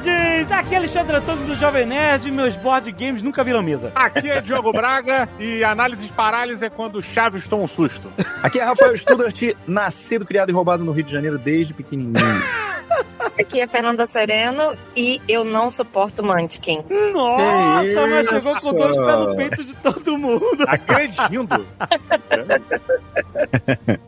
nerds! Aqui é Alexandre Antônio do Jovem Nerd e meus board games nunca viram mesa. Aqui é Diogo Braga e análise de parálise é quando Chaves toma um susto. Aqui é Rafael Studart, nascido, criado e roubado no Rio de Janeiro desde pequenininho. Aqui é Fernanda Sereno e eu não suporto Munchkin. Nossa, mas chegou com dois pés no peito de todo mundo. Agredindo.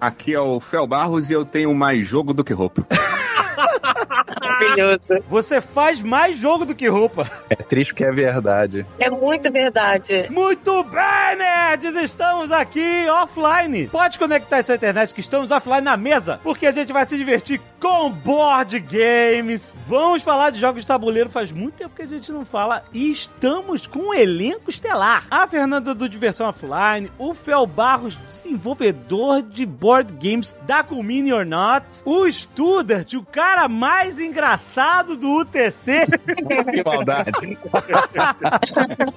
Aqui é o Fel Barros e eu tenho mais jogo do que roupa. Maravilhoso. Você faz mais jogo do que roupa. É triste porque é verdade. É muito verdade. Muito bem, nerds! Estamos aqui offline. Pode conectar essa internet que estamos offline na mesa, porque a gente vai se divertir com board games. Vamos falar de jogos de tabuleiro. Faz muito tempo que a gente não fala. E estamos com um elenco estelar. A Fernanda do Diversão Offline, o Fel Barros, desenvolvedor de board games da Culmini or Not, o Studart, o cara mais engraçado do UTC. Que maldade.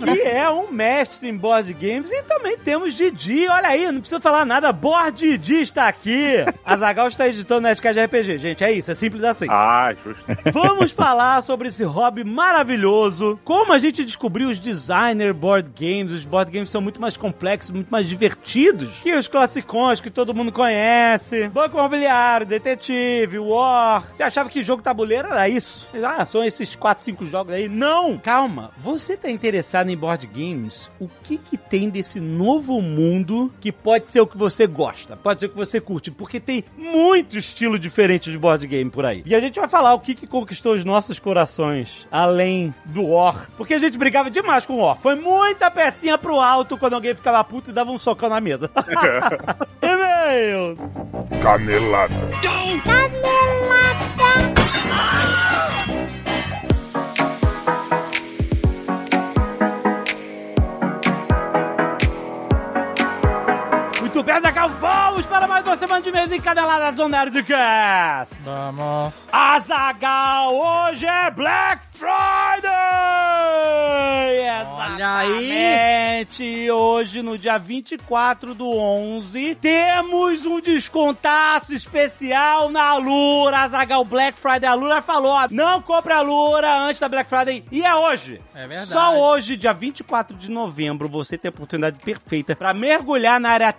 que é um mestre em board games. E também temos Didi, olha aí, não precisa falar nada, Board Didi está aqui. A Zagal está editando Nerdcast RPG, gente, é isso, é simples assim. Ah, justo. Vamos falar sobre esse hobby maravilhoso, como a gente descobriu os designer board games. Os board games são muito mais complexos, muito mais divertidos que os classicões que todo mundo conhece. Banco Imobiliário, Detetive, War. Você achava que jogo tabuleiro era isso? Ah, são esses 4, 5 jogos aí. Não! Calma, você tá interessado em board games? O que que tem desse novo mundo que pode ser o que você gosta? Pode ser o que você curte? Porque tem muito estilo diferente de board game por aí. E a gente vai falar o que que conquistou os nossos corações, além do War. Porque a gente brigava demais com o War. Foi muita pecinha pro alto quando alguém ficava puto e dava um socão na mesa. E-mails! Canelada. Ah! Muito bem, Zagal, vamos para mais uma semana de mês encadelada do Nerdcast. Vamos. Azagal, hoje é Black Friday! Olha aí! Exatamente! Hoje, no dia 24 do 11, temos um descontaço especial na Lura. Azagal Black Friday. A Lura falou, ó, não compre a Lura antes da Black Friday. E é hoje. É verdade. Só hoje, dia 24 de novembro, você tem a oportunidade perfeita para mergulhar na área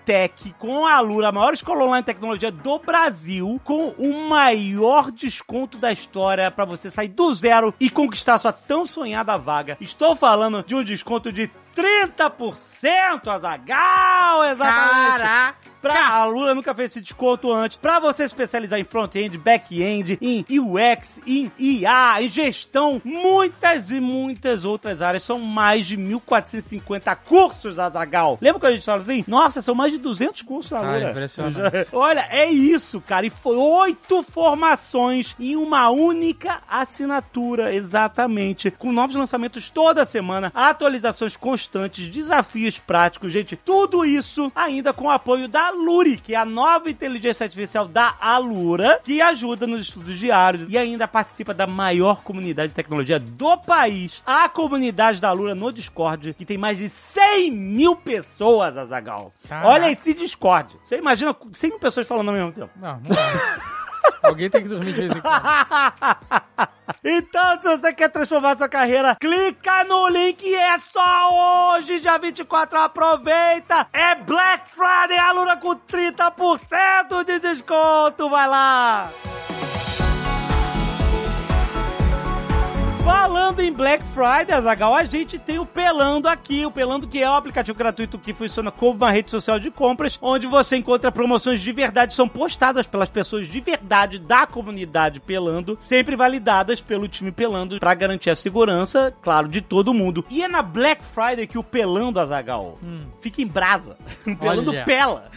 com a Lura, a maior escola online de tecnologia do Brasil, com o maior desconto da história para você sair do zero e conquistar sua tão sonhada vaga. Estou falando de um desconto de 30%, Azagal! Exatamente! Caraca! Pra a Lura nunca fez esse desconto antes. Pra você se especializar em front-end, back-end, em UX, em IA, em gestão, muitas e muitas outras áreas. São mais de 1.450 cursos, Azagal. Lembra que a gente falou assim? Nossa, são mais de 200 cursos na Ah, Lura. impressionante. Olha, é isso, cara. E foi oito formações em uma única assinatura, exatamente. Com novos lançamentos toda semana, atualizações constantes, desafios práticos, gente. Tudo isso ainda com o apoio da Luri, que é a nova inteligência artificial da Alura, que ajuda nos estudos diários e ainda participa da maior comunidade de tecnologia do país. A comunidade da Alura no Discord, que tem mais de 100 mil pessoas, Azagal. Olha esse Discord. Você imagina 100 mil pessoas falando ao mesmo tempo. Não, não. Alguém tem que dormir de vez em quando. então, se você quer transformar sua carreira, clica no link e é só hoje, dia 24, aproveita! É Black Friday, aluna com 30% de desconto, vai lá! Falando em Black Friday, Azagal, a gente tem o Pelando aqui. O Pelando que é um aplicativo gratuito que funciona como uma rede social de compras, onde você encontra promoções de verdade, são postadas pelas pessoas de verdade da comunidade Pelando, sempre validadas pelo time Pelando para garantir a segurança, claro, de todo mundo. E é na Black Friday que o Pelando, Azagal, fica em brasa. O Pelando Olha. pela.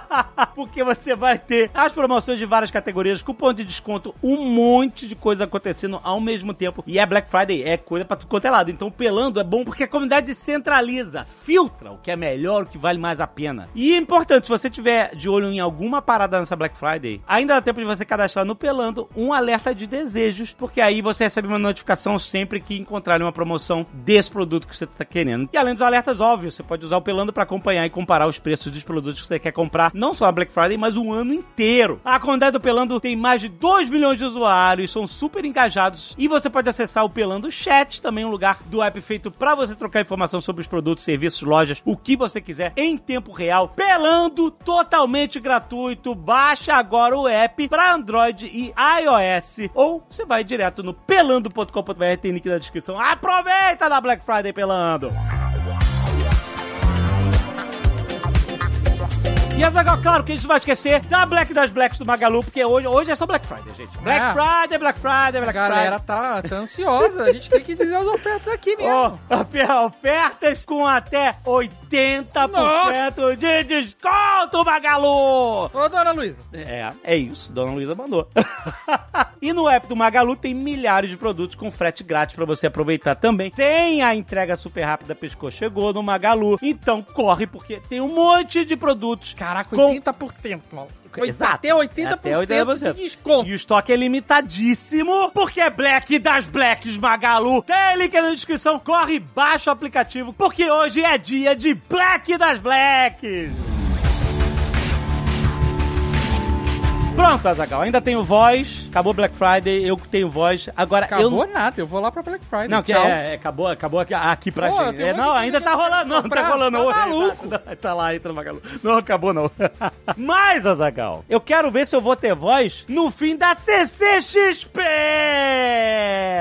Porque você vai ter as promoções de várias categorias, cupom de desconto, um monte de coisa acontecendo ao mesmo tempo. E é Black Friday é coisa pra tudo quanto é lado. Então Pelando é bom porque a comunidade centraliza, filtra o que é melhor, o que vale mais a pena. E é importante, se você tiver de olho em alguma parada nessa Black Friday, ainda dá tempo de você cadastrar no Pelando um alerta de desejos, porque aí você recebe uma notificação sempre que encontrarem uma promoção desse produto que você tá querendo. E além dos alertas óbvios, você pode usar o Pelando para acompanhar e comparar os preços dos produtos que você quer comprar, não só a Black Friday, mas o ano inteiro. A comunidade do Pelando tem mais de 2 milhões de usuários, são super engajados e você pode acessar o Pelando Chat, também um lugar do app feito para você trocar informação sobre os produtos, serviços, lojas, o que você quiser em tempo real. Pelando totalmente gratuito. Baixa agora o app para Android e iOS ou você vai direto no pelando.com.br, tem link na descrição. Aproveita da Black Friday Pelando. E Azaghal, claro que a gente vai esquecer da Black das Blacks do Magalu, porque hoje, hoje é só Black Friday, gente. Black É. Friday, Black Friday, A Black galera tá, tá ansiosa. A gente tem que dizer as ofertas aqui mesmo. Ofe- ofertas com até 80% de desconto, Magalu! Ô, dona Luísa. É, é isso, Dona Luísa mandou. e no app do Magalu tem milhares de produtos com frete grátis pra você aproveitar também. Tem a entrega super rápida Pescou Chegou no Magalu. Então corre, porque tem um monte de produtos. Caraca, Com- 80%, mano. Exato. Até 80%, Até 80%. de desconto. E o estoque é limitadíssimo, porque é Black das Blacks Magalu. Tem link na descrição, corre, baixa o aplicativo, porque hoje é dia de Black das Blacks. Pronto, Azagal, ainda tenho voz. Acabou Black Friday, eu tenho voz. Agora Acabou eu. nada, eu vou lá pra Black Friday. Não, que é, é, acabou, acabou aqui, aqui pra Pô, gente. É, não, ainda tá rolando, não, tá rolando. Tá maluco. Exato, Tá lá, entra no Magalu. Não acabou, não. Mas, Azagal, eu quero ver se eu vou ter voz no fim da CCXP!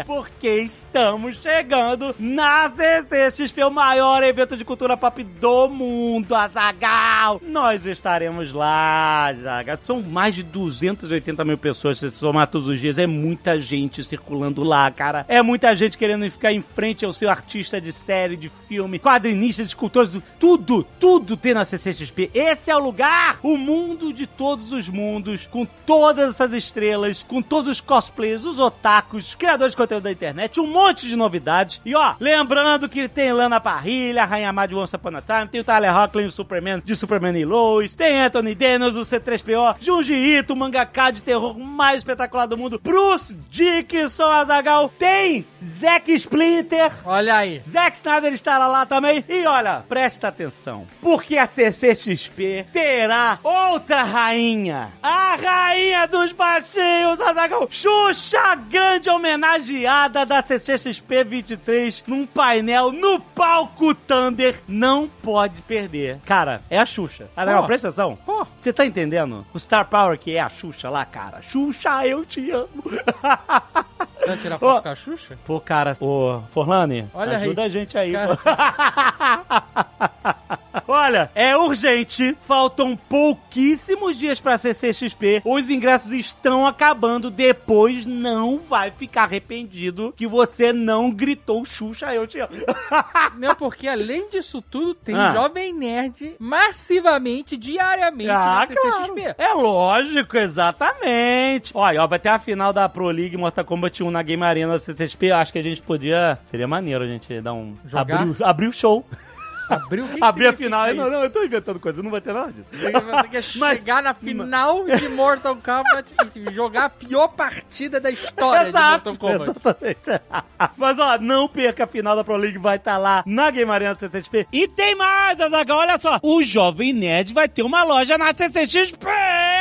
Porque estamos chegando na CCXP, o maior evento de cultura pop do mundo, Azagal! Nós estaremos lá, Azagal. São mais de 280 mil pessoas, se você todos os dias. É muita gente circulando lá, cara. É muita gente querendo ficar em frente ao seu artista de série, de filme, quadrinistas, escultores, tudo, tudo tem na CCXP. Esse é o lugar, o mundo de todos os mundos, com todas essas estrelas, com todos os cosplayers, os otakus, criadores de conteúdo da internet, um monte de novidades. E ó, lembrando que tem Lana Parrilha, Rainha Má de Once Upon a Time, tem o Tyler Hoechlin, o Superman de Superman e Lois, tem Anthony Daniels, o C3PO, Junji Ito, o mangaka de terror mais espetacular do mundo, Bruce Dickinson Azagal, tem Zack Splinter, Olha aí. Zack Snyder estará lá também. E olha, presta atenção. Porque a CCXP terá outra rainha. A rainha dos baixinhos, Azaghal. Xuxa, grande homenageada da CCXP 23 num painel no palco Thunder. Não pode perder. Cara, é a Xuxa. Azaghal, Pô. presta atenção. Pô. Você tá entendendo? O Star Power que é a Xuxa lá, cara. Xuxa, eu te amo. Vai tirar Ô. foto com a Xuxa? Pô, cara, ô, Forlane, Olha ajuda aí. a gente aí. Cara. Olha, é urgente, faltam pouquíssimos dias pra CCXP, os ingressos estão acabando, depois não vai ficar arrependido que você não gritou Xuxa, eu te amo. Não, porque além disso tudo, tem Ah. Jovem Nerd massivamente, diariamente Ah, na CCXP. É lógico, exatamente. Olha, ó, vai ter a final da Pro League Mortal Kombat 1 na Game Arena da CCXP. Acho que a gente podia. Seria maneiro a gente dar um. Jogar? Abrir, abrir o show. Abriu o que que abrir a final. isso? Não, não, eu tô inventando coisa, não vai ter nada disso. Você quer Mas- chegar na final de Mortal Kombat e jogar a pior partida da história de Mortal Kombat. Exatamente. Mas ó, não perca a final da Pro League, vai estar lá na Game Arena do CCXP. E tem mais, Azaghal, olha só. O Jovem Nerd vai ter uma loja na CCXP,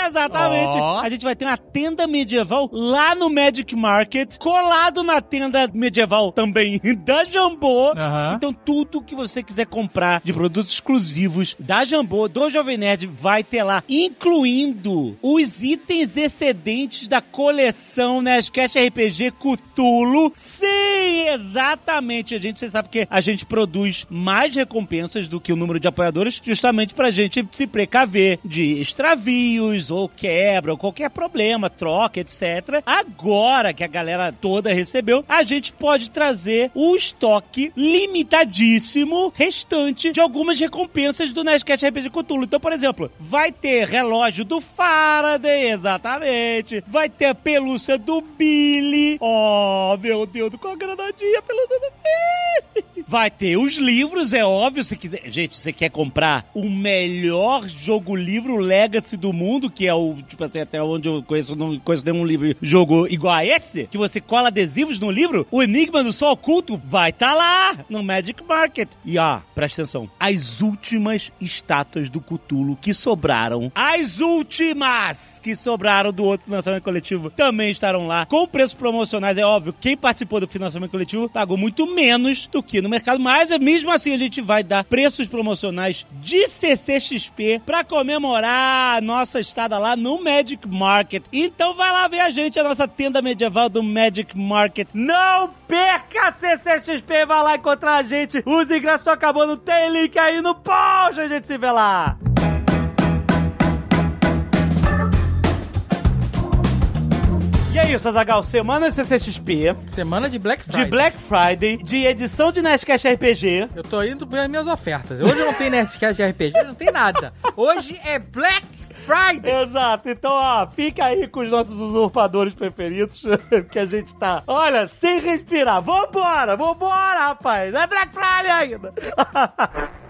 exatamente. Ó. A gente vai ter uma tenda medieval lá no Magic Market, colado na tenda medieval também da Jambô. Então tudo que você quiser comprar de produtos exclusivos da Jambô, do Jovem Nerd, vai ter lá, incluindo os itens excedentes da coleção Nerdcast RPG Cthulhu. Sim, exatamente. A gente, você sabe que a gente produz mais recompensas do que o número de apoiadores, justamente pra gente se precaver de extravios ou quebra ou qualquer problema, troca, etc. Agora que a galera toda recebeu, a gente pode trazer o estoque limitadíssimo restante de algumas recompensas do Nerdcast RPG Cthulhu. Então, por exemplo, vai ter relógio do Faraday, exatamente. Vai ter a pelúcia do Billy. Oh, meu Deus, qual a grana Nadinha, peluda do bem. Vai ter os livros, é óbvio, se quiser. Gente, você quer comprar o melhor jogo livro Legacy do mundo, que é o, tipo assim, até onde eu conheço, não conheço nenhum livro, jogo igual a esse, que você cola adesivos no livro, o Enigma do Sol Oculto vai estar tá lá, no Magic Market. E ó, presta atenção, as últimas estátuas do Cthulhu que sobraram, as últimas que sobraram do outro financiamento coletivo também estarão lá, com preços promocionais, é óbvio, quem participou do financiamento coletivo pagou muito menos do que no mercado, mas mesmo assim a gente vai dar preços promocionais de CCXP para comemorar a nossa estada lá no Magic Market. Então vai lá ver a gente, a nossa tenda medieval do Magic Market. Não perca CCXP, vai lá encontrar a gente. Os ingressos estão acabando, tem link aí no post, a gente se vê lá. E é isso, Azagal. Semana de CCXP, Semana de Black Friday. de Black Friday, de edição de Nerdcast RPG. Eu tô indo ver as minhas ofertas. Hoje não tem Nerdcast RPG, não tem nada. Hoje é Black Friday. Exato. Então, ó, fica aí com os nossos usurpadores preferidos, que a gente tá, olha, sem respirar. Vambora, vambora, rapaz. É Black Friday ainda.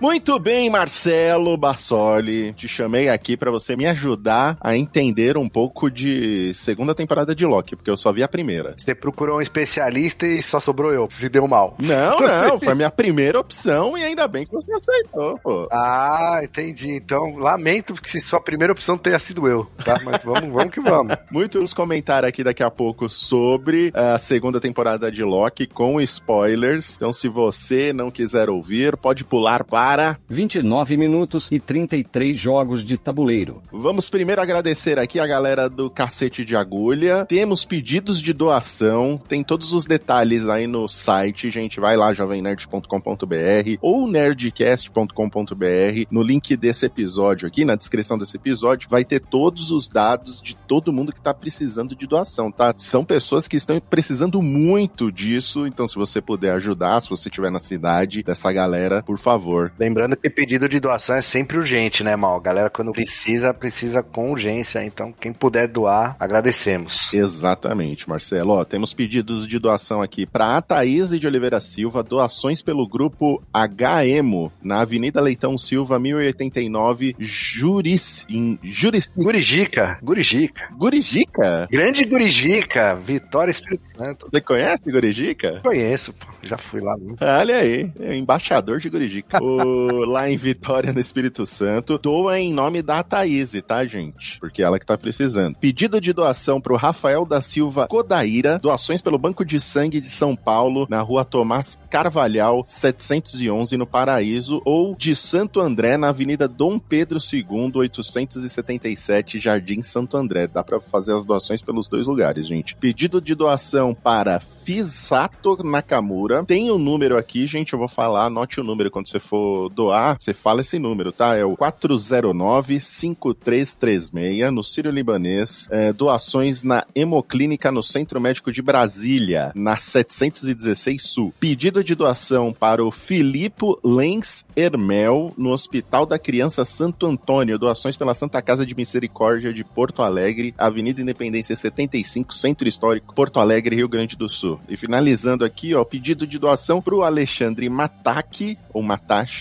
Muito bem, Marcelo Bassoli. Te chamei aqui pra você me ajudar a entender um pouco de segunda temporada de Loki, porque eu só vi a primeira. Você procurou um especialista e só sobrou eu. Se deu mal. Não, não, foi a minha primeira opção e ainda bem que você aceitou, pô. Ah, entendi. Então, lamento que sua primeira opção tenha sido eu, tá? Mas vamos, vamos que vamos. Muitos comentários aqui daqui a pouco sobre a segunda temporada de Loki com spoilers. Então, se você não quiser ouvir, pode pular para 29 minutos e 33 jogos de tabuleiro. Vamos primeiro agradecer aqui a galera do Cacete de Agulha. Temos pedidos de doação, tem todos os detalhes aí no site, gente. Vai lá, jovemnerd.com.br ou nerdcast.com.br. No link desse episódio aqui, na descrição desse episódio, vai ter todos os dados de todo mundo que tá precisando de doação, tá? São pessoas que estão precisando muito disso, então se você puder ajudar, se você estiver na cidade dessa galera, por favor. Lembrando que pedido de doação é sempre urgente, né, Mal? Galera, quando precisa, precisa com urgência. Então, quem puder doar, agradecemos. Exatamente, Marcelo. Ó, temos pedidos de doação aqui para a Thaís de Oliveira Silva, doações pelo grupo HEMO, na Avenida Leitão Silva, 1089, Juris, em Juris... Gurijica, Gurijica. Gurijica? Grande Gurijica, Vitória Espírito Santo. Você conhece Gurijica? Conheço, pô. Já fui lá. Olha aí, é embaixador de Gurijica. o, lá em Vitória, no Espírito Santo, doa em nome da Thaís, tá, gente? Porque ela que tá precisando. Pedido de doação pro Rafael da Silva Codaíra, doações pelo Banco de Sangue de São Paulo, na rua Tomás Carvalhal, 711, no Paraíso, ou de Santo André, na Avenida Dom Pedro II, 877, Jardim Santo André. Dá pra fazer as doações pelos dois lugares, gente. Pedido de doação para Fisato Nakamura. Tem o um número aqui, gente, eu vou falar, anote o número quando você for doar, você fala esse número, tá? É o 409-5336, no Sírio Libanês. É, doações na Hemoclínica no Centro Médico de Brasília, na 716 Sul. Pedido de doação para o Filipe Lenz Hermel, no Hospital da Criança Santo Antônio. Doações pela Santa Casa de Misericórdia de Porto Alegre, Avenida Independência 75, Centro Histórico, Porto Alegre, Rio Grande do Sul. E finalizando aqui, ó, pedido de doação para o Alexandre Mataki, ou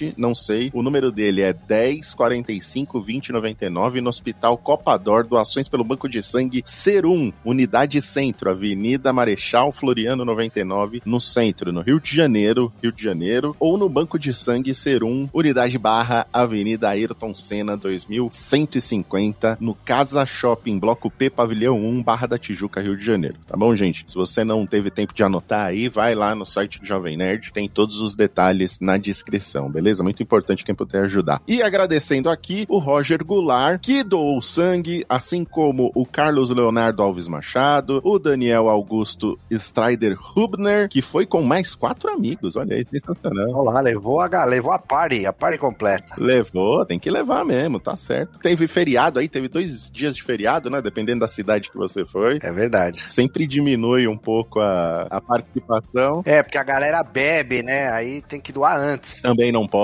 Matashi, não sei. O número dele é 10 45 20 99 no Hospital Copador, doações pelo Banco de Sangue Serum, Unidade Centro, Avenida Marechal Floriano 99, no centro, no Rio de Janeiro, Rio de Janeiro, ou no Banco de Sangue Serum, Unidade Barra, Avenida Ayrton Senna 2150, no Casa Shopping, Bloco P, Pavilhão 1, Barra da Tijuca, Rio de Janeiro. Tá bom, gente? Se você não teve tempo de anotar aí, vai lá no site do Jovem Nerd, tem todos os detalhes na descrição, beleza? Muito importante quem puder ajudar. E agradecendo aqui o Roger Goulart, que doou sangue, assim como o Carlos Leonardo Alves Machado, o Daniel Augusto Strider Hubner, que foi com mais quatro amigos. Olha aí, sensacional. Olha lá, levou a, levou a party, a party completa. Levou, tem que levar mesmo, tá certo. Teve feriado aí, teve dois dias de feriado, né? Dependendo da cidade que você foi. É verdade. Sempre diminui um pouco a, a participação. É, porque a galera bebe, né? Aí tem que doar antes. Também não pode,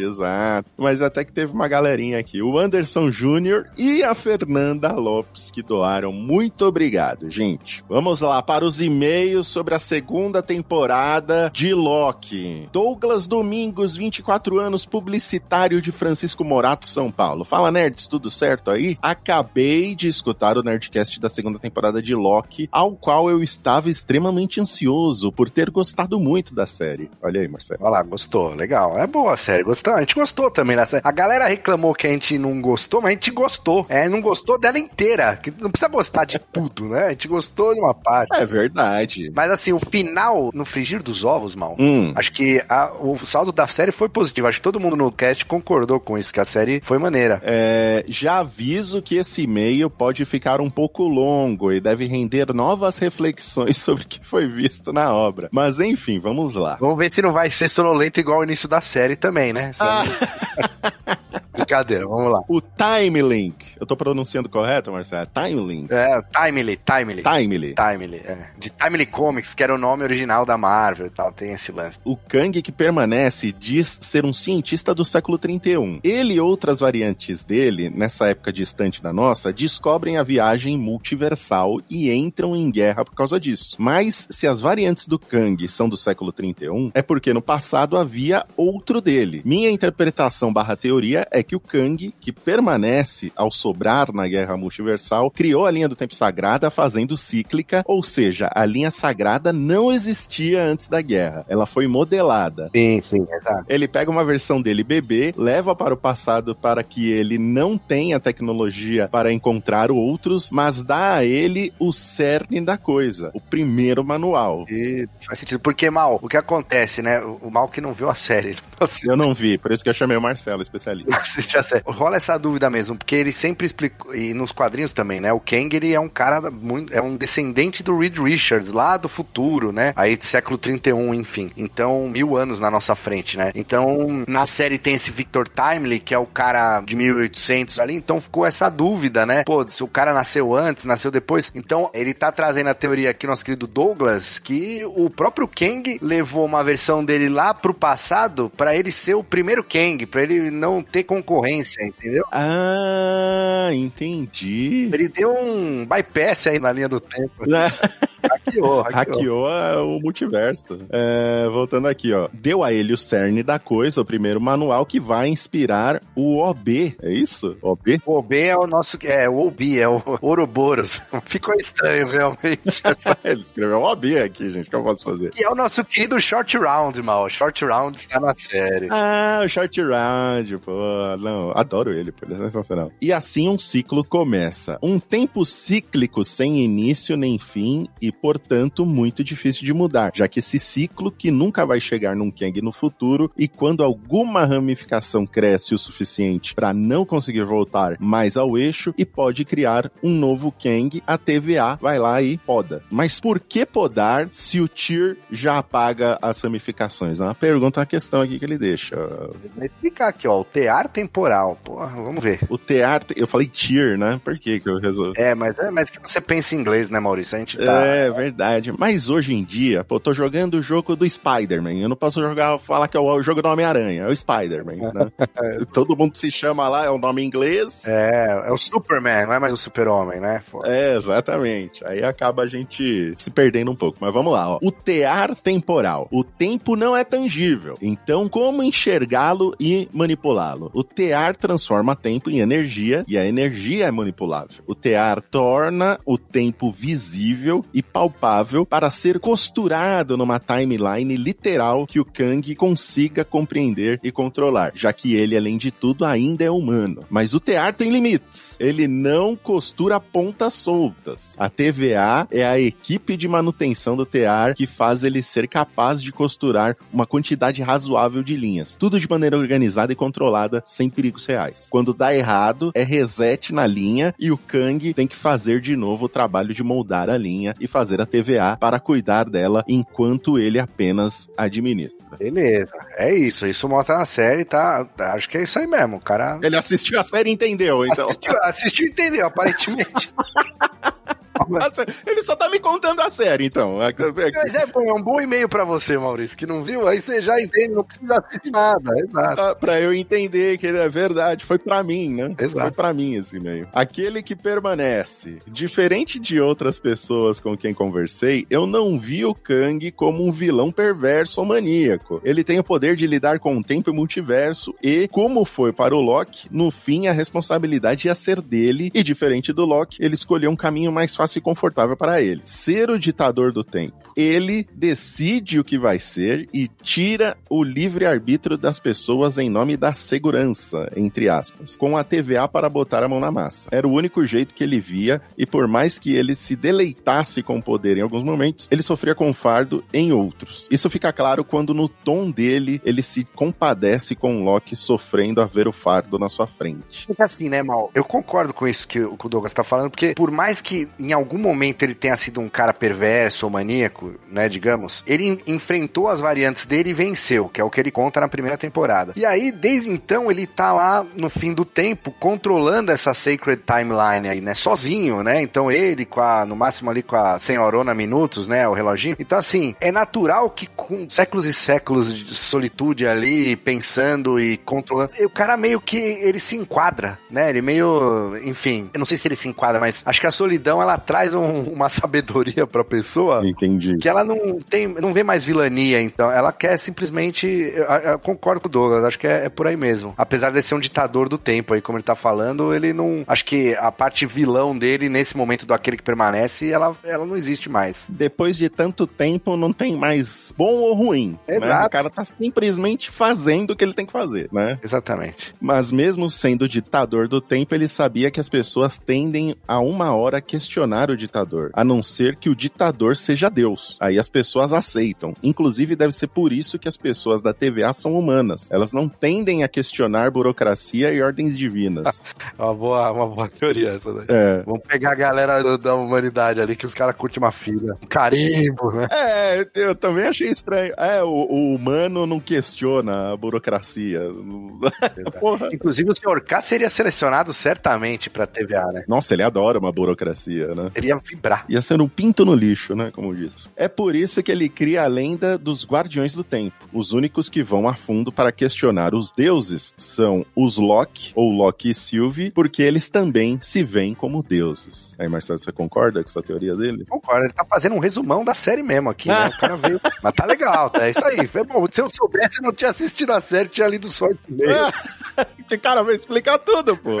exato. Mas até que teve uma galerinha aqui. O Anderson Júnior e a Fernanda Lopes que doaram. Muito obrigado, gente. Vamos lá para os e-mails sobre a segunda temporada de Loki. Douglas Domingos, 24 anos, publicitário de Francisco Morato, São Paulo. Fala, nerds, tudo certo aí? Acabei de escutar o Nerdcast da segunda temporada de Loki, ao qual eu estava extremamente ansioso por ter gostado muito da série. Olha aí, Marcelo. Olha lá, gostou. Legal. É boa a série. Gostou. A gente gostou também da série. A galera reclamou que a gente não gostou, mas a gente gostou. É, não gostou dela inteira. Que não precisa gostar de tudo, né? A gente gostou de uma parte. É verdade. Mas assim, o final, no frigir dos ovos, mal, Hum. acho que a- o saldo da série foi positivo. Acho que todo mundo no cast concordou com isso, que a série foi maneira. É, já aviso que esse e-mail pode ficar um pouco longo e deve render novas reflexões sobre o que foi visto na obra. Mas enfim, vamos lá. Vamos ver se não vai ser sonolento igual o início da série também, né? Só- Brincadeira, vamos lá. O Time Link. Eu tô pronunciando correto, Marcelo? Time Link. É, Timely, Timely. Timely. Timely, é. De Timely Comics, que era o nome original da Marvel e tal, tem esse lance. O Kang que permanece diz ser um cientista do século 31. Ele e outras variantes dele, nessa época distante da nossa, descobrem a viagem multiversal e entram em guerra por causa disso. Mas se as variantes do Kang são do século 31, é porque no passado havia outro dele. Minha interpretação barra teoria é que o Kang, que permanece ao sobrar na guerra multiversal, criou a linha do tempo sagrada fazendo cíclica, ou seja, a linha sagrada não existia antes da guerra. Ela foi modelada. Sim, sim, exato. Ele pega uma versão dele bebê, leva para o passado para que ele não tenha tecnologia para encontrar outros, mas dá a ele o cerne da coisa, o primeiro manual. E faz sentido. Porque, Mal, o que acontece, né? O Mal que não viu a série, não Eu não vi, por isso que eu chamei o Marcelo, especialista. a série. Rola essa dúvida mesmo, porque ele sempre explicou, e nos quadrinhos também, né? O Kang, ele é um cara muito, é um descendente do Reed Richards, lá do futuro, né? Aí, século 31, enfim. Então, mil anos na nossa frente, né? Então, na série tem esse Victor Timely, que é o cara de 1800 ali, então ficou essa dúvida, né? Pô, se o cara nasceu antes, nasceu depois. Então, ele tá trazendo a teoria aqui, nosso querido Douglas, que o próprio Kang levou uma versão dele lá pro passado pra ele ser o primeiro Kang, pra ele não ter concorrência, entendeu? Ah, entendi. Ele deu um bypass aí na linha do tempo. Hackeou, hackeou. Hackeou o multiverso. É, voltando aqui, ó. Deu a ele o cerne da coisa, o primeiro manual que vai inspirar o OB. É isso? OB? O OB é o nosso. É, o OB, é o Ouroboros. Ficou estranho, realmente. Ele escreveu OB aqui, gente. O que eu posso fazer? E é o nosso querido Short Round, mal. Short Round está na série. Ah, o Short Round, pô. Não, adoro ele, pô. Ele é sensacional. E assim um ciclo começa. Um tempo cíclico sem início nem fim e, portanto, muito difícil de mudar, já que esse ciclo que nunca vai chegar num Kang no futuro e quando alguma ramificação cresce o suficiente para não conseguir voltar mais ao eixo e pode criar um novo Kang, a TVA vai lá e poda. Mas por que podar se o Tyr já apaga as ramificações? É uma pergunta, uma questão aqui que ele deixa. Vou explicar aqui, ó. O tear temporal. Porra, vamos ver. O tear, eu falei Tyr, né? Por que que eu resolvi? É, mas é mas que você pensa em inglês, né, Maurício? A gente tá. É verdade. Mas hoje em dia, pô, tô jogando o jogo do Spider-Man. Eu não posso jogar, falar que é o jogo do Homem-Aranha, é o Spider-Man, né? Todo mundo se chama lá, é o nome em inglês. É, é o Superman, não é mais o Super-Homem, né? Pô. É, exatamente. Aí acaba a gente se perdendo um pouco. Mas vamos lá, ó. O tear temporal. O tempo não é tangível. Então, como enxergá-lo e manipulá-lo? O tear transforma tempo em energia e a energia é manipulável. O tear torna o tempo visível e palpável para ser costurado numa timeline literal que o Kang consiga compreender e controlar, já que ele, além de tudo, ainda é humano. Mas o tear tem limites. Ele não costura pontas soltas. A TVA é a equipe de manutenção do tear que faz ele ser capaz de costurar uma quantidade razoável de linhas. Tudo de maneira organizada e controlada, sem perigos reais. Quando dá errado, é reset na linha e o Kang tem que fazer de novo o trabalho de moldar a linha e fazer a TVA para cuidar dela enquanto ele apenas administra. Beleza. É isso. Isso mostra na série, tá? Acho que é isso aí mesmo. O cara Ele assistiu a série e entendeu, então. assistiu, assistiu e entendeu, aparentemente. Ele só tá me contando a série, então. É- é- Mas é bom, é um bom e-mail pra você, Maurício, que não viu? Aí você já entende, não precisa assistir nada. Exato. Ah, Pra eu entender que ele é verdade, foi pra mim, né? Exato. Foi pra mim esse e-mail. Aquele que permanece. Diferente de outras pessoas com quem conversei, eu não vi o Kang como um vilão perverso ou maníaco. Ele tem o poder de lidar com o tempo e multiverso e, como foi para o Loki, no fim a responsabilidade ia ser dele e, diferente do Loki, ele escolheu um caminho mais fácil e confortável para ele. Ser o ditador do tempo. Ele decide o que vai ser e tira o livre-arbítrio das pessoas em nome da segurança, entre aspas, com a TVA para botar a mão na massa. Era o único jeito que ele via e por mais que ele se deleitasse com o poder em alguns momentos, ele sofria com fardo em outros. Isso fica claro quando no tom dele ele se compadece com o Loki sofrendo a ver o fardo na sua frente. Fica assim, né, Mal? Eu concordo com isso que o que o Douglas tá falando, porque por mais que em algum momento ele tenha sido um cara perverso ou maníaco, né, digamos, ele en- enfrentou as variantes dele e venceu, que é o que ele conta na primeira temporada. E aí, desde então, ele tá lá no fim do tempo controlando essa Sacred Timeline aí, né, sozinho, né? Então ele com a, no máximo ali com a senhorona minutos, né, o reloginho. Então assim, é natural que com séculos e séculos de solitude ali, pensando e controlando, o cara meio que ele se enquadra, né? Ele meio, enfim, eu não sei se ele se enquadra, mas acho que a solidão ela traz um- uma sabedoria pra pessoa Entendi. Que ela não tem, não vê mais vilania, então ela quer simplesmente, eu, eu concordo com o Douglas, acho que é, é por aí mesmo. Apesar de ser um ditador do tempo aí, como ele tá falando, ele não, acho que a parte vilão dele nesse momento do aquele que permanece, ela, ela não existe mais. Depois de tanto tempo, não tem mais bom ou ruim. Né? Exato. O cara tá simplesmente fazendo o que ele tem que fazer, né? Exatamente. Mas mesmo sendo ditador do tempo, ele sabia que as pessoas tendem a uma hora questionar o ditador, a não ser que o ditador seja Deus. Aí as pessoas aceitam. Inclusive, deve ser por isso que as pessoas da TVA são humanas. Elas não tendem a questionar burocracia e ordens divinas. Uma boa, uma boa teoria essa daí. é. Vamos pegar a galera do- da humanidade ali, que os caras curtem uma filha. Um carimbo, né? É, eu também achei estranho. É, o, o humano não questiona a burocracia. Inclusive, o Sr. K seria selecionado certamente pra TVA, né? Nossa, ele adora uma burocracia, né? Ele ia vibrar. Ia ser um pinto no lixo, né? Como diz. É por isso que ele cria a lenda dos Guardiões do Tempo. Os únicos que vão a fundo para questionar os deuses são os Loki, ou Loki e Sylvie, porque eles também se veem como deuses. Aí, Marcelo, você concorda com essa teoria dele? Concordo, ele tá fazendo um resumão da série mesmo aqui, né? O cara veio. Mas tá legal, tá? É isso aí. Foi bom. Se eu soubesse, eu não tinha assistido a série, tinha lido só esse meio. Que cara vai explicar tudo, pô.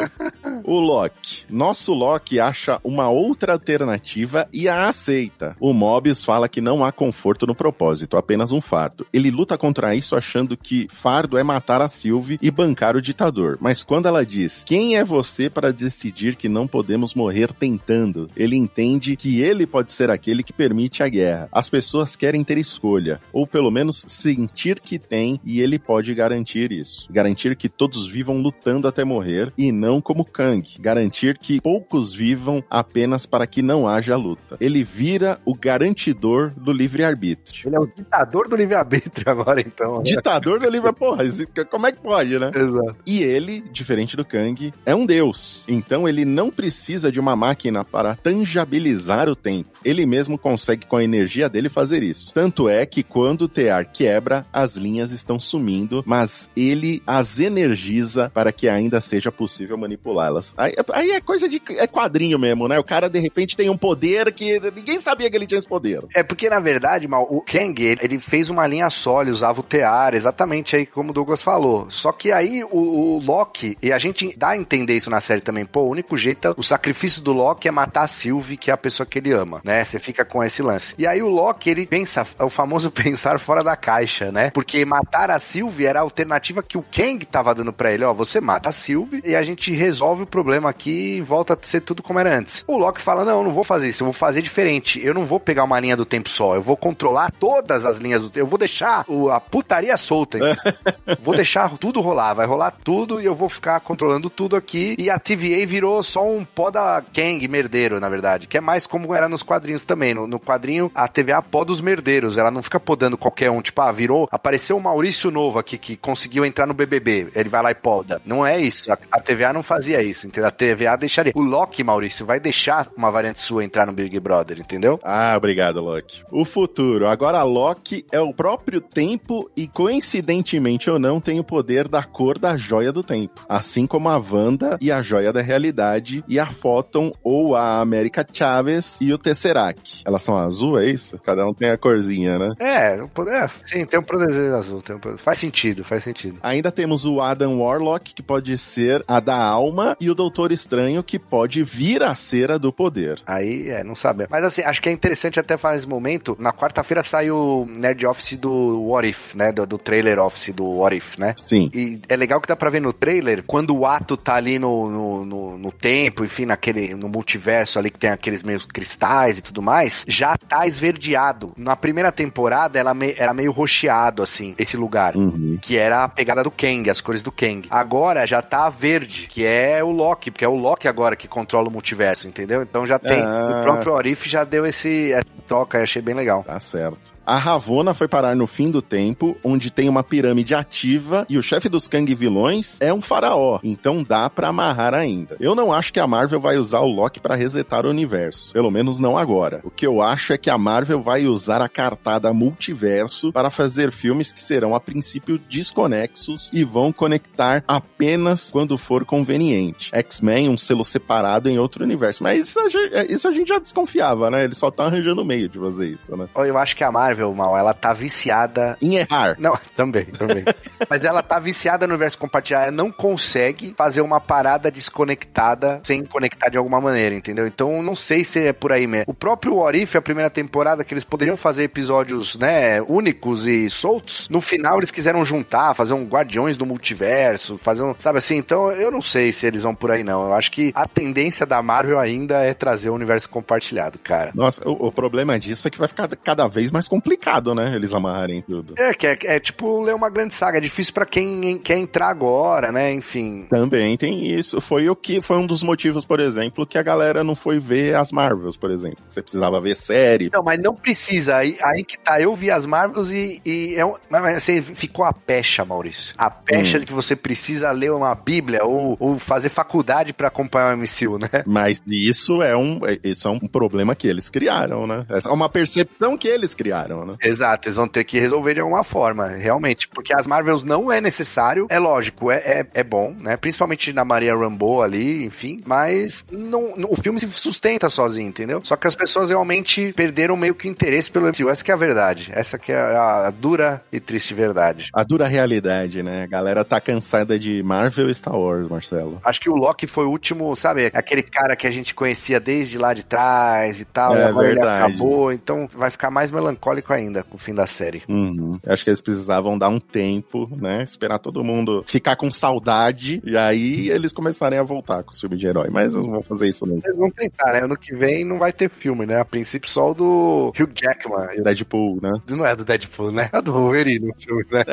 o Loki. Nosso Loki acha uma outra alternativa e a aceita. O Mobius fala que não há conforto no propósito, apenas um fardo. Ele luta contra isso achando que fardo é matar a Sylvie e bancar o ditador. Mas quando ela diz: "Quem é você para decidir que não podemos morrer tentando?", ele entende que ele pode ser aquele que permite a guerra. As pessoas querem ter escolha, ou pelo menos sentir que tem, e ele pode garantir isso. Garantir que todos vivam lutando até morrer e não como Kang. Garantir que poucos vivam apenas para que não haja luta. Ele vira o garantidor do livre-arbítrio. Ele é o ditador do livre-arbítrio agora, então. né? Ditador do livre, porra, como é que pode, né? Exato. E ele, diferente do Kang, é um deus. Então ele não precisa de uma máquina para tangibilizar o tempo. Ele mesmo consegue com a energia dele fazer isso. Tanto é que quando o tear quebra, as linhas estão sumindo, mas ele as energiza para que ainda seja possível manipulá-las. Aí, aí é coisa de é quadrinho mesmo, né? O cara de repente tem um poder que ninguém sabia que ele tinha esse poder. É porque, na verdade, mal, o Kang, ele, ele fez uma linha só, ele usava o tear, exatamente aí como o Douglas falou. Só que aí o, o Loki, e a gente dá a entender isso na série também, pô, o único jeito, o sacrifício do Loki é matar a Sylvie, que é a pessoa que ele ama, né? Você fica com esse lance. E aí o Loki, ele pensa, é o famoso pensar fora da caixa, né? Porque matar a Sylvie era a alternativa que o Kang tava dando pra ele, ó, você mata a Sylvie e a gente resolve o problema aqui e volta a ser tudo como era antes. O Loki fala, não, eu não vou fazer isso, eu vou fazer diferente. Eu não vou pegar uma linha do tempo só, eu vou controlar todas as linhas do tempo, eu vou deixar o- a putaria solta. vou deixar tudo rolar, vai rolar tudo e eu vou ficar controlando tudo aqui. E a TVA virou só um pó da Kang merdeiro, na verdade, que é mais como era nos quadrinhos também. No, no quadrinho, a TVA é a pó dos merdeiros, ela não fica podando qualquer um, tipo, ah, virou, apareceu o Maurício Novo aqui que conseguiu entrar no BBB. Ele vai lá e poda. Não é isso. A, a TVA não fazia isso, entendeu? A TVA deixaria. O Loki, Maurício, vai deixar uma variante sua entrar no Big Brother, entendeu? Ah, obrigado, Loki. O futuro. Agora, Loki é o próprio tempo e, coincidentemente ou não, tem o poder da cor da joia do tempo. Assim como a Wanda e a joia da realidade e a Photon ou a América Chaves e o Tesseract. Elas são azul, é isso? Cada um tem a corzinha, né? É, é, sim, tem um poder azul. Tem um poder- faz sentido, faz sentido. Ainda temos o Adam Warlock, que pode ser a da alma, e o Doutor Estranho, que pode vir a ser a do poder. Aí, é, não sabemos. Mas assim, acho que é interessante até falar nesse momento. Na quarta-feira saiu o Nerd Office do What If, né? Do, do trailer Office do What If, né? Sim. E é legal que dá pra ver no trailer, quando o ato tá ali no, no, no, no tempo, enfim, naquele, no multiverso ali que tem aqueles meio cristais e tudo mais, já tá esverdeado. Na primeira temporada ela me- era meio roxeado, assim, esse lugar. Uhum. Que era a pegada do Kang, as cores do Kang. Agora já tá verde, que é o Loki, porque é o Loki agora que controla o multiverso, entendeu? Então já tem. Ah. O próprio Orif já deu esse essa troca, achei bem legal. Tá certo. A Ravonna foi parar no fim do tempo, onde tem uma pirâmide ativa e o chefe dos Kang vilões é um faraó. Então dá pra amarrar ainda. Eu não acho que a Marvel vai usar o Loki pra resetar o universo. Pelo menos não agora. O que eu acho é que a Marvel vai usar a cartada multiverso para fazer filmes que serão a princípio desconexos e vão conectar apenas quando for conveniente. X-Men, um selo separado em outro universo. Mas isso a gente, isso a gente já desconfiava, né? Ele só tá arranjando meio de fazer isso, né? Eu acho que a Marvel, mal, ela tá viciada Em errar. Não, também, também. Mas ela tá viciada no universo compartilhado, ela não consegue fazer uma parada desconectada sem conectar de alguma maneira, entendeu? Então não sei se é por aí mesmo. O próprio What If, a primeira temporada, que eles poderiam fazer episódios, né, únicos e soltos, no final eles quiseram juntar, fazer um Guardiões do Multiverso, fazer um, sabe assim? Então eu não sei se eles vão por aí não. Eu acho que a tendência da Marvel ainda é trazer o universo compartilhado, cara. Nossa, o, o problema disso é que vai ficar cada vez mais complicado, né? Eles amarrarem tudo. É, que é, é tipo ler uma grande saga, é difícil pra quem quer entrar agora, né? Enfim. Também tem isso. Foi o que foi um dos motivos, por exemplo, que a galera não foi ver as Marvels, por exemplo. Você precisava ver série. Não, mas não precisa. Aí, aí que tá. Eu vi as Marvels e, e é um, mas você ficou a pecha, Maurício. A pecha Hum. de que você precisa ler uma Bíblia ou, ou fazer faculdade pra acompanhar o MCU, né? Mas isso é um, é- isso é um problema que eles criaram, né? É uma percepção que eles criaram, né? Exato, eles vão ter que resolver de alguma forma, realmente. Porque as Marvels não é necessário, é lógico, é, é, é bom, né? Principalmente na Maria Rambeau ali, enfim. Mas não, o filme se sustenta sozinho, entendeu? Só que as pessoas realmente perderam meio que o interesse pelo MCU. Essa que é a verdade. Essa que é a, a dura e triste verdade. A dura realidade, né? A galera tá cansada de Marvel e Star Wars, Marcelo. Acho que o Loki foi o último, sabe? Aquele cara que a gente conhecia desde lá de trás e tal. É e agora ele verdade. acabou. Então vai ficar mais melancólico ainda com o fim da série. Uhum. Acho que eles precisavam dar um tempo, né? Esperar todo mundo ficar com saudade e aí eles começarem a voltar com o filme de herói. Mas eles não vão fazer isso nunca. Eles vão tentar, né? Ano que vem não vai ter filme, né? A princípio só o do Hugh Jackman. Deadpool, né? Não é do Deadpool, né? É do Wolverine o filme, né?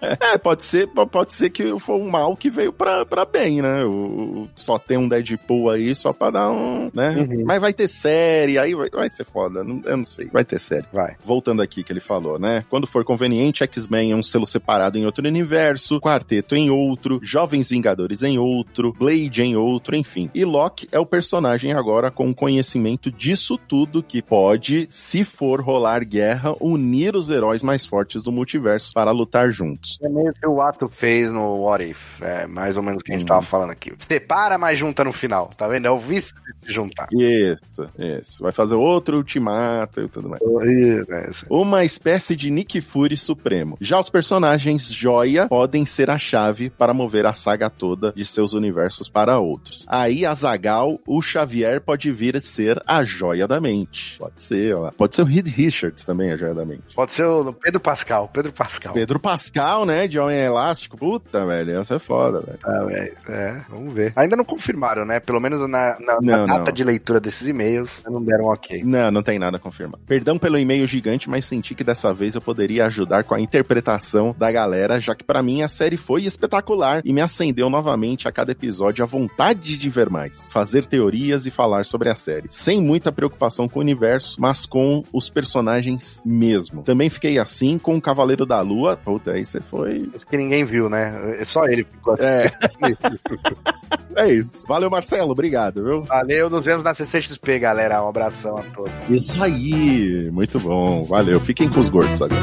É, pode ser, po- pode ser que foi um mal que veio pra, pra bem, né? O, só tem um Deadpool aí só pra dar um, né? Uhum. Mas vai ter série, aí vai, vai ser foda. Eu não sei, vai ter série. Vai. Voltando aqui que ele falou, né? Quando for conveniente, X-Men é um selo separado em outro universo, Quarteto em outro, Jovens Vingadores em outro, Blade em outro, enfim. E Loki é o personagem agora com conhecimento disso tudo que pode, se for rolar guerra, unir os heróis mais fortes do multiverso para lutar juntos. É meio que o ato fez no What If. É mais ou menos o que a gente Hum. tava falando aqui. Separa, mas junta no final. Tá vendo? É o vice de se juntar. Isso, isso. Vai fazer outro ultimato e tudo mais. Isso. Uma espécie de Nick Fury supremo. Já os personagens joia podem ser a chave para mover a saga toda de seus universos para outros. Aí a Zagal, o Xavier pode vir a ser a joia da mente. Pode ser, ó. Pode ser o Reed Richards também, a joia da mente. Pode ser o Pedro Pascal. Pedro Pascal. Pedro Pascal, né? De Homem Elástico. Puta, velho. Essa é foda, velho. Ah, velho, é, vamos ver. Ainda não confirmaram, né? Pelo menos na, na- na Não, data não. de leitura desses e-mails, não deram ok. Não, não tem nada a confirmar. Perdão pelo e-mail gigante, mas senti que dessa vez eu poderia ajudar com a interpretação da galera, já que pra mim a série foi espetacular e me acendeu novamente a cada episódio a vontade de ver mais, fazer teorias e falar sobre a série, sem muita preocupação com o universo, mas com os personagens mesmo. Também fiquei assim com o Cavaleiro da Lua. Puta, aí você foi. Isso que ninguém viu, né? É Só ele ficou assim. É. É isso. Valeu, Marcelo. Obrigado, viu? Valeu, nos vemos na CCXP, galera. Um abração a todos. Isso aí. Muito bom. Valeu. Fiquem com os gordos agora.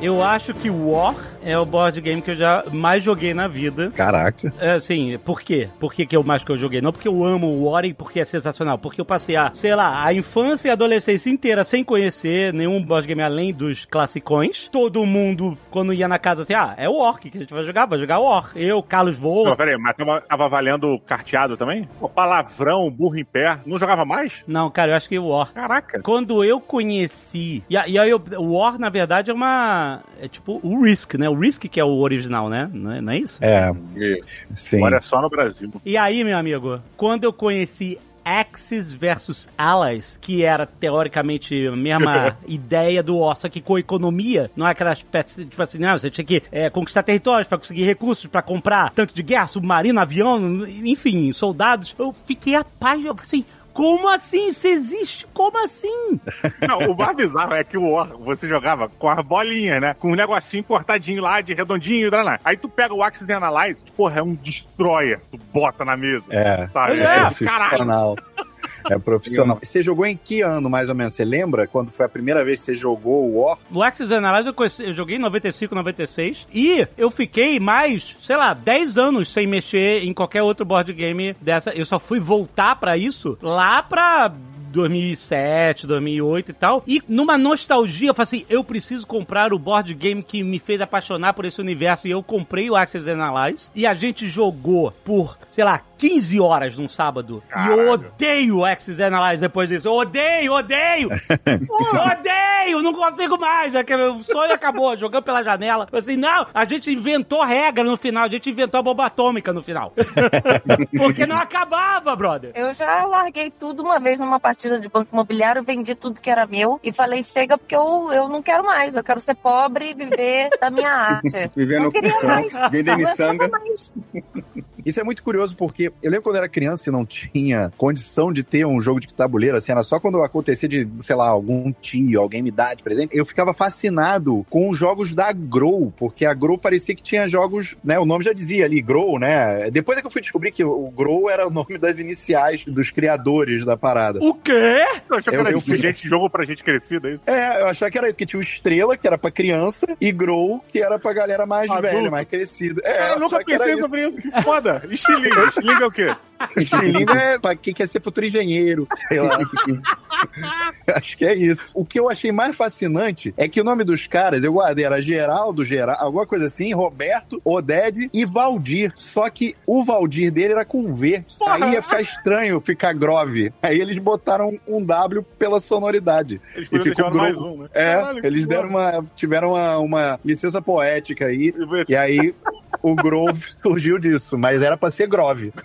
Eu acho que War é o board game que eu já mais joguei na vida. Caraca. É, assim, por quê? Por que, que eu mais que eu joguei? Não porque eu amo o War e porque é sensacional. Porque eu passei a, sei lá, a infância e a adolescência inteira sem conhecer nenhum board game além dos classicões. Todo mundo, quando ia na casa assim, ah, é o War que a gente vai jogar, vai jogar War. Eu, Carlos Voa. Não, peraí, mas tava, tava valendo carteado também? Pô, palavrão, burro em pé. Não jogava mais? Não, cara, eu acho que o War. Caraca. Quando eu conheci. E, e aí, eu- o War, na verdade, é uma. É tipo o Risk, né? O Risk que é o original, né? Não é, não é isso? É, Isso. sim. Agora é só no Brasil. E aí, meu amigo, quando eu conheci Axis versus Allies, que era teoricamente a mesma ideia do War, só que com economia, não é aquela espécie, tipo assim, não, você tinha que é, conquistar territórios pra conseguir recursos, pra comprar tanque de guerra, submarino, avião, enfim, soldados. Eu fiquei apaixonado, assim, como assim? Isso existe? Como assim? Não, o mais bizarro é que o War, você jogava com as bolinhas, né? Com um negocinho cortadinho lá, de redondinho, lá. Aí tu pega o Axis Analyze, porra, é um destroyer. Tu bota na mesa. É. Sabe? É, caralho. É profissional. Você jogou em que ano, mais ou menos? Você lembra quando foi a primeira vez que você jogou o War? No Axis Analyze eu, eu joguei em 95, 96 e eu fiquei mais, sei lá, 10 anos sem mexer em qualquer outro board game dessa. Eu só fui voltar pra isso lá pra 2007, 2008 e tal. E numa nostalgia, eu falei assim, eu preciso comprar o board game que me fez apaixonar por esse universo. E eu comprei o Axis Analyze e a gente jogou por, sei lá, 15 horas num sábado. E eu Caralho. odeio o Axis Analyze depois disso. Eu odeio, odeio! odeio! Não consigo mais! É que o sonho acabou, jogando pela janela. Eu Assim, não, a gente inventou regra no final, a gente inventou a bomba atômica no final. Porque não acabava, brother. Eu já larguei tudo uma vez numa partida de banco imobiliário, vendi tudo que era meu e falei, chega porque eu, eu não quero mais, eu quero ser pobre e viver da minha arte. Vivendo não queria mais. aguentava miçanga. mais. Isso é muito curioso porque eu lembro quando eu era criança e não tinha condição de ter um jogo de tabuleiro, assim, era só quando acontecia de, sei lá, algum tio, alguém me dar de presente. Eu ficava fascinado com os jogos da Grow, porque a Grow parecia que tinha jogos, né? O nome já dizia ali, Grow, né? Depois é que eu fui descobrir que o Grow era o nome das iniciais dos criadores da parada. O quê? Eu achei que era eu fui- gente, jogo pra gente crescida, é isso? É, eu achava que era porque tinha o Estrela, que era pra criança, e Grow, que era pra galera mais Adulto. velha, mais crescida. É, eu eu nunca achava pensei sobre isso. Que foda. Estilingue. Estilingue é o quê? Estilingue é pra quem quer ser futuro engenheiro, sei lá. Acho que é isso. O que eu achei mais fascinante é que o nome dos caras, eu guardei, era Geraldo, Geral, alguma coisa assim, Roberto, Oded e Valdir. Só que o Valdir dele era com V. Porra. Aí ia ficar estranho ficar Grove. Aí eles botaram um W pela sonoridade. Eles E ficou mais um, né? É, Caralho, eles deram uma, tiveram uma, uma licença poética aí. E aí o Grove surgiu disso, mas era pra ser Grove.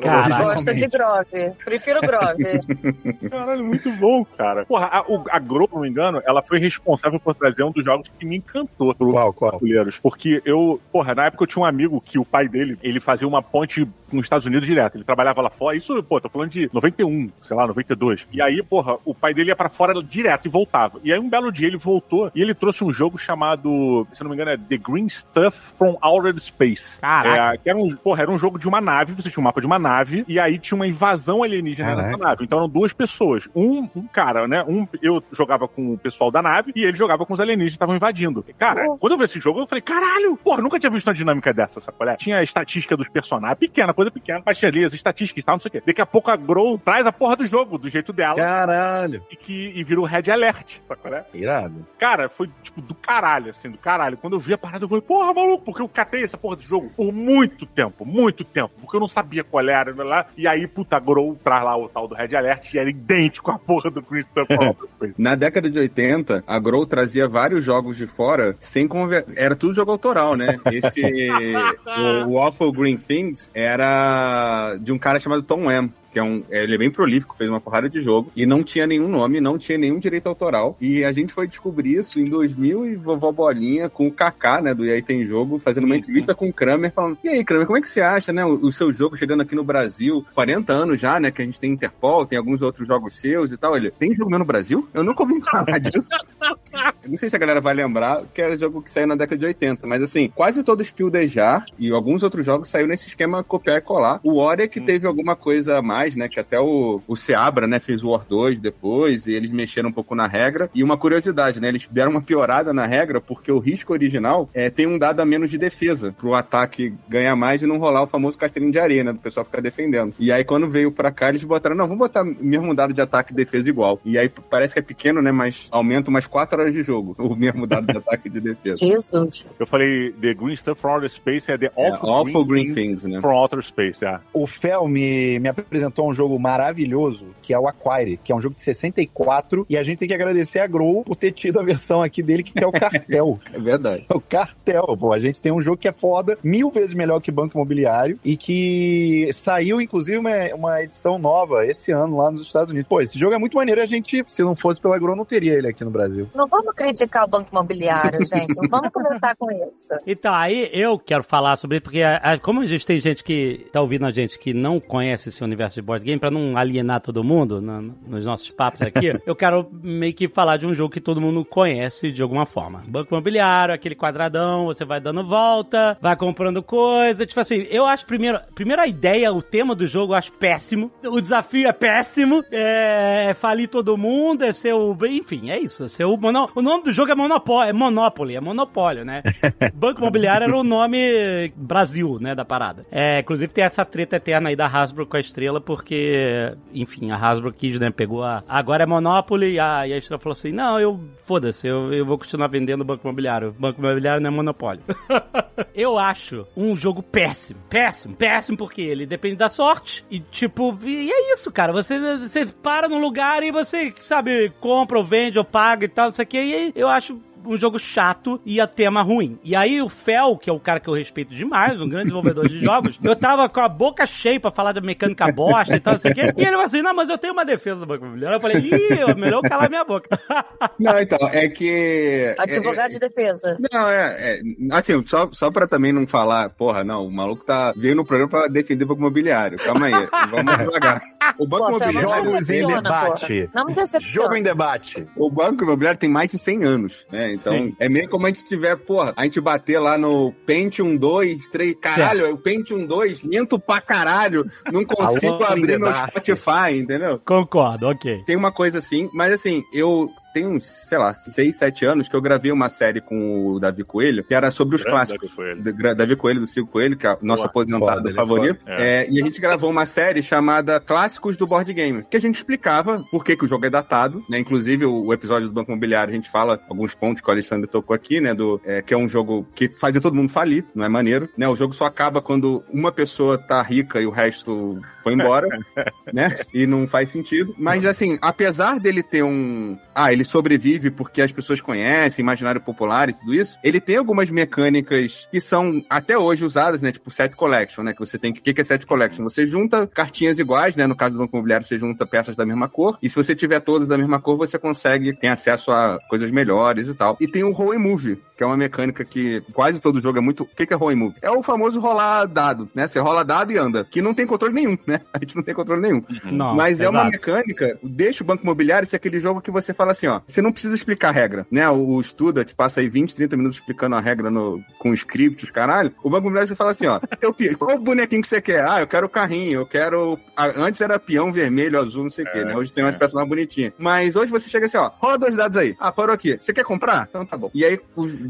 Caralho. Gosta de Grove. Prefiro Grove. Caralho, muito bom, cara. Porra, a, a Grow, se não me engano, ela foi responsável por trazer um dos jogos que me encantou pro Qual, qual? Porque eu, porra, na época eu tinha um amigo que o pai dele, ele fazia uma ponte nos Estados Unidos direto. Ele trabalhava lá fora. Isso, pô, tô falando de 91, sei lá, 92. E aí, porra, o pai dele ia pra fora direto e voltava. E aí um belo dia ele voltou e ele trouxe um jogo chamado, se não me engano, é The Green Stuff from Outer Space. Caraca. É, que era um, porra, era um jogo de uma nave, você tinha um mapa de uma nave, e aí tinha uma invasão alienígena Caraca. nessa nave. Então eram duas pessoas. Um, um cara, né? Um, eu jogava com o pessoal da nave e ele jogava com os alienígenas que estavam invadindo. Cara, quando eu vi esse jogo, eu falei, caralho, porra, nunca tinha visto uma dinâmica dessa, sabe qual é? Tinha a estatística dos personagens, pequena, coisa pequena, mas tinha ali as estatísticas e tal, não sei o quê. Daqui a pouco a Grow traz a porra do jogo, do jeito dela, Caralho. e, que, e vira o Red Alert, sabe qual é? Irado. Cara, foi tipo do caralho, assim, do caralho. Quando eu vi a parada, eu falei, porra, maluco, porque eu catei essa porra do jogo por muito tempo, muito tempo, porque eu não sabia qual é era, lá. E aí, puta, Grow traz lá o tal do Red Alert e era idêntico à porra do Space. Na década de 80, a Grow trazia vários jogos de fora sem conver... Era tudo jogo autoral, né? Esse. o, o Awful Green Things era de um cara chamado Tom M. Que é um, ele é bem prolífico, fez uma porrada de jogo e não tinha nenhum nome, não tinha nenhum direito autoral. E a gente foi descobrir isso em 2000 e vovó Bolinha com o Kaká, né, do E aí Tem Jogo, fazendo uma entrevista com o Kramer, falando: E aí, Kramer, como é que você acha, né, o, o seu jogo chegando aqui no Brasil? 40 anos já, né, que a gente tem Interpol, tem alguns outros jogos seus e tal. Ele: Tem jogo meu no Brasil? Eu nunca ouvi falar disso. Eu não sei se a galera vai lembrar que era jogo que saiu na década de 80, mas assim, quase todo Spiel Dejar e alguns outros jogos saiu nesse esquema copiar e colar. O Ori é que teve alguma coisa a mais, né? Que até o, o Seabra, né, fez o War 2 depois, e eles mexeram um pouco na regra. E uma curiosidade, né? Eles deram uma piorada na regra, porque o risco original é tem um dado a menos de defesa, pro ataque ganhar mais e não rolar o famoso castelinho de areia, né? Do pessoal ficar defendendo. E aí, quando veio pra cá, eles botaram, não, vamos botar mesmo dado de ataque e defesa igual. E aí parece que é pequeno, né? Mas aumenta umas 4 horas de jogo, o mesmo dado de ataque e de defesa. Jesus. Eu falei The Green Stuff for Outer Space é The É, Awful, Awful Green, Green Things, né? for Outer Space, é. O Fel me, me apresentou um jogo maravilhoso, que é o Aquire, que é um jogo de 64, e a gente tem que agradecer a Grow por ter tido a versão aqui dele, que é o Cartel. É verdade. o Cartel, pô. A gente tem um jogo que é foda, mil vezes melhor que Banco Imobiliário, e que saiu, inclusive, uma, uma edição nova esse ano lá nos Estados Unidos. Pô, esse jogo é muito maneiro, a gente, se não fosse pela Grow, não teria ele aqui no Brasil. Não vamos criticar o banco imobiliário, gente. Não vamos comentar com isso. Então, aí eu quero falar sobre isso, porque a- a- como a gente tem gente que tá ouvindo a gente que não conhece esse universo de board game, pra não alienar todo mundo na- nos nossos papos aqui, eu quero meio que falar de um jogo que todo mundo conhece de alguma forma. Banco imobiliário, aquele quadradão, você vai dando volta, vai comprando coisa, tipo assim, eu acho primeiro, primeiro a ideia, o tema do jogo eu acho péssimo, o desafio é péssimo, é, é falir todo mundo, é ser o, enfim, é isso, é ser o, mono, o nome do jogo é Monopólio, é Monopoly, é monopólio, né? Banco Imobiliário era o nome Brasil, né, da parada. É, inclusive tem essa treta eterna aí da Hasbro com a Estrela, porque, enfim, a Hasbro quis, né, pegou a... Agora é Monopoly, e a, e a Estrela falou assim, não, eu, foda-se, eu, eu vou continuar vendendo Banco Imobiliário. Banco Imobiliário não é monopólio. eu acho um jogo péssimo, péssimo, péssimo, porque ele depende da sorte, e tipo, e é isso, cara, você, você para num lugar e você, sabe, compra ou vende ou paga e tal, não sei o que, e aí eu acho um jogo chato e a tema ruim. E aí o Fel, que é o cara que eu respeito demais, um grande desenvolvedor de jogos, eu tava com a boca cheia pra falar da mecânica bosta e tal, não sei o quê. E ele falou assim, não, mas eu tenho uma defesa do Banco Imobiliário. Eu falei, ih, é melhor eu calar minha boca. Não, então, é que. Advogado de defesa. Não, é, é, assim, só, só pra também não falar, porra, não, o maluco tá veio no programa pra defender o banco imobiliário. Calma aí, vamos devagar. O banco Pô, imobiliário. me Jogos em debate. porra. Não me decepciona. Jogo em debate. O banco imobiliário tem mais de 100 anos, né? Então, Sim. é meio como a gente tiver, porra, a gente bater lá no Pentium 2, 3, caralho, o Pentium 2, lento pra caralho, não consigo abrir meu. Spotify, entendeu? Concordo, ok. Tem uma coisa assim, mas assim, eu tenho uns, sei lá, 6, 7 anos que eu gravei uma série com o Davi Coelho, que era sobre os Grande clássicos. Davi Coelho. Davi Coelho do Silvio Coelho, que é o nosso Boa, aposentado foda, é favorito. foda. É, e a gente gravou uma série chamada Clássicos do Board Game, que a gente explicava por que, que o jogo é datado, né? Inclusive, o, o episódio do Banco Imobiliário, a gente fala alguns pontos que o Alexandre tocou aqui, né? Do, é, que é um jogo que fazia todo mundo falir, não é maneiro, né? O jogo só acaba quando uma pessoa tá rica e o resto foi embora, né? E não faz sentido. Mas, assim, apesar dele ter um... Ah, ele sobrevive porque as pessoas conhecem, imaginário popular e tudo isso, ele tem algumas mecânicas que são até hoje usadas, né? Tipo set collection, né? Que você tem que. O que que é set collection? Você junta cartinhas iguais, né? No caso do banco imobiliário, você junta peças da mesma cor. E se você tiver todas da mesma cor, você consegue ter acesso a coisas melhores e tal. E tem o roll and move, que é uma mecânica que quase todo jogo é muito. O que que é roll and move? É o famoso rolar dado, né? Você rola dado e anda. Que não tem controle nenhum, né? A gente não tem controle nenhum. Não, Mas é uma mecânica, deixa o banco imobiliário ser aquele jogo que você fala assim, ó, você não precisa explicar a regra, né? O, o Studa te passa aí 20, 30 minutos explicando a regra no, com script, os caralho. O banco imobiliário você fala assim, ó, eu, qual bonequinho que você quer? Ah, eu quero o carrinho, eu quero... ah, antes era peão vermelho, azul, não sei o quê, né? Hoje tem umas é. peças mais bonitinhas. Mas hoje você chega assim, ó, rola dois dados aí. Ah, parou aqui. Você quer comprar? Então tá bom. E aí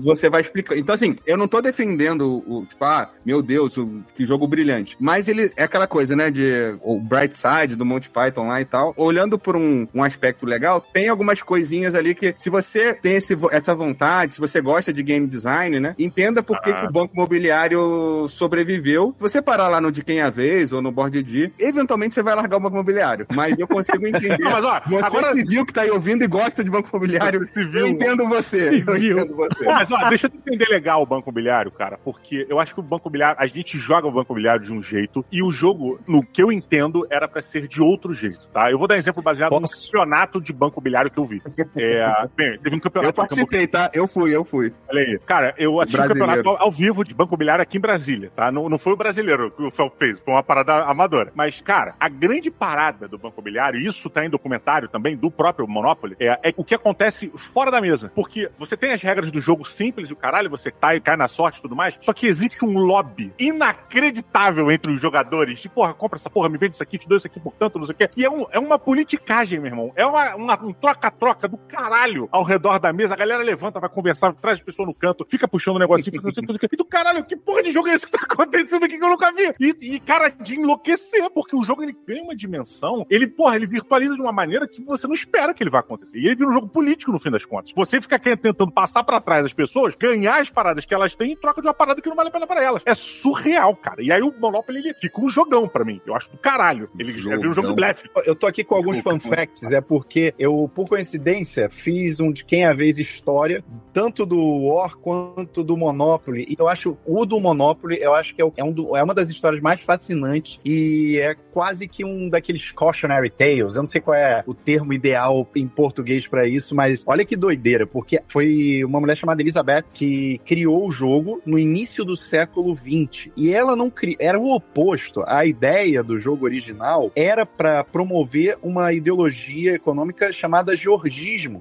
você vai explicar. Então assim, eu não tô defendendo o, tipo, ah, meu Deus, o, que jogo brilhante. Mas ele é aquela coisa, né, de o Bright Side do Monty Python lá e tal. Olhando por um, um aspecto legal, tem algumas coisinhas coisinhas ali que, se você tem esse, essa vontade, se você gosta de game design, né? Entenda por que, Ah. que o banco imobiliário sobreviveu. Se você parar lá no De Quem é a Vez ou no Board D, eventualmente você vai largar o banco imobiliário. Mas eu consigo entender. Não, mas ó, você agora- civil que tá aí ouvindo e gosta de banco imobiliário, Você civil. eu entendo você. Eu Civil. entendo você. Pô, mas ó, deixa eu entender legal o Banco Imobiliário, cara, porque eu acho que o Banco Imobiliário, a gente joga o Banco Imobiliário de um jeito e o jogo, no que eu entendo, era pra ser de outro jeito, tá? Eu vou dar um exemplo baseado no Posso? campeonato de Banco Imobiliário que eu vi. É, bem, teve um Eu campeonato. participei, tá? Eu fui, eu fui. Olha aí. Cara, eu assisti Brasileiro. um campeonato ao, ao vivo de Banco Imobiliário aqui em Brasília, tá? Não, não foi o brasileiro que o Fel fez, foi uma parada amadora. Mas, cara, a grande parada do Banco Imobiliário, e isso tá em documentário também do próprio Monopoly, é, é o que acontece fora da mesa. Porque você tem as regras do jogo simples e o caralho, você tá e cai na sorte e tudo mais, só que existe um lobby inacreditável entre os jogadores. De, porra, compra essa porra, me vende isso aqui, te dou isso aqui por tanto, não sei o quê. E é, um- é uma politicagem, meu irmão. É uma, uma- um troca-troca do caralho ao redor da mesa. A galera levanta, vai conversar, traz a pessoa no canto, fica puxando um negocinho, fica sei o o. E do caralho, que porra de jogo é esse que tá acontecendo aqui que eu nunca vi? E, e, cara, de enlouquecer, porque o jogo ele ganha uma dimensão, ele, porra, ele virtualiza de uma maneira que você não espera que ele vá acontecer. E ele vira um jogo político no fim das contas. Você fica querendo- tentando passar pra trás das pessoas, ganhar as paradas que elas têm em troca de uma parada que não vale a pena pra elas. É surreal, cara. E aí o Monopoly ele fica um jogão pra mim. Eu acho do caralho. Ele vira um jogo de blefe. Eu tô aqui com alguns Desculpa, fun facts, é porque eu, por coincidência, fiz um de quem é a vez história, tanto do War quanto do Monopoly. E eu acho o do Monopoly, eu acho que é, é um do- é uma das histórias mais fascinantes e é quase que um daqueles cautionary tales. Eu não sei qual é o termo ideal em português pra isso, mas olha que doideira, porque foi uma mulher chamada Elizabeth que criou o jogo no início do século XX. E ela não criou, era o oposto. A ideia do jogo original era para promover uma ideologia econômica chamada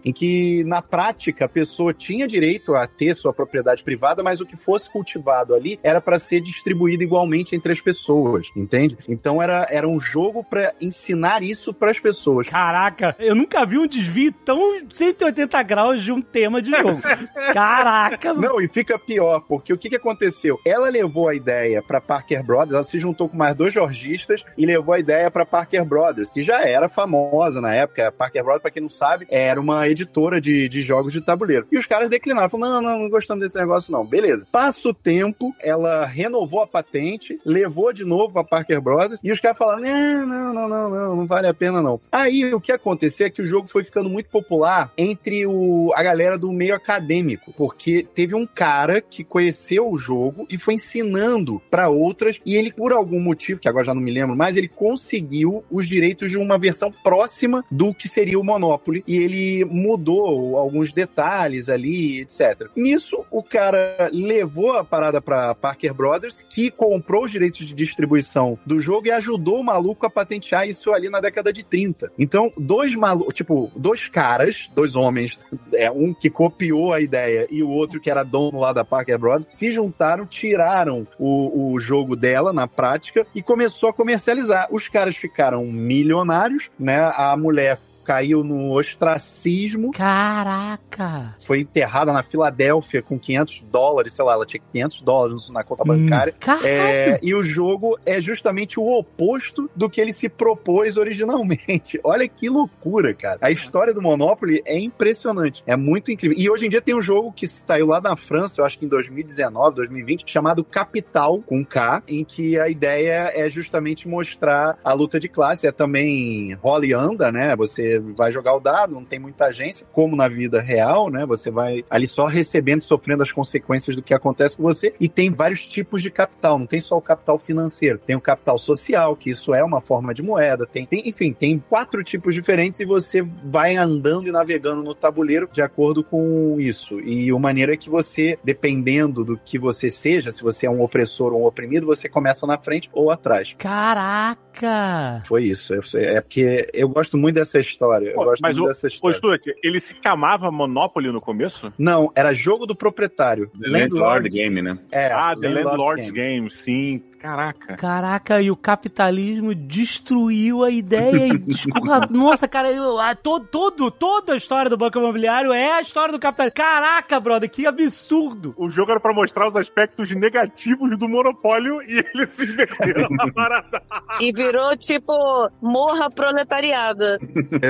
em que na prática a pessoa tinha direito a ter sua propriedade privada, mas o que fosse cultivado ali era para ser distribuído igualmente entre as pessoas, entende? Então era, era um jogo para ensinar isso para as pessoas. Caraca, eu nunca vi um desvio tão 180 graus de um tema de jogo. Caraca, mano. Não, e fica pior, porque o que, que aconteceu? Ela levou a ideia pra Parker Brothers, ela se juntou com mais dois jorgistas e levou a ideia pra Parker Brothers, que já era famosa na época. Parker Brothers, pra quem não sabe, era uma editora de, de jogos de tabuleiro. E os caras declinaram, falaram, não, não, não gostamos desse negócio não. Beleza. Passa o tempo, ela renovou a patente, levou de novo pra Parker Brothers, e os caras falaram, não, não, não, não, não, não vale a pena não. Aí o que aconteceu é que o jogo foi ficando muito popular entre o, a galera do meio acadêmico, porque teve um cara que conheceu o jogo e foi ensinando pra outras, e ele, por algum motivo, que agora já não me lembro mais, ele conseguiu os direitos de uma versão próxima do que seria o Monopoly, e ele mudou alguns detalhes ali, etc. Nisso, o cara levou a parada pra Parker Brothers, que comprou os direitos de distribuição do jogo e ajudou o maluco a patentear isso ali na década de 30. Então, dois malucos, tipo, dois caras, dois homens, é, um que copiou a ideia e o outro que era dono lá da Parker Brothers, se juntaram, tiraram o, o jogo dela na prática e começou a comercializar. Os caras ficaram milionários, né? A mulher caiu no ostracismo, Caraca. foi enterrada na Filadélfia com 500 dólares, sei lá, ela tinha 500 dólares na conta bancária. Caralho. É, e o jogo é justamente o oposto do que ele se propôs originalmente. Olha que loucura, cara. A história do Monopoly é impressionante. É muito incrível. E hoje em dia tem um jogo que saiu lá na França, eu acho que em 2019, 2020, chamado Capital, com K, em que a ideia é justamente mostrar a luta de classe. É também rola e anda, né? Você vai jogar o dado, não tem muita agência, como na vida real, né? Você vai ali só recebendo, sofrendo as consequências do que acontece com você. E tem vários tipos de capital, não tem só o capital financeiro. Tem o capital social, que isso é uma forma de moeda. Tem, tem enfim, tem quatro tipos diferentes e você vai andando e navegando no tabuleiro de acordo com isso. E a maneira é que você, dependendo do que você seja, se você é um opressor ou um oprimido, você começa na frente ou atrás. Caraca. Foi isso. Sei- É porque eu gosto muito dessa história. Eu Pô, gosto mas muito o- dessa Ô, história. Stuart, ele se chamava Monopoly no começo? Não, era jogo do proprietário. The Landlord Landlords- Game, né? É, ah, The Landlord's Landlord's Game. Game, sim. Caraca. Caraca, e o capitalismo destruiu a ideia e. Nossa, cara, eu, a, to, todo, toda a história do banco imobiliário é a história do capitalismo. Caraca, brother, que absurdo. O jogo era pra mostrar os aspectos negativos do monopólio e eles se inverteram na parada. E virou tipo morra proletariada.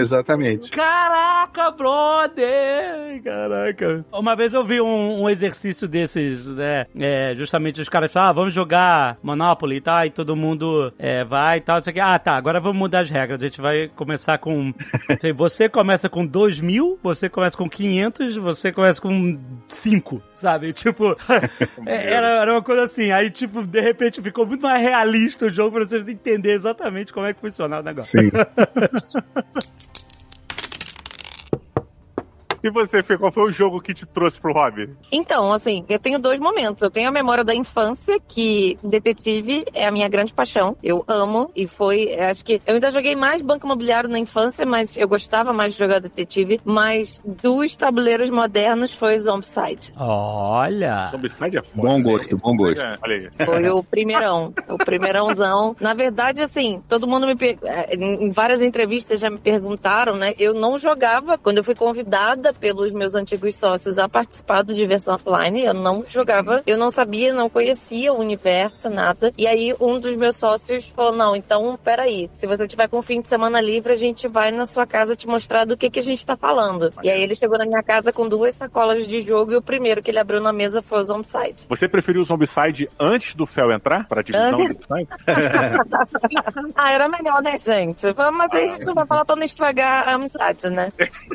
Exatamente. Caraca, brother! Caraca. Uma vez eu vi um, um exercício desses, né? É, justamente os caras falaram, ah, vamos jogar Monopoly e tal, e todo mundo é, vai e tal. Isso aqui. Ah, tá, agora vamos mudar as regras. A gente vai começar com. sei, Você começa com 2 mil, você começa com 500, você começa com 5, sabe? Tipo, é, era, era uma coisa assim. Aí, tipo, de repente ficou muito mais realista o jogo pra vocês entenderem exatamente como é que funciona o negócio. Sim. E você, Fê, qual foi o jogo que te trouxe pro hobby? Então, assim, eu tenho dois momentos. Eu tenho a memória da infância, que detetive é a minha grande paixão. Eu amo e foi, acho que eu ainda joguei mais banco imobiliário na infância, mas eu gostava mais de jogar detetive. Mas dos tabuleiros modernos foi Zombicide. Olha! Zombicide é foda. Bom né? gosto, bom gosto. É. Foi o primeirão, o primeirãozão. Na verdade, assim, todo mundo me per... eh, em várias entrevistas já me perguntaram, né? Eu não jogava quando eu fui convidada pelos meus antigos sócios a participar do Diversão Offline. Eu não jogava, eu não sabia, não conhecia o universo, nada. E aí um dos meus sócios falou: "Não, então, peraí, se você tiver com um fim de semana livre, a gente vai na sua casa te mostrar do que que a gente tá falando". E aí ele chegou na minha casa com duas sacolas de jogo e o primeiro que ele abriu na mesa foi o Zombicide. Você preferiu o Zombicide antes do Fel entrar pra divisão do Zombicide? ah, era melhor, né, gente? Mas aí a gente não vai falar pra não estragar a amizade, né?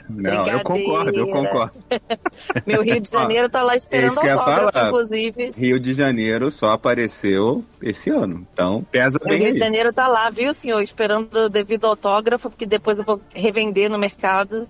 Não, eu concordo, eu concordo. Meu Rio de Janeiro tá lá É esperando isso que eu ia autógrafo, falar. inclusive. Rio de Janeiro só apareceu esse ano. Então, pesa Meu bem Rio aí. de Janeiro tá lá, viu, senhor? Esperando o devido autógrafo, porque depois eu vou revender no mercado.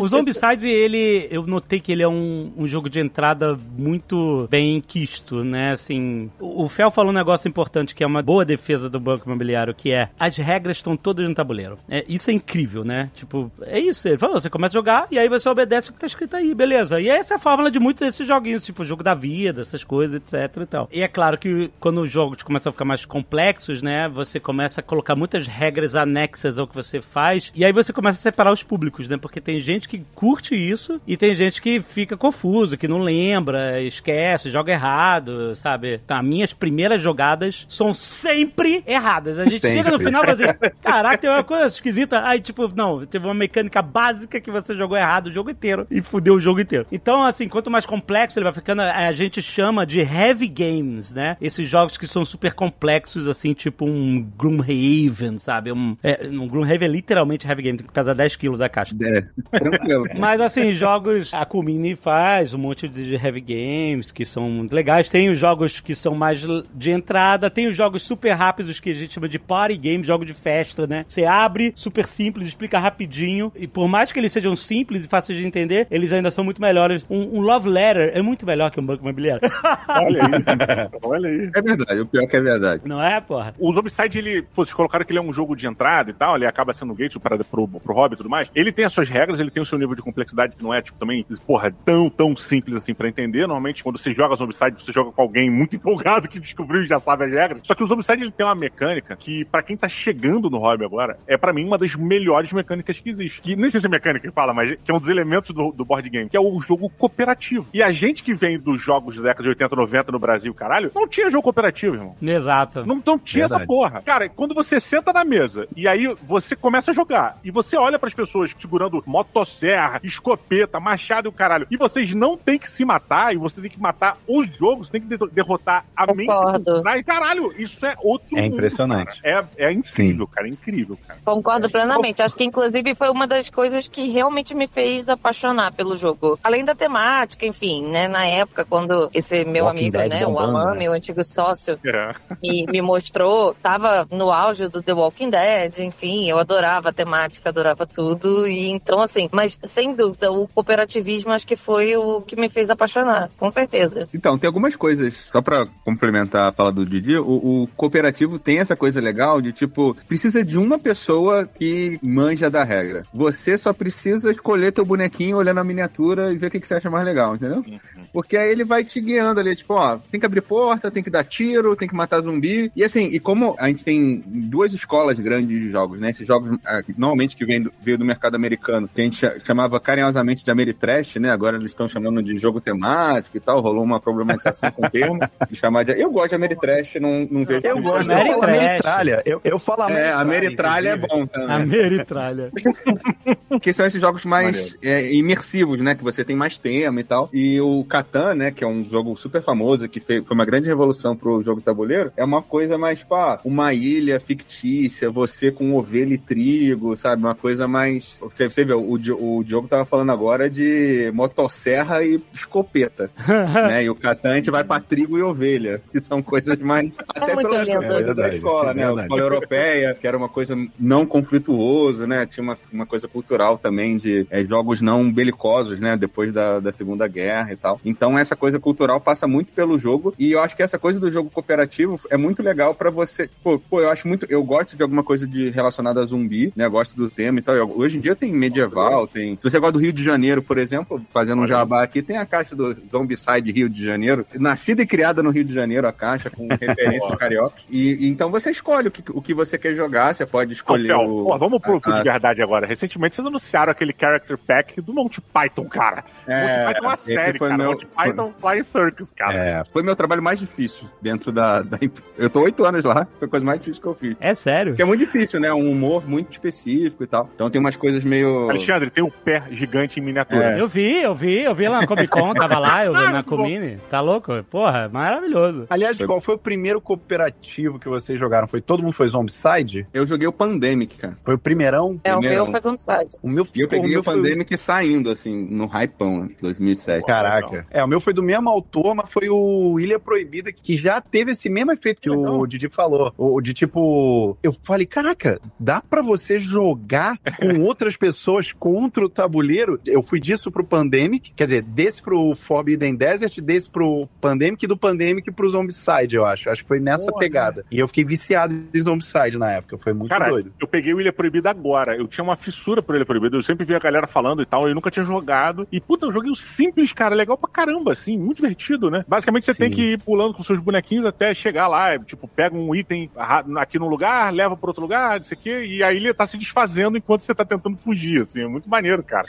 O Zombicide, ele, eu notei que ele é um, um jogo de entrada muito bem quisto, né? Assim, o o Fel falou um negócio importante que é uma boa defesa do banco imobiliário, que é as regras estão todas no tabuleiro. É, isso é incrível, né? Tipo, é isso. Ele falou, você começa a jogar e aí você obedece o que tá escrito aí, beleza. E essa é a fórmula de muitos desses joguinhos, tipo, jogo da vida, essas coisas, etc e tal. E é claro que quando os jogos começam a ficar mais complexos, né? Você começa a colocar muitas regras anexas ao que você faz e aí você começa a separar os públicos, né? Porque tem gente que curte isso e tem gente que fica confuso, que não lembra, esquece, joga errado, sabe? Tá, minhas primeiras jogadas são sempre erradas. A gente Sempre. chega no final e fala assim, caraca, tem uma coisa esquisita. Aí, tipo, não, teve uma mecânica básica que você jogou errado o jogo inteiro e fudeu o jogo inteiro. Então, assim, quanto mais complexo ele vai ficando, a gente chama de heavy games, né? Esses jogos que são super complexos, assim, tipo um Gloomhaven, sabe? Um, é, um Gloomhaven é literalmente heavy game, tem que pesar 10 quilos a caixa. É, tranquilo. Mas assim, jogos. A Kumini faz um monte de heavy games que são muito legais. Tem os jogos que são mais de entrada, tem os jogos super rápidos que a gente chama de party games, jogos de festa, né? Você abre, super simples, explica rapidinho. E por mais que eles sejam simples e fáceis de entender, eles ainda são muito melhores. Um, um Love Letter é muito melhor que um banco imobiliário. Olha aí. Olha aí. É verdade, o pior que é verdade. Não é, porra? O Zombicide, ele, pô, vocês colocaram que ele é um jogo de entrada e tal, ele acaba sendo gate para, pro, pro hobby e tudo mais. Ele tem as suas regras, ele tem o seu nível de complexidade que não é, tipo, também, porra, tão, tão simples assim pra entender. Normalmente, quando você joga Zombicide, você joga com alguém muito empolgado que descobriu e já sabe as regras. Só que o Zombicide, ele tem uma mecânica que, pra quem tá chegando no hobby agora, é pra mim uma das melhores mecânicas que existe. Que nem sei se é mecânica que fala, mas que é um dos elementos do, do board game, que é o jogo cooperativo. E a gente que vem dos jogos da década de 80, 90 no Brasil, caralho, não tinha jogo cooperativo, irmão. Exato. Não, não tinha Verdade. essa porra. Cara, quando você senta na mesa e aí você começa a jogar e você olha pras pessoas segurando motosserra, escopeta, machado e o caralho, e vocês não tem que se matar e você tem que matar os jogos, você tem que de- derrotar a mente Concordo. trás. Caralho, isso é outro É mundo, impressionante. cara. É, é incrível, cara, é incrível, cara. Concordo plenamente. Acho que, inclusive, foi uma das coisas que realmente me fez apaixonar pelo jogo. Além da temática, enfim, né? Na época, quando esse meu Walking amigo, Dead né? O bombando, Alan, né? meu antigo sócio, É. me, me mostrou, tava no auge do The Walking Dead, enfim, eu adorava a temática, adorava tudo, e então assim, mas sem dúvida, o cooperativismo acho que foi o que me fez apaixonar, com certeza. Então, tem algumas coisas, só pra complementar a fala do Didi, o, o cooperativo tem essa coisa legal de tipo, precisa de uma pessoa que manja da regra. Você só precisa escolher teu bonequinho, olhando a miniatura e ver o que, que você acha mais legal, entendeu? Porque aí ele vai te guiando ali, tipo, ó, tem que abrir porta, tem que dar tiro, tem que matar zumbi. E assim, e como a gente tem duas escolas grandes de jogos, né? Esses jogos, ah, normalmente que vem do- veio do mercado americano, que a gente cha- chamava carinhosamente de Ameritrash, né? Agora eles estão chamando de jogo temático e tal, rolou uma problematização com o termo. De chamar de... Eu gosto de Ameritrash, não, não vejo... Eu gosto, Ameritrash. Ameritralha. Eu, eu falo É, a Meritralha é inclusive. bom também. A Meritralha. Que são esses jogos mais. É, imersivos, né? Que você tem mais tema e tal. E o Catan, né? Que é um jogo super famoso, que foi uma grande revolução pro jogo tabuleiro, é uma coisa mais, pá, uma ilha fictícia, você com ovelha e trigo, sabe? Uma coisa mais. Você, você vê, o, o Diogo tava falando agora de motosserra e escopeta, né? E o Catan a gente vai pra trigo e ovelha, que são coisas mais. Até muito pela lindo. coisa da escola, né? A escola europeia, que era uma coisa não conflituoso, né? Tinha uma, uma coisa cultural também de é, jogos não belicosos, né? Depois da, da Segunda Guerra e tal. Então essa coisa cultural passa muito pelo jogo e eu acho que essa coisa do jogo cooperativo é muito legal pra você. Pô, pô, eu acho muito. Eu gosto de alguma coisa de relacionada a zumbi, né? Eu gosto do tema e tal. Eu- hoje em dia tem medieval, tem. Se você gosta do Rio de Janeiro, por exemplo, fazendo um jabá aqui, tem a caixa do Zombicide Rio de Janeiro. Nascida e criada no Rio de Janeiro, a caixa, com referências cariocas. E, e então você escolhe o que, o que você quer jogar, você pode escolher. O... pô, vamos pro, pro a- de verdade agora. Recentemente vocês anunciaram aquele character pack do Monty Python, cara. É, Monty Python é uma série, foi cara. meu- Monty Python Flying Circus, cara. É, Foi meu trabalho mais difícil dentro da, da. Eu tô oito anos lá, foi a coisa mais difícil que eu fiz. É sério? Porque é muito difícil, né? Um humor muito específico e tal. Então tem umas coisas meio. Alexandre, tem um pé gigante em miniatura. É. Eu vi, eu vi, eu vi lá na Comic Con, tava lá, eu vi na Muito bom. Comini. Tá louco? Porra, maravilhoso. Aliás, Foi- qual foi o primeiro cooperativo que vocês jogaram? Foi todo mundo foi Zombicide? Eu joguei o Pandemic, cara. Foi o primeirão? É, o Primeiro. meu faz um site. O meu E eu pô, o peguei meu o Pandemic saindo, assim, no hypão, 2007. Caraca. É, o meu foi do mesmo autor, mas foi o Ilha Proibida, que já teve esse mesmo efeito que o Didi falou. O de tipo, eu falei, caraca, dá pra você jogar com outras pessoas contra o tabuleiro? Eu fui disso pro Pandemic, quer dizer, desse pro Forbidden Desert, desse pro Pandemic e do Pandemic pro Zombicide, eu acho. Acho que foi nessa Porra. pegada. E eu fiquei viciado em Zombicide na época, foi muito Cara, doido. eu peguei o Ilha Proibida agora. Eu tinha uma fissura por Ilha Proibida. Eu sempre via a galera falando e tal. Eu nunca tinha jogado. E, puta, eu joguei o simples, cara. Legal pra caramba, assim. Muito divertido, né? Basicamente, você Sim. tem que ir pulando com seus bonequinhos até chegar lá. Tipo, pega um item aqui num lugar, leva pra outro lugar, não sei o quê. E a ilha tá se desfazendo enquanto você tá tentando fugir, assim. É muito maneiro, cara.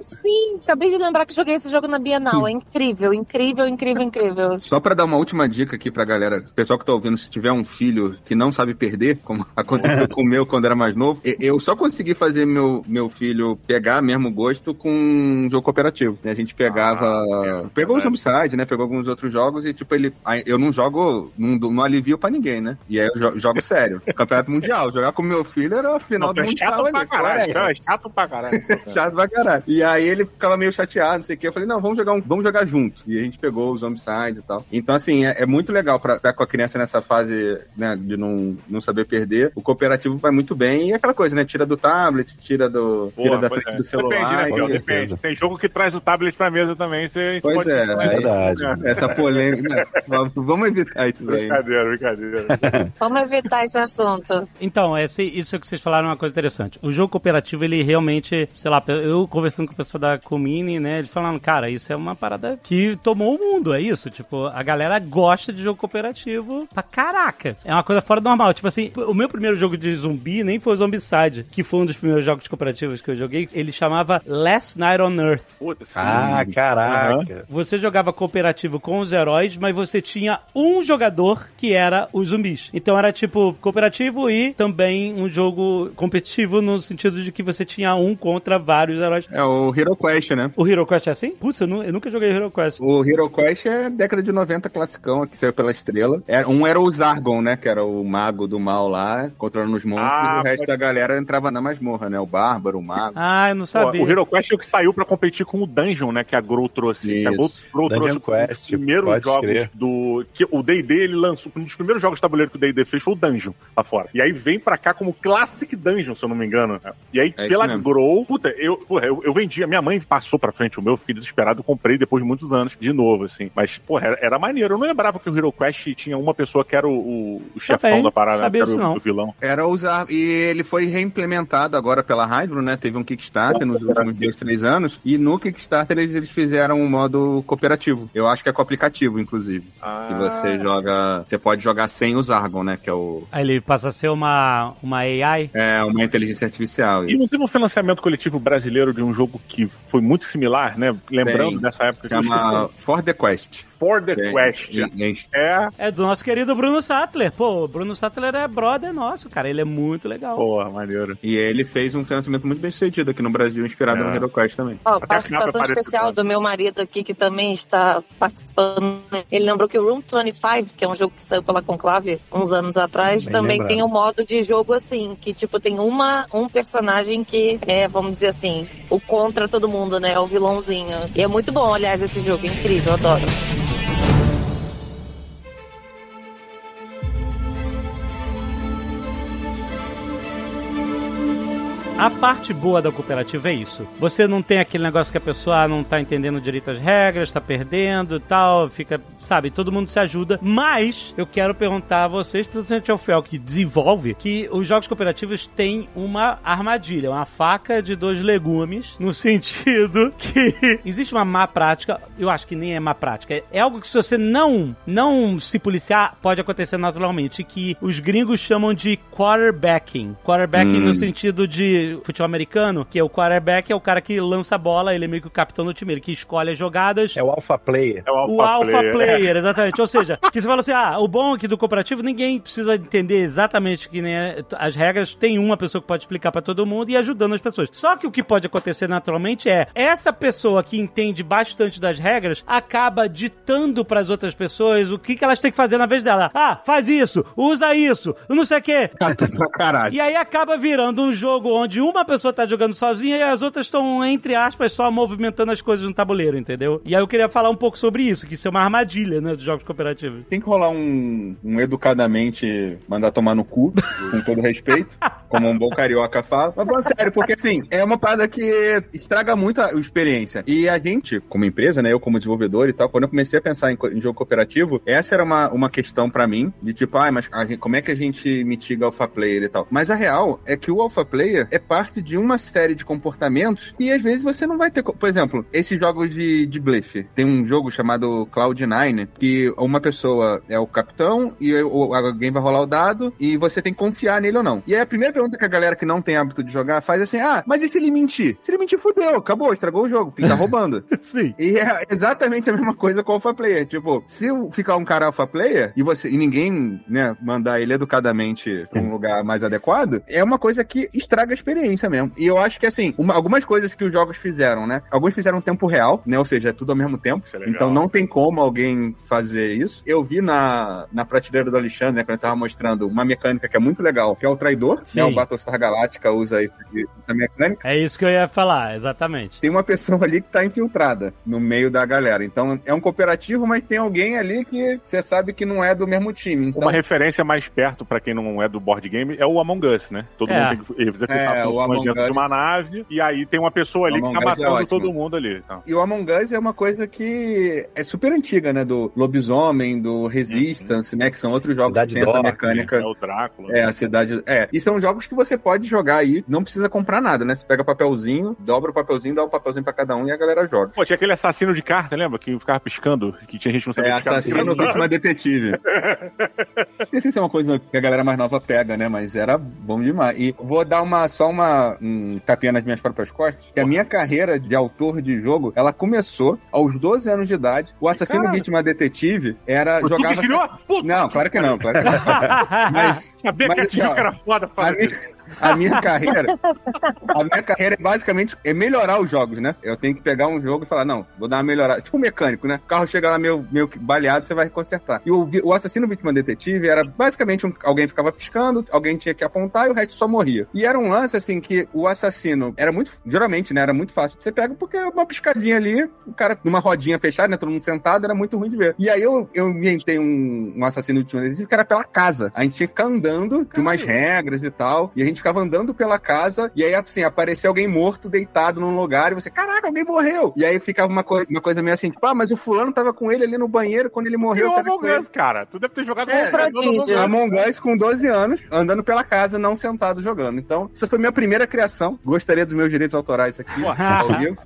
Sim, acabei de lembrar que joguei esse jogo na Bienal. É incrível, incrível, incrível, incrível. Só pra dar uma última dica aqui pra galera, o pessoal que tá ouvindo, se tiver um filho que não sabe perder, como aconteceu com o meu quando era mais novo, eu só consegui fazer meu, meu filho pegar mesmo gosto com um jogo cooperativo. né? A gente pegava. Ah, pegou o verdade. Zombicide, né? Pegou alguns outros jogos e, tipo, ele. Eu não jogo, não, não alivio pra ninguém, né? E aí eu jo- jogo sério. Campeonato Mundial. Jogar com meu filho era a final Não, do é Mundial. chato ali, pra caralho. Coreia. Não, é chato pra caralho. Chato pra caralho. E aí ele ficava meio chateado, não sei o que. Eu falei, não, vamos jogar, um, vamos jogar junto. E a gente pegou os Zombicide e tal. Então, assim, é, é muito legal pra estar com a criança nessa fase, né, de não, não saber perder. O cooperativo vai muito bem. E é aquela coisa, né? Tira do tablet, tira do. Porra, tira da frente é. do celular. Depende, né, Depende. certeza. Tem jogo que traz o tablet pra mesa também. Você Pois pode... é, É verdade. Essa polêmica. né? Vamos evitar isso aí. Brincadeira, brincadeira. Vamos evitar esse assunto. Então, esse- isso que vocês falaram é uma coisa interessante. O jogo cooperativo, ele realmente, sei lá, eu conversando com o pessoal da Comini, né, eles falaram, cara, isso é uma parada que tomou o mundo, é isso. Tipo, a galera gosta de jogo cooperativo pra caracas. É uma coisa fora do normal. Tipo assim, o meu primeiro jogo de zumbi nem foi o Zombicide, que foi um dos primeiros jogos cooperativos que eu joguei. Ele chamava Last Night on Earth. Puta, sim. Ah, caraca. Você jogava cooperativo com os heróis, mas você tinha um jogador que era os zumbis. Então era tipo cooperativo e também um jogo competitivo no sentido de que você tinha um contra vários heróis. É o Hero Quest, né? O Hero Quest é assim? Putz, eu, eu nunca joguei Hero Quest. O Hero Quest é década de 90 classicão, que saiu pela estrela. Era- Um era o Zargon, né? Que era o mago do mal lá, controlando os monstros. Ah, e o resto pode- da galera entrava na masmorra, né? O Bárbaro, o mago. Ah, eu não sabia. O Hero Quest é o que saiu pra competir com o Dungeon, né? Que a Grow trouxe. Que a Grow, Isso. Grow Dungeon trouxe Quest, os primeiros jogos crer. do. Que o DD ele lançou. Um dos primeiros jogos de tabuleiro que o DD fez foi o Dungeon lá fora. E aí vem pra cá como Classic Dungeon, se eu não me engano. E aí, É isso pela. Grow, puta, eu, porra, eu, eu vendi. A minha mãe passou pra frente o meu, eu fiquei desesperado, eu comprei depois de muitos anos de novo, assim. Mas, porra, era, era maneiro. Eu não lembrava que o Hero Quest tinha uma pessoa que era o, o, o chefão Também, da parada, né? sabia era o, não. o vilão. Era o Zargon. E ele foi reimplementado agora pela Hydro, né? Teve um Kickstarter nos últimos dois, três anos. E no Kickstarter eles, eles fizeram um modo cooperativo. Eu acho que é com aplicativo, inclusive. Ah. Que você joga. Você pode jogar sem os Argon, né? Que é o. Aí ele passa a ser uma, uma AI. É uma inteligência artificial. E não teve um financiamento coletivo brasileiro de um jogo que foi muito similar, né? Lembrando Tem. dessa época Se que chama esqueci. For the Quest. For the Tem. Quest. E- É. É do nosso querido Bruno Sattler. Pô, o Bruno Sattler é brother nosso, cara. Ele é muito legal. Porra, maneiro. E ele fez um financiamento muito bem sucedido aqui no Brasil, inspirado É. no Hero Quest também. Ó, final participação especial lá. do meu marido aqui, que também está participando. Ele lembrou que o Room 25, que é um jogo que saiu pela Conclave uns anos atrás, Bem também lembrado. tem um modo de jogo assim, que tipo, tem uma, um personagem que é, vamos dizer assim, o contra todo mundo, né? É o vilãozinho. E é muito bom, aliás, esse jogo, é incrível, eu adoro. A parte boa da cooperativa é isso. Você não tem aquele negócio que a pessoa não tá entendendo direito as regras, tá perdendo e tal, fica, sabe, todo mundo se ajuda. Mas eu quero perguntar a vocês, principalmente ao Fel, que desenvolve, que os jogos cooperativos têm uma armadilha, uma faca de dois legumes, no sentido que existe uma má prática, eu acho que nem é má prática, é algo que se você não, não se policiar, pode acontecer naturalmente, que os gringos chamam de quarterbacking. Quarterbacking Hum. no sentido de futebol americano, que é o quarterback é o cara que lança a bola, ele é meio que o capitão do time, ele que escolhe as jogadas. É o alpha player. É o O Alpha, alpha player, exatamente. Ou seja, que você fala assim, ah, o bom aqui do cooperativo, ninguém precisa entender exatamente que nem é- as regras, tem uma pessoa que pode explicar pra todo mundo e ajudando as pessoas. Só que o que pode acontecer naturalmente é, essa pessoa que entende bastante das regras, acaba ditando pras outras pessoas o que, que elas têm que fazer na vez dela. Ah, faz isso, usa isso, não sei o quê. Pra caralho. E aí acaba virando um jogo onde uma pessoa tá jogando sozinha e as outras estão, entre aspas, só movimentando as coisas no tabuleiro, entendeu? E aí eu queria falar um pouco sobre isso, que isso é uma armadilha, né, dos jogos cooperativos. Tem que rolar um, um educadamente mandar tomar no cu, com todo respeito, como um bom carioca fala. Mas falando sério, porque assim, é uma parada que estraga muito a experiência. E a gente, como empresa, né, eu como desenvolvedor e tal, quando eu comecei a pensar em, em jogo cooperativo, essa era uma, uma questão pra mim, de tipo, ah, mas gente- como é que a gente mitiga alpha player e tal? Mas a real é que o alpha player é parte de uma série de comportamentos e às vezes você não vai ter. Por exemplo, esses jogos de, de blefe. Tem um jogo chamado Cloud9 que uma pessoa é o capitão e alguém vai rolar o dado e você tem que confiar nele ou não. E aí a primeira pergunta que a galera que não tem hábito de jogar faz é assim: ah, mas e se ele mentir? Se ele mentir, fudeu, acabou, estragou o jogo, porque tá roubando. Sim. E é exatamente a mesma coisa com o alpha player. Tipo, se ficar um cara alpha player e você e ninguém, né, mandar ele educadamente pra um lugar mais adequado, é uma coisa que estraga a experiência mesmo. E eu acho que assim, uma- algumas coisas que os jogos fizeram, né? Alguns fizeram em tempo real, né? Ou seja, é tudo ao mesmo tempo. É então não tem como alguém fazer isso. Eu vi na, na prateleira do Alexandre, né, quando ele tava mostrando uma mecânica que é muito legal, que é o traidor, Sim. né? O Battlestar Galactica usa isso, aqui, essa mecânica. É isso que eu ia falar, exatamente. Tem uma pessoa ali que tá infiltrada no meio da galera. Então é um cooperativo, mas tem alguém ali que você sabe que não é do mesmo time. Então, Uma referência mais perto pra quem não é do board game é o Among Us, né? Todo É. mundo tem que executar É, o Among dentro de Us. uma nave e aí tem uma pessoa ali que tá Us é matando ótimo. todo mundo ali. Então. E o Among Us é uma coisa que é super antiga, né? Do Lobisomem, do Resistance, né? Que são outros jogos Cidade que tem essa mecânica. É o Drácula. É, a cidade. É. E são jogos que você pode jogar aí, não precisa comprar nada, né? Você pega papelzinho, dobra o papelzinho, dá um papelzinho pra cada um e a galera joga. Pô, tinha aquele assassino de carta, lembra? Que ficava piscando, que tinha gente que não sabia É, piscar. assassino vítima detetive. Não sei se isso é uma coisa que a galera mais nova pega, né? Mas era bom demais. E vou dar uma, só uma um, tapinha nas minhas próprias costas. Que a minha carreira de autor de jogo, ela começou aos 12 anos de idade. O assassino vítima detetive era. Tu que jogava. criou? Puta, Não, claro que não, claro que não. Mas sabia mas que a Tijuca era foda pra a minha, a minha carreira, a minha carreira é basicamente é melhorar os jogos, né? Eu tenho que pegar um jogo e falar, não, vou dar uma melhorada. Tipo um mecânico, né? O carro chega lá meio, meio baleado, você vai consertar. E o, o assassino vítima detetive era basicamente um, alguém ficava piscando, alguém tinha que apontar e o resto só morria. E era um lance assim que o assassino era muito, geralmente, né? Era muito fácil. Você pega porque é uma piscadinha ali, o cara numa rodinha fechada, né? Todo mundo sentado, era muito ruim de ver. E aí eu, eu inventei um, um assassino vítima detetive que era pela casa. A gente tinha que ficar andando, tinha umas regras e tal. E a gente ficava andando pela casa, e aí, assim, aparecia alguém morto, deitado num lugar, e você, caraca, alguém morreu. E aí ficava uma coisa, uma coisa meio assim, tipo, ah, mas o fulano tava com ele ali no banheiro quando ele morreu. Será que Among foi Us, cara. Tu deve ter jogado É, Among Us, prodígio. Among Us com 12 anos, andando pela casa, não sentado jogando. Então, essa foi minha primeira criação. Gostaria dos meus direitos autorais aqui, ao vivo.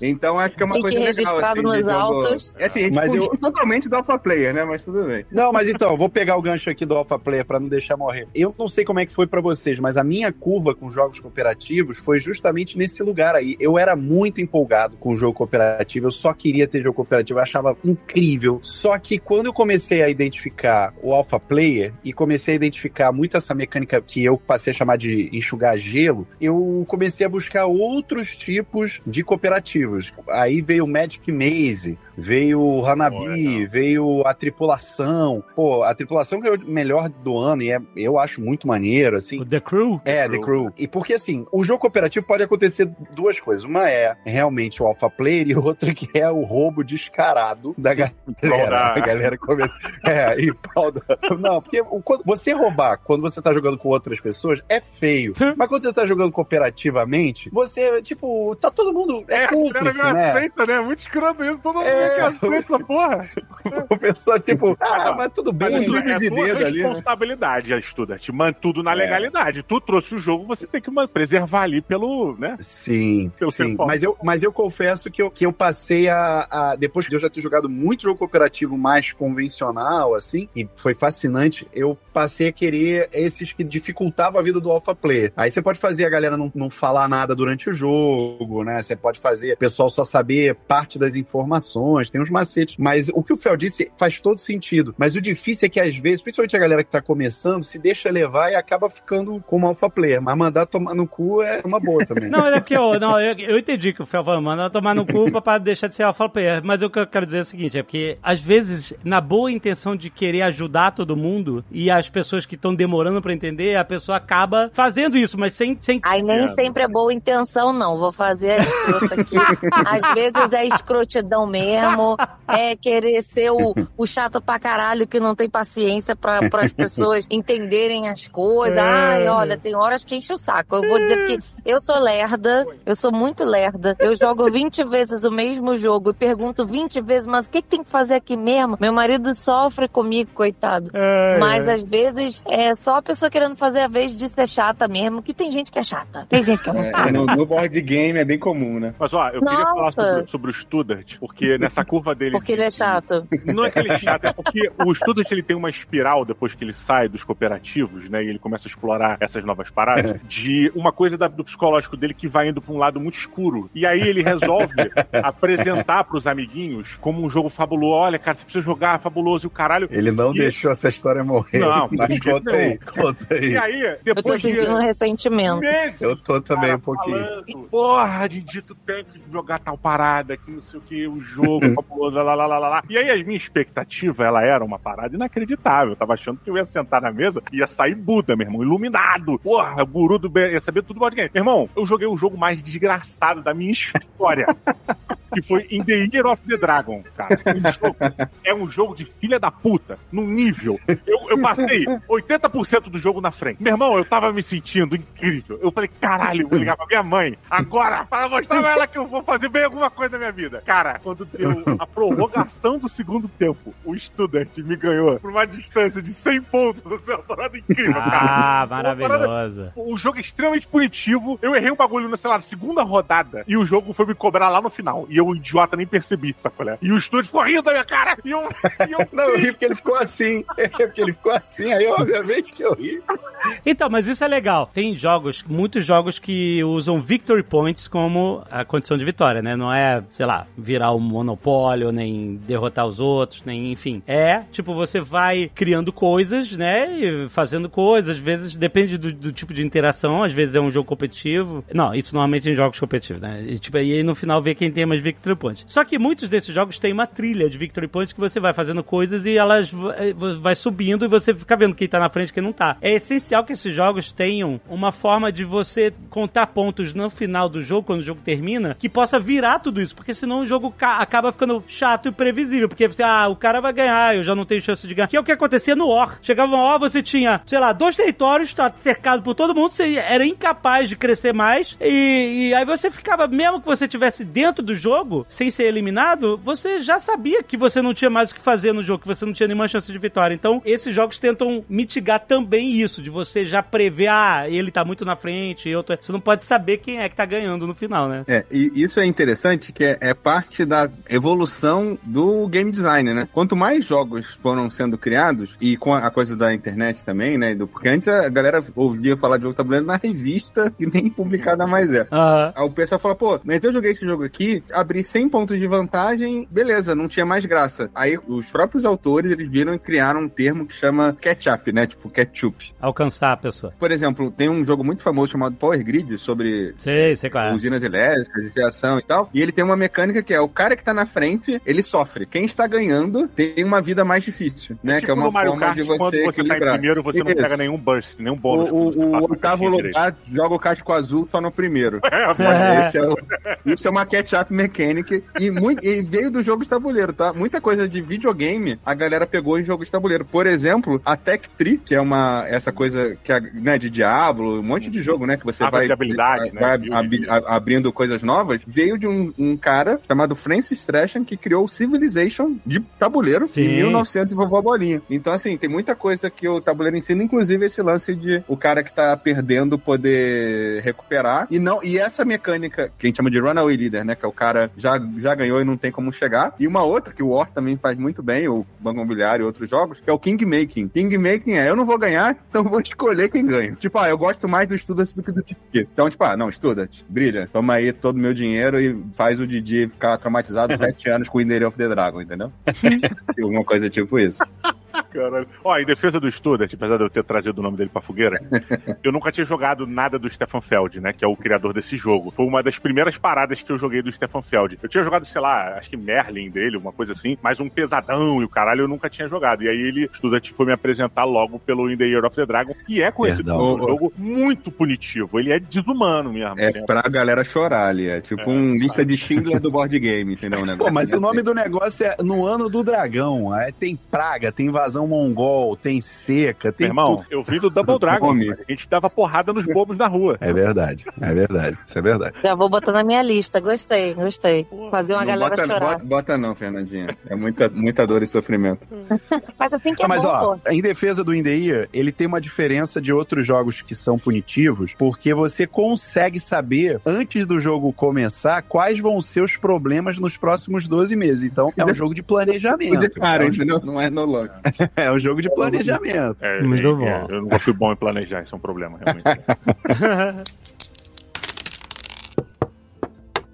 Então, acho que é uma Fique coisa legal. assim, nos jogo- autos. É assim, a gente Mas fugiu eu- totalmente do Alpha Player, né? Mas tudo bem. Não, mas então, vou pegar o gancho aqui do Alpha Player pra não deixar morrer. Eu não sei como é que foi pra vocês, mas a minha curva com jogos cooperativos foi justamente nesse lugar aí. Eu era muito empolgado com o jogo cooperativo, eu só queria ter jogo cooperativo, eu achava incrível. Só que quando eu comecei a identificar o Alpha Player e comecei a identificar muito essa mecânica que eu passei a chamar de enxugar gelo, eu comecei a buscar outros tipos de cooperativos. Aí veio o Magic Maze, veio o Hanabi, veio a tripulação. Pô, a tripulação que é o melhor do ano e é, eu acho muito maneiro, assim. O The Crew? É, The Crew. E porque, assim, o jogo cooperativo pode acontecer duas coisas. Uma é realmente o alpha player e outra que é o roubo descarado da galera. da- A galera começa... É, e pau da... Não, porque você roubar quando você tá jogando com outras pessoas é feio. Mas quando você tá jogando cooperativamente, você, tipo, tá todo mundo... É, É, cúmplice, me né? aceita, né? Muito escroto isso. Todo mundo É. que aceita essa porra. O pessoal, tipo, ah, mas tudo bem. Mas um é, livre é de tua dedo ali, né? responsabilidade, a estudante. Mantém tudo na legalidade. Tu trouxe o jogo, você tem que preservar ali pelo, né? Sim, Pelo sim. tempo. Mas eu, mas eu confesso que eu, que eu passei a, a- Depois de eu já ter jogado muito jogo cooperativo mais convencional, assim, e foi fascinante, eu passei a querer esses que dificultavam a vida do alpha player. Aí você pode fazer a galera não, não falar nada durante o jogo, né? Você pode fazer o pessoal só saber parte das informações, tem uns macetes. Mas o que o Fel disse faz todo sentido. Mas o difícil é que às vezes, principalmente a galera que tá começando, se deixa levar e acaba ficando como alpha player. Mas mandar tomar no cu é uma boa também. Não, é porque eu, não, eu, eu entendi que o Fel falou, manda tomar no cu pra- deixar de ser alpha player. Mas o que eu quero dizer é o seguinte, é porque às vezes, na boa intenção de querer ajudar todo mundo e as pessoas que estão demorando pra entender, a pessoa acaba fazendo isso, mas sem... sem... Aí nem sempre é boa intenção, não. Vou fazer a escrota aqui. Às vezes é escrotidão mesmo, é querer ser o, o chato pra caralho que não tem paciência pra, as pessoas entenderem as coisas. Ai, olha, tem horas que enche o saco. Eu vou dizer que eu sou lerda, eu sou muito lerda. Eu jogo 20 vezes o mesmo jogo e pergunto 20 vezes, mas o que, que tem que fazer aqui mesmo? Meu marido sofre comigo, coitado. É, Mas às vezes é só a pessoa querendo fazer a vez de ser chata mesmo, que tem gente que é chata. Tem gente que é muito É, no, no board game é bem comum, né? Mas ó, eu queria falar Nossa. sobre, sobre o Studart, porque nessa curva dele. Porque ele é chato. Não é que ele é chato, é porque o Studart ele tem uma espiral depois que ele sai dos cooperativos, né? E ele começa a explorar essas novas paradas, de uma coisa da- do psicológico dele que vai indo pra um lado muito escuro. E aí ele resolve apresentar pros amiguinhos como um jogo fabuloso. Olha, cara, você precisa jogar, fabuloso e o caralho. Ele não E- deixou essa história morrer. Não, mas aí, conta aí. E aí, Eu tô depois de sentindo um ressentimento. Meses Eu tô também cara um pouquinho. falando, Porra, Didi, tu tem que jogar tal parada, que não sei o que, o jogo, fabuloso, lá, lá, lá, lá, lá. E aí, a minha expectativa, ela era uma parada inacreditável. Eu tava achando que eu ia sentar na mesa e ia sair Buda, meu irmão, iluminado. Porra, o guru do bem, ia saber tudo do board game. Meu irmão, eu joguei o jogo mais desgraçado da minha história. que foi In The Year of the Dragon, cara. Um jogo- é um jogo de filha da puta, num nível. Eu, eu passei 80% do jogo na frente. Meu irmão, eu tava me sentindo incrível. Eu falei, caralho, eu vou ligar pra minha mãe agora para mostrar pra ela que eu vou fazer bem alguma coisa na minha vida. Cara, quando deu a prorrogação do segundo tempo, o estudante me ganhou por uma distância de 100 pontos. É uma parada incrível, cara. Ah, Uma parada- maravilhosa. o jogo é extremamente punitivo. Eu errei um bagulho, na, sei lá, segunda rodada. E o jogo foi me cobrar lá no final. E eu, idiota, nem percebi, sacolé. E o estúdio ficou rindo da minha cara. E eu. E eu Não, eu ri porque ele ficou assim. É porque ele ficou assim, aí obviamente que eu ri. Então, mas isso é legal. Tem jogos, muitos jogos que usam victory points como a condição de vitória, né? Não é, sei lá, virar um monopólio, nem derrotar os outros, nem enfim. É, tipo, você vai criando coisas, né? E fazendo coisas. Às vezes, depende do, do tipo de interação. Às vezes é um jogo competitivo. Não, isso normalmente em jogos competitivos, né? E, tipo, e aí no final vê quem tem mais victory points. Só que muitos desses jogos têm uma trilha de victory points que você vai fazendo coisas e elas eh, vai subindo e você fica vendo quem tá na frente e quem não tá. É essencial que esses jogos tenham uma forma de você contar pontos no final do jogo, quando o jogo termina, que possa virar tudo isso, porque senão o jogo ca- acaba ficando chato e previsível, porque você, ah, o cara vai ganhar, eu já não tenho chance de ganhar. Que é o que acontecia no War. Chegava no War, você tinha, sei lá, dois territórios, estava cercado por todo mundo, você era incapaz de crescer mais. E, e aí você ficava, mesmo que você tivesse dentro do jogo, sem ser eliminado, você já sabia que você não tinha mais o que fazer no jogo, que você não tinha nenhuma chance de vitória. Então, esses jogos tentam mitigar também isso, de você já prever, ah, ele tá muito na frente, eu tô... Você não pode saber quem é que tá ganhando no final, né? É, e isso é interessante, que é, é parte da evolução do game design, né? Quanto mais jogos foram sendo criados, e com a coisa da internet também, né? Do, porque antes a galera ouvia falar de jogo tabuleiro na revista e nem publicada mais é. Aham. Aí o pessoal fala, pô, mas eu joguei esse jogo aqui, abri 100 pontos de vantagem, beleza, não tinha mais graça. Aí os próprios autores, eles viram e criaram um termo que chama catch-up, né? Tipo ketchup. Alcançar a pessoa. Por exemplo, tem um jogo muito famoso chamado Power Grid, sobre Sei, sei qual é. usinas elétricas, fiação e tal. E ele tem uma mecânica que é o cara que tá na frente, ele sofre. Quem está ganhando tem uma vida mais difícil, né? Tipo que é uma forma Kart, de você quando você tá em equilibrar. primeiro, você não Isso. pega nenhum burst, nenhum bônus. O, o- o oitavo lugar joga o casco azul só no primeiro. É, Esse é o- isso é uma catch-up mechanic e, muito, e veio do jogo de tabuleiro, tá? Muita coisa de videogame a galera pegou em jogo de tabuleiro. Por exemplo, a Tech Tree, que é uma essa coisa que é, né, de Diablo, um monte de jogo, né? Que você vai, de habilidade, né? vai Build abi- de- a- abrindo coisas novas, veio de um, um cara chamado Francis Tresham que criou o Civilization de tabuleiro Sim. em 1900 e vovó bolinha. Então, assim, tem muita coisa que o tabuleiro ensina, inclusive esse lance de o cara que tá perdendo poder recuperar. E não e essa mecânica que a gente chama de runaway leader, né? Que é o cara já, já ganhou e não tem como chegar. E uma outra que o War também faz muito bem, o Banco Imobiliário e outros jogos, que é o King Making. King Making é, eu não vou ganhar, então vou escolher quem ganha. Tipo, ah, eu gosto mais do Student do que do Tiki. Então, tipo, ah, não, Student, brilha, toma aí todo o meu dinheiro e faz o Didi ficar traumatizado sete anos com o Indery of the Dragon, entendeu? Alguma coisa tipo isso. Caralho. Ó, em defesa do Student, apesar de eu ter trazido o nome dele pra fogueira, eu nunca tinha jogado nada do Stefan Feld, né? Que é o criador desse jogo. Foi uma das primeiras paradas que eu joguei do Stefan Feld. Eu tinha jogado, sei lá, acho que Merlin dele, uma coisa assim, mas um pesadão e o caralho eu nunca tinha jogado. E aí ele, o Student, foi me apresentar logo pelo In the Year of the Dragon, que é conhecido como um jogo muito punitivo. Ele é desumano mesmo. É assim. pra galera chorar ali, é tipo um lista de Schindler do board game, entendeu? Um Pô, mas o assim. nome do negócio é No Ano do Dragão. Aí tem praga, tem invasão mongol, tem seca, tem Meu irmão, tudo. eu vim do Double Dragon. A gente dava porrada nos bobos na rua. É verdade, é verdade, isso é verdade. Já vou botar na minha lista. Gostei, gostei. Fazer uma Não galera bota, chorar. bota, bota não, Fernandinha. É muita, muita dor e sofrimento. Mas assim que é Ah, mas bom, ó, pô. em defesa do In The Year, ele tem uma diferença de outros jogos que são punitivos, porque você consegue saber, antes do jogo começar, quais vão ser os problemas nos próximos 12 meses. Então, é um jogo de planejamento. De cara, É um- entendeu? Não é no log. É um jogo de planejamento. É, Muito é, bom. é, eu nunca fui bom em planejar, isso é um problema, realmente.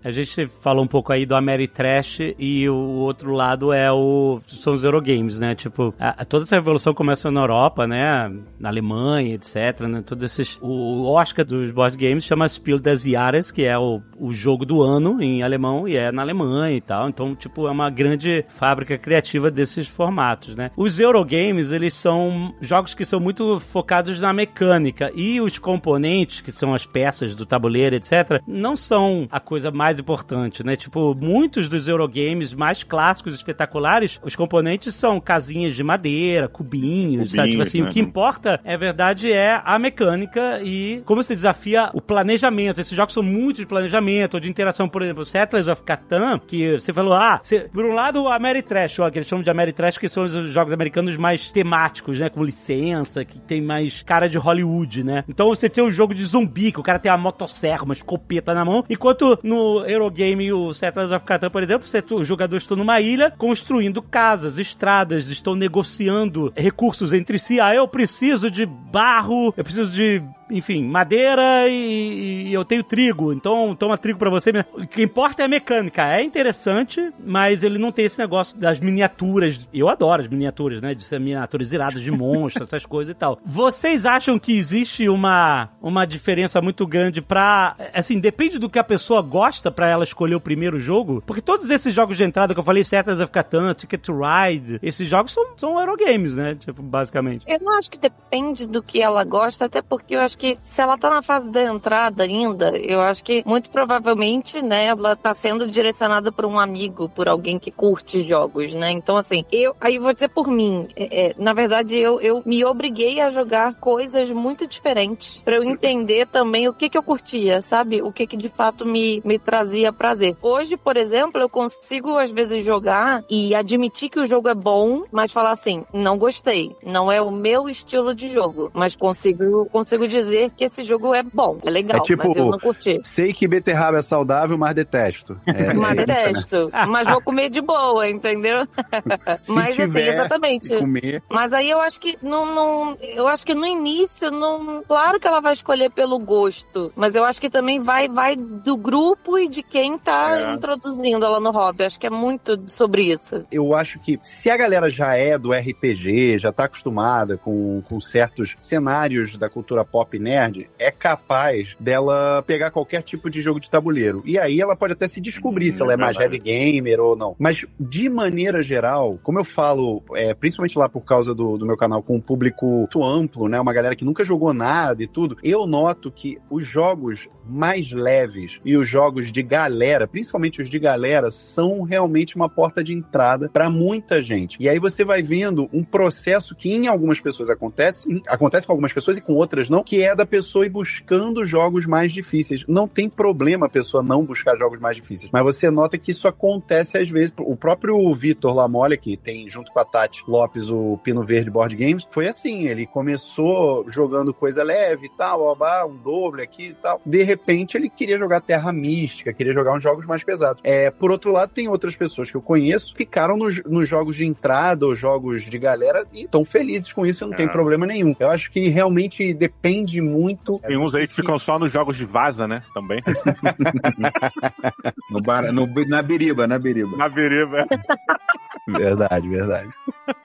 A gente falou um pouco aí do Ameritrash e o outro lado é o são os Eurogames, né? Tipo, a- toda essa revolução começou na Europa, né? Na Alemanha, etc, né? Todos esses o Oscar dos board games chama Spiel des Jahres, que é o, o jogo do ano em alemão e é na Alemanha e tal. Então, tipo, é uma grande fábrica criativa desses formatos, né? Os Eurogames, eles são jogos que são muito focados na mecânica e os componentes, que são as peças do tabuleiro, etc, não são a coisa mais importante, né? Tipo, muitos dos Eurogames mais clássicos, espetaculares, os componentes são casinhas de madeira, cubinhos, sabe? Tipo Cubinhos, assim, né? o que importa, é verdade, é a mecânica e como se desafia o planejamento. Esses jogos são muito de planejamento, ou de interação, por exemplo, Settlers of Catan, que você falou, ah, você- por um lado, o Ameritrash, ó, que eles chamam de Ameritrash, que são os jogos americanos mais temáticos, né? Com licença, que tem mais cara de Hollywood, né? Então você tem um jogo de zumbi, que o cara tem uma motosserra, uma escopeta na mão, enquanto no Eurogame, o Settlers of Catan, por exemplo, você, os jogadores estão numa ilha construindo casas, estradas, estão negociando recursos entre si. Ah, eu preciso de barro, eu preciso de enfim, madeira e, e eu tenho trigo, então toma trigo pra você. O que importa é a mecânica. É interessante, mas ele não tem esse negócio das miniaturas. Eu adoro as miniaturas, né? De ser miniaturas iradas de monstros, essas coisas e tal. Vocês acham que existe uma, uma diferença muito grande pra. Assim, depende do que a pessoa gosta pra ela escolher o primeiro jogo? Porque todos esses jogos de entrada que eu falei, Settlers of Catan, Ticket to Ride, esses jogos são, são Eurogames, né? Tipo, basicamente. Eu não acho que depende do que ela gosta, até porque eu acho que se ela tá na fase da entrada ainda, eu acho que muito provavelmente, né, ela tá sendo direcionada por um amigo, por alguém que curte jogos, né? Então, assim, eu, aí vou dizer por mim, é, é, na verdade, eu, eu me obriguei a jogar coisas muito diferentes pra eu entender também o que que eu curtia, sabe? O que que de fato me, me trazia prazer. Hoje, por exemplo, eu consigo às vezes jogar e admitir que o jogo é bom, mas falar assim, não gostei, não é o meu estilo de jogo, mas consigo, consigo dizer que esse jogo é bom, é legal, É tipo, mas eu não curti. Sei que beterraba é saudável, mas detesto. É, Mas é isso, né? detesto. Mas vou comer de boa, entendeu? Mas assim, tiver exatamente. Comer. Mas aí eu acho que não, não, eu acho que no início não, claro que ela vai escolher pelo gosto, mas eu acho que também vai vai do grupo e de quem tá É. introduzindo ela no hobby. Acho que é muito sobre isso. Eu acho que se a galera já é do RPG, já tá acostumada com, com certos cenários da cultura pop nerd, é capaz dela pegar qualquer tipo de jogo de tabuleiro. E aí ela pode até se descobrir Hum, se ela é é mais heavy gamer ou não. Mas, de maneira geral, como eu falo, é, principalmente lá por causa do, do meu canal com um público muito amplo, né? Uma galera que nunca jogou nada e tudo, eu noto que os jogos mais leves e os jogos de galera, principalmente os de galera, são realmente uma porta de entrada para muita gente. E aí você vai vendo um processo que em algumas pessoas acontece, acontece com algumas pessoas e com outras não, que é da pessoa ir buscando jogos mais difíceis. Não tem problema a pessoa não buscar jogos mais difíceis, mas você nota que isso acontece às vezes. O próprio Vitor Lamolha, que tem junto com a Tati Lopes o Pino Verde Board Games, foi assim, ele começou jogando coisa leve e tal, ó, um doble aqui e tal. De repente ele queria jogar Terra Mística, queria jogar uns jogos mais pesados. É, por outro lado, tem outras pessoas que eu conheço que ficaram nos, nos jogos de entrada ou jogos de galera e estão felizes com isso, não tem É. problema nenhum. Eu acho que realmente depende muito. Tem uns aí que ficam só nos jogos de vaza, né? Também. No bar, no, na biriba, na biriba. Na vereba. Verdade, verdade.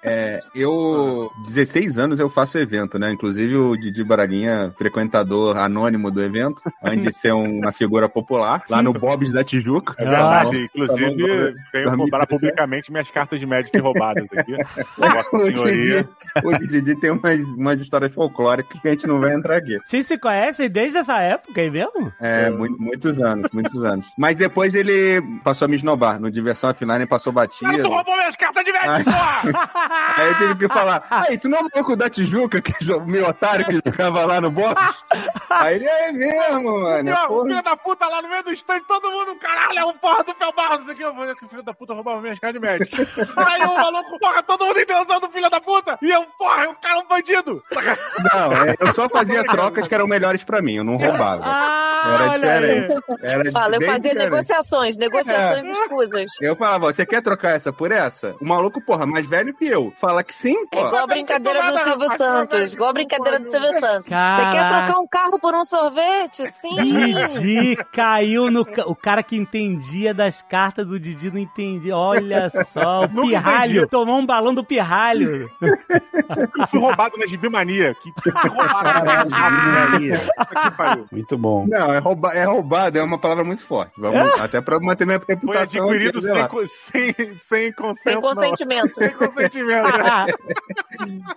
É, eu, 16 anos eu faço evento, né? Inclusive o Didi Baraguinha, frequentador anônimo do evento, antes de ser um- uma figura popular, lá no Bob's da Tijuca. É verdade. Ah, Inclusive, tá venho bom. comprar 2017. publicamente minhas cartas de Magic roubadas aqui. O Didi, o Didi tem umas, umas histórias folclóricas que a gente não vai entrar aqui. Vocês se conhecem desde essa época aí mesmo? É, muito- muitos anos, muitos anos. Mas depois ele passou a me esnobar. No Diversão Offline ele passou Cara, batido. tu roubou minhas cartas de Magic, porra! Aí eu tive que falar, aí, tu não é o maluco da Tijuca, que jo- meio otário que jogava lá no box? Aí ele, é mesmo, mano. Meu, o filho da puta lá no meio do stand, todo mundo, caralho, é o porra do Fel Barros aqui. Eu falei que o filho da puta roubava minhas cartas de Magic. Aí o maluco, porra, todo mundo endeusando o filho da puta. E eu, porra, o cara é um bandido. Não, é, eu só fazia trocas que eram melhores pra mim, eu não roubava. Ah, Era diferente. Era Fala, eu fazia diferente. negociações, negociações É. escusas. Eu falava, você quer trocar essa por essa? O maluco, porra, mais velho que eu. Fala que sim, É pô. igual a brincadeira do Silvio Santos. Igual a brincadeira do Silvio Santos. Você quer trocar um carro por um sorvete? Sim. Didi caiu no. ca- O cara que entendia das cartas do Didi não entendia. Olha só, o Nunca pirralho. entendi. Tomou um balão do pirralho. Eu fui roubado na Gibimania. Que que roubado. Que pariu. Muito bom. Não, é, rouba, é roubado, é uma palavra muito forte. Vamos, Até pra manter minha Foi reputação. adquirido sei sem, sem, sem consenso. Sem consentimento. Sem consentimento.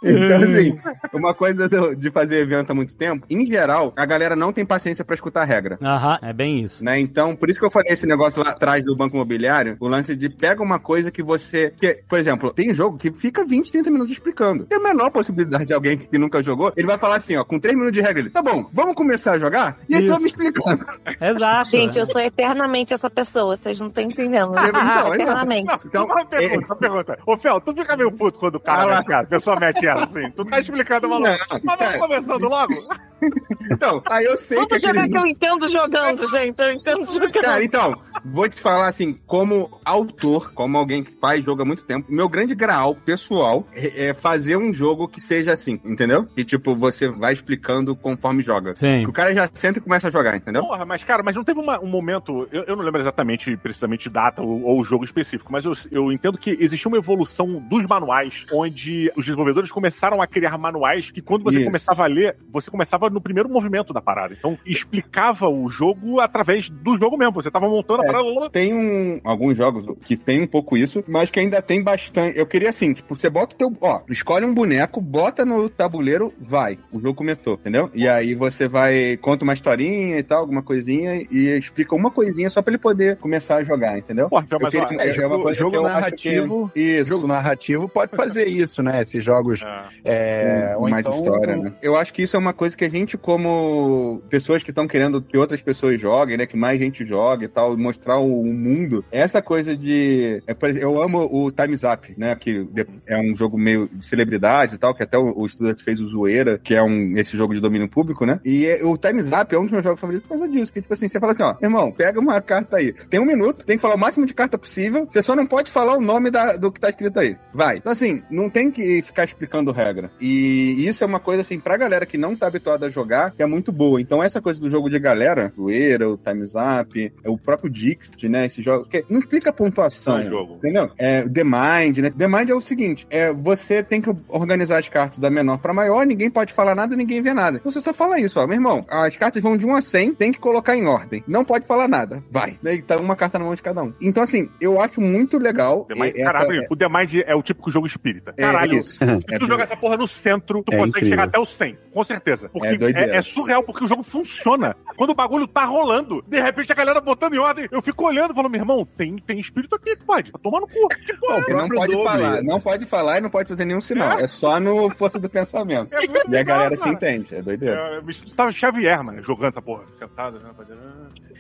Então, assim, uma coisa do- de fazer evento há muito tempo, em geral, a galera não tem paciência pra escutar a regra. Aham, é bem isso. Né? Então, por isso que eu falei esse negócio lá atrás do banco imobiliário, o lance de pega uma coisa que você. que, por exemplo, tem jogo que fica 20, 30 minutos explicando. Tem a menor possibilidade de alguém que nunca jogou, ele vai falar assim, ó, com 3 minutos de regra, ele, tá bom, vamos começar a jogar? E aí você vai me explicando. Exato. Gente, eu sou eternamente essa pessoa, vocês não estão entendendo. né? Então, eternamente. Então, uma pergunta, uma pergunta. Ô, Fel, tu fica meio puto quando o cara, cara, a pessoa mete ela assim. Tu tá explicando, maluco. Mas vamos começando logo? então, aí eu sei que Vamos jogar aquele... que eu entendo jogando, gente. Eu entendo jogando. Cara, então, vou te falar assim, como autor, como alguém que faz jogo há muito tempo, meu grande graal pessoal é, é fazer um jogo que seja assim, entendeu? Que tipo, você vai explicando conforme joga. Sim. Que o cara já senta e começa a jogar, entendeu? Porra, mas cara, mas não teve uma- um momento, eu, eu não lembro exatamente, precisamente data ou, ou jogo específico, mas eu, eu entendo que existiu uma evolução dos manuais, onde os desenvolvedores começaram a criar manuais que quando você Isso. começava a ler, você começava no primeiro movimento da parada. Então, explicava o jogo através do jogo mesmo. Você tava montando a É. parada. Tem um, alguns jogos que tem um pouco isso, mas que ainda tem bastante. Eu queria assim, tipo, você bota o teu. Ó, escolhe um boneco, bota no tabuleiro, vai. O jogo começou, entendeu? E aí você vai, conta uma historinha e tal, alguma coisinha, e explica uma coisinha só pra ele poder começar a jogar, entendeu? Rafael, mas, Eu ó, queria- É, é uma coisa jogo que eu acho narrativo. Isso. Jogo narrativo pode fazer isso, né? Esses jogos. É, com ou mais então- história, né? Eu acho que isso é uma coisa que a gente, como pessoas que estão querendo que outras pessoas joguem, né? Que mais gente jogue e tal, mostrar o, o mundo. Essa coisa de. é, por exemplo, eu amo o Time's Up, né? Que é um jogo meio de celebridades e tal, que até o, o estudante fez o Zoeira, que é um, esse jogo de domínio público, né? E é- o Time's Up é um dos meus jogos favoritos por causa disso. Que tipo assim, você fala assim, ó, irmão, pega uma carta aí. Tem um minuto, tem que falar o máximo de carta possível, você só não pode falar o nome da- do que tá escrito aí. Vai. Então, assim, não tem que ficar explicando regra. E isso é uma coisa, assim, pra galera que não tá habituada a jogar, que é muito boa. Então, essa coisa do jogo de galera, o Era, o Time's Up, o próprio Dixit, né? Esse jogo, que não explica a pontuação. Não é jogo. Entendeu? É, o The Mind, né? The Mind é o seguinte: é, você tem que organizar as cartas da menor pra maior, ninguém pode falar nada, ninguém vê nada. Você só fala isso, ó, meu irmão, as cartas vão de 1 a 100, tem que colocar em ordem. Não pode falar nada. Vai. Daí tá uma carta na mão de cada um. Então, assim, eu acho muito legal. The Mind- essa- caralho, o The Mind é o típico jogo espírita. É, Caralho, isso. se É tu bizarro. jogar essa porra no centro, tu É consegue incrível. chegar até o 100, com certeza. Porque É é, é surreal, porque o jogo funciona. Quando o bagulho tá rolando, de repente a galera botando em ordem, eu fico olhando e falo, meu irmão, tem, tem espírito aqui, pode, tá tomando cu. Que porra é não pode falar, não pode falar e não pode fazer nenhum sinal. É, só no força do pensamento. É E a galera se entende, é doideira. É, me sabe Xavier, mano, jogando essa porra, sentado, né?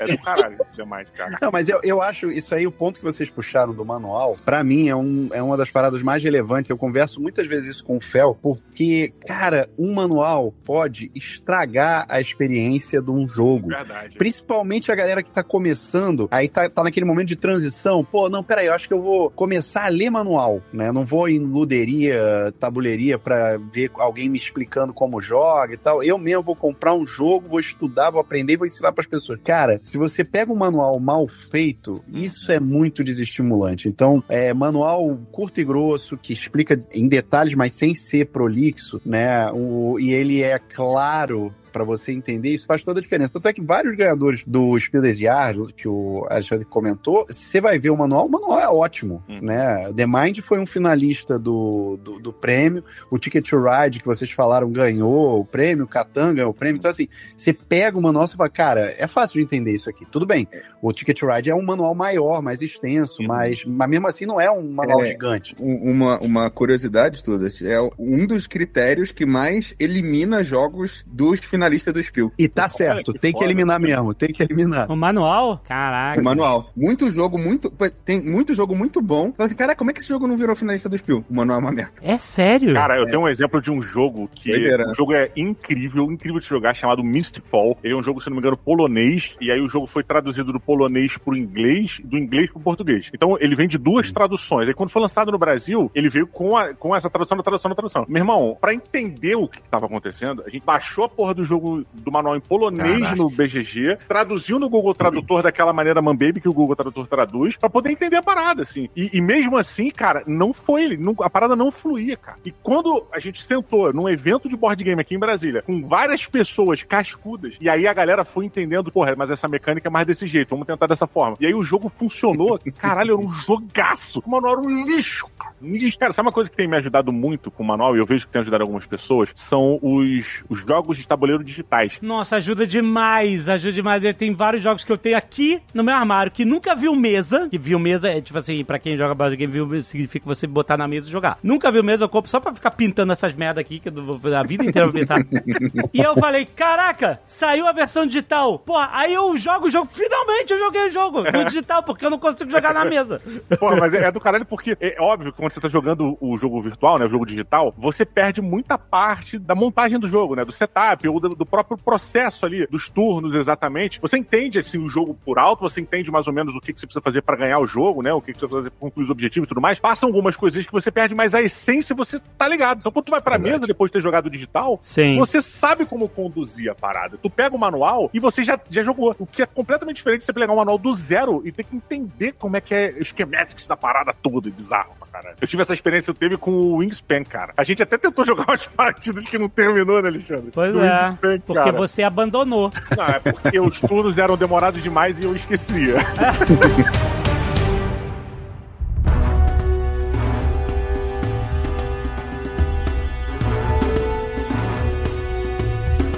É do caralho, Mind, cara. Não, mas eu, eu acho isso aí, o ponto que vocês puxaram do manual, pra mim é, um, é uma das paradas mais relevantes. Eu converso muitas vezes isso com o Fel, porque, cara, um manual pode estragar a experiência de um jogo. Verdade. Principalmente a galera que tá começando, aí tá, tá naquele momento de transição. Pô, não, peraí, eu acho que eu vou começar a ler manual, né? Não vou em luderia, tabuleiria pra ver alguém me explicando como joga e tal. Eu mesmo vou comprar um jogo, vou estudar, vou aprender e vou ensinar pras pessoas. Cara, se você pega um manual mal feito, isso é muito desestimulante. Então, é manual curto e grosso, que explica em detalhes, mas sem ser prolixo, né? O, e ele é claro Pra você entender, isso faz toda a diferença. Tanto é que vários ganhadores do Spiel des Jahres, que o Alexandre comentou, você vai ver o manual, o manual é ótimo, Hum. né? The Mind foi um finalista do, do, do prêmio, o Ticket to Ride, que vocês falaram, ganhou o prêmio, o Catan ganhou o prêmio. Então, assim, você pega o manual e fala, cara, é fácil de entender isso aqui. Tudo bem, o Ticket to Ride é um manual maior, mais extenso, Uhum. mas, mas mesmo assim não é um manual É. gigante. Um- Uma, uma curiosidade, toda é um dos critérios que mais elimina jogos dos finalistas do Spiel. E tá Olha certo, que tem que eliminar mesmo, tem que eliminar. O manual? Caraca. O manual. Muito jogo, muito. Tem muito jogo muito bom. Fala assim, cara, como é que esse jogo não virou finalista do Spiel? O manual é uma merda. É sério? Cara, eu tenho um exemplo de um jogo que. Doideira. O jogo é incrível, incrível de jogar, chamado Mistfall. Ele é um jogo, se não me engano, polonês. E aí o jogo foi traduzido do polonês pro inglês, do inglês pro português. Então ele vem de duas traduções. Aí quando foi lançado no Brasil, ele veio com, a, com essa tradução, na tradução, na tradução. Meu irmão, pra entender o que tava acontecendo, a gente baixou a porra do jogo do manual em polonês Caraca. no BGG, traduziu no Google Tradutor daquela maneira Mambaby que o Google Tradutor traduz, pra poder entender a parada, assim. E, e mesmo assim, cara, não foi, ele não- a parada não fluía, cara. E quando a gente sentou num evento de board game aqui em Brasília, com várias pessoas cascudas, e aí a galera foi entendendo, porra, mas essa mecânica é mais desse jeito, vamos tentar dessa forma. E aí o jogo funcionou, caralho, era um jogaço. O manual era um lixo, cara. Um lixo. Cara, sabe uma coisa que tem me ajudado muito com o manual, e eu vejo que tem ajudado algumas pessoas, são os, os jogos de tabuleiro digitais. Nossa, ajuda demais, ajuda demais. Tem vários jogos que eu tenho aqui no meu armário que nunca viu mesa. Que viu mesa é tipo assim, pra quem joga board game, viu significa você botar na mesa e jogar. Nunca viu mesa, eu compro só pra ficar pintando essas merda aqui, que eu vou a vida inteira vou pintar. e eu falei, caraca, saiu a versão digital. Porra, aí eu jogo o jogo, finalmente eu joguei o jogo no digital, porque eu não consigo jogar na mesa. Porra, mas é, é do caralho porque é óbvio que quando você tá jogando o jogo virtual, né, o jogo digital, você perde muita parte da montagem do jogo, né, do setup ou do, do próprio processo ali, dos turnos exatamente. Você entende assim o jogo por alto, você entende mais ou menos o que, que você precisa fazer pra ganhar o jogo, né, o que, que você precisa fazer pra concluir os objetivos e tudo mais. Passam algumas coisinhas que você perde, mas a essência você tá ligado. Então quando tu vai pra mesa depois de ter jogado o digital, Sim. você sabe como conduzir a parada. Tu pega o manual e você já, já jogou. O que é completamente diferente de você pegar um manual do zero e ter que entender como é que é o schematics da parada toda. É bizarro pra caralho. Eu tive essa experiência, eu teve com o Wingspan, cara. A gente até tentou jogar umas partidas que não terminou, né, Alexandre? Pois Do é. Bem, Porque cara. você abandonou. Não, é porque os turnos eram demorados demais e eu esquecia.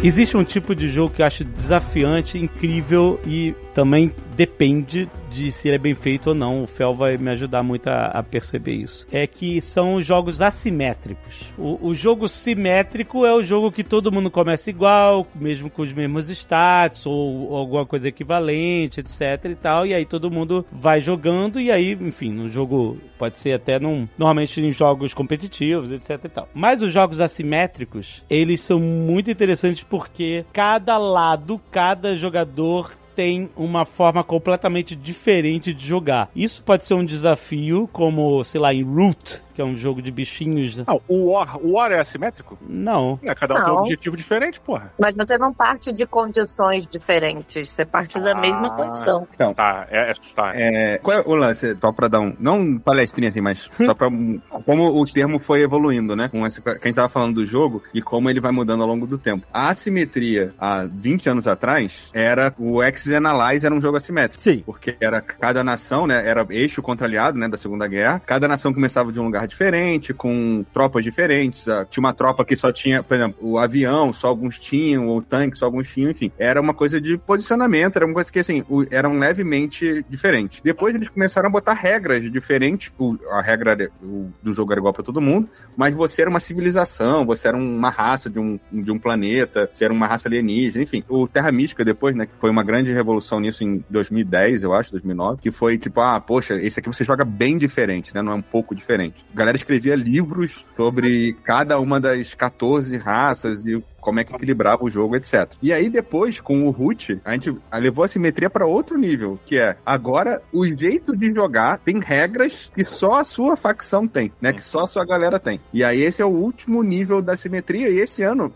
Existe um tipo de jogo que eu acho desafiante, incrível e também depende de se ele é bem feito ou não. O Fel vai me ajudar muito a, a perceber isso. É que são os jogos assimétricos. O, o jogo simétrico é o jogo que todo mundo começa igual, mesmo com os mesmos stats ou, ou alguma coisa equivalente, etc e tal. E aí todo mundo vai jogando e aí, enfim, no jogo pode ser até num, normalmente em jogos competitivos, etc e tal. Mas os jogos assimétricos, eles são muito interessantes porque cada lado, cada jogador tem uma forma completamente diferente de jogar. Isso pode ser um desafio, como, sei lá, em Root, que é um jogo de bichinhos. Não, o War, o War é assimétrico? Não. É, cada um tem um Não. objetivo diferente, porra. Mas você não parte de condições diferentes, você parte da mesma condição. Então, Tá, é, é, tá. É, qual é o lance? Só pra dar um. Não um palestrinha assim, mas só pra. como o termo foi evoluindo, né? Com esse, que a gente tava falando do jogo e como ele vai mudando ao longo do tempo. A assimetria, há 20 anos atrás, era. O X Analyze era um jogo assimétrico. Sim. Porque era cada nação, né? Era eixo contra aliado, né? Da Segunda Guerra. Cada nação começava de um lugar diferente, com tropas diferentes. ah, Tinha uma tropa que só tinha, por exemplo, o avião, só alguns tinham, ou o tanque, só alguns tinham, enfim. Era uma coisa de posicionamento, era uma coisa que, assim, eram levemente diferentes. Depois eles começaram a botar regras diferentes. A regra do jogo era igual pra todo mundo, mas você era uma civilização, você era uma raça de um, de um planeta, você era uma raça alienígena, enfim. O Terra Mística depois, né, que foi uma grande revolução nisso em 2010, eu acho, 2009, que foi tipo, ah, poxa, esse aqui você joga bem diferente, né, não é um pouco diferente. A galera escrevia livros sobre cada uma das 14 raças e como é que equilibrava o jogo, etc. E aí depois, com o Root, a gente levou a simetria para outro nível, que é agora o jeito de jogar tem regras que só a sua facção tem, né? Que só a sua galera tem. E aí esse é o último nível da simetria. E esse ano,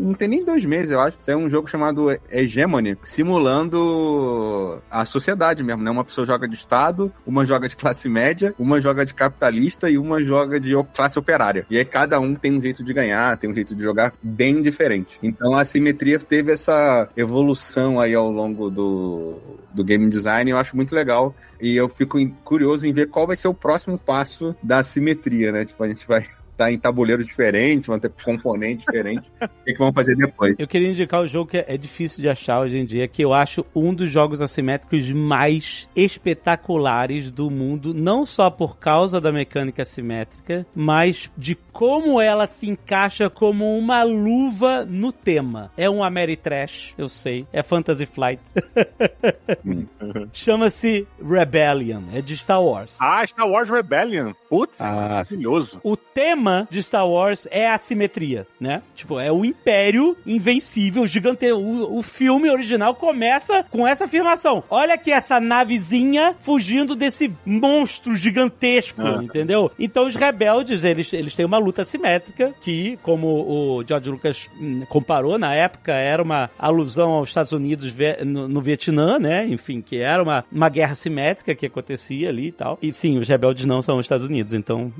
não tem nem dois meses, eu acho, saiu um jogo chamado Hegemony, simulando a sociedade mesmo, né? Uma pessoa joga de Estado, uma joga de classe média, uma joga de capitalista e uma joga de classe operária. E aí cada um tem um jeito de ganhar, tem um jeito de jogar bem diferente. Então a simetria teve essa evolução aí ao longo do, do game design, eu acho muito legal. E eu fico curioso em ver qual vai ser o próximo passo da simetria, né? Tipo, a gente vai estar em tabuleiro diferente, vão ter componente diferente. o que, que vão fazer depois? Eu queria indicar o jogo que é é difícil de achar hoje em dia, que eu acho um dos jogos assimétricos mais espetaculares do mundo, não só por causa da mecânica assimétrica, mas de como ela se encaixa como uma luva no tema. É um Ameritrash, eu sei, é Fantasy Flight. Chama-se Rebellion, é de Star Wars. Ah, Star Wars Rebellion. Putz, Ah, maravilhoso. O tema de Star Wars é a simetria, né? Tipo, é o Império invencível, gigante. O, o filme original começa com essa afirmação. Olha aqui essa navezinha fugindo desse monstro gigantesco, Ah. entendeu? Então os rebeldes, eles, eles têm uma luta simétrica que, como o George Lucas hum, comparou na época, era uma alusão aos Estados Unidos no, no Vietnã, né? Enfim, que era uma, uma guerra simétrica que acontecia ali e tal. E sim, os rebeldes não são os Estados Unidos, então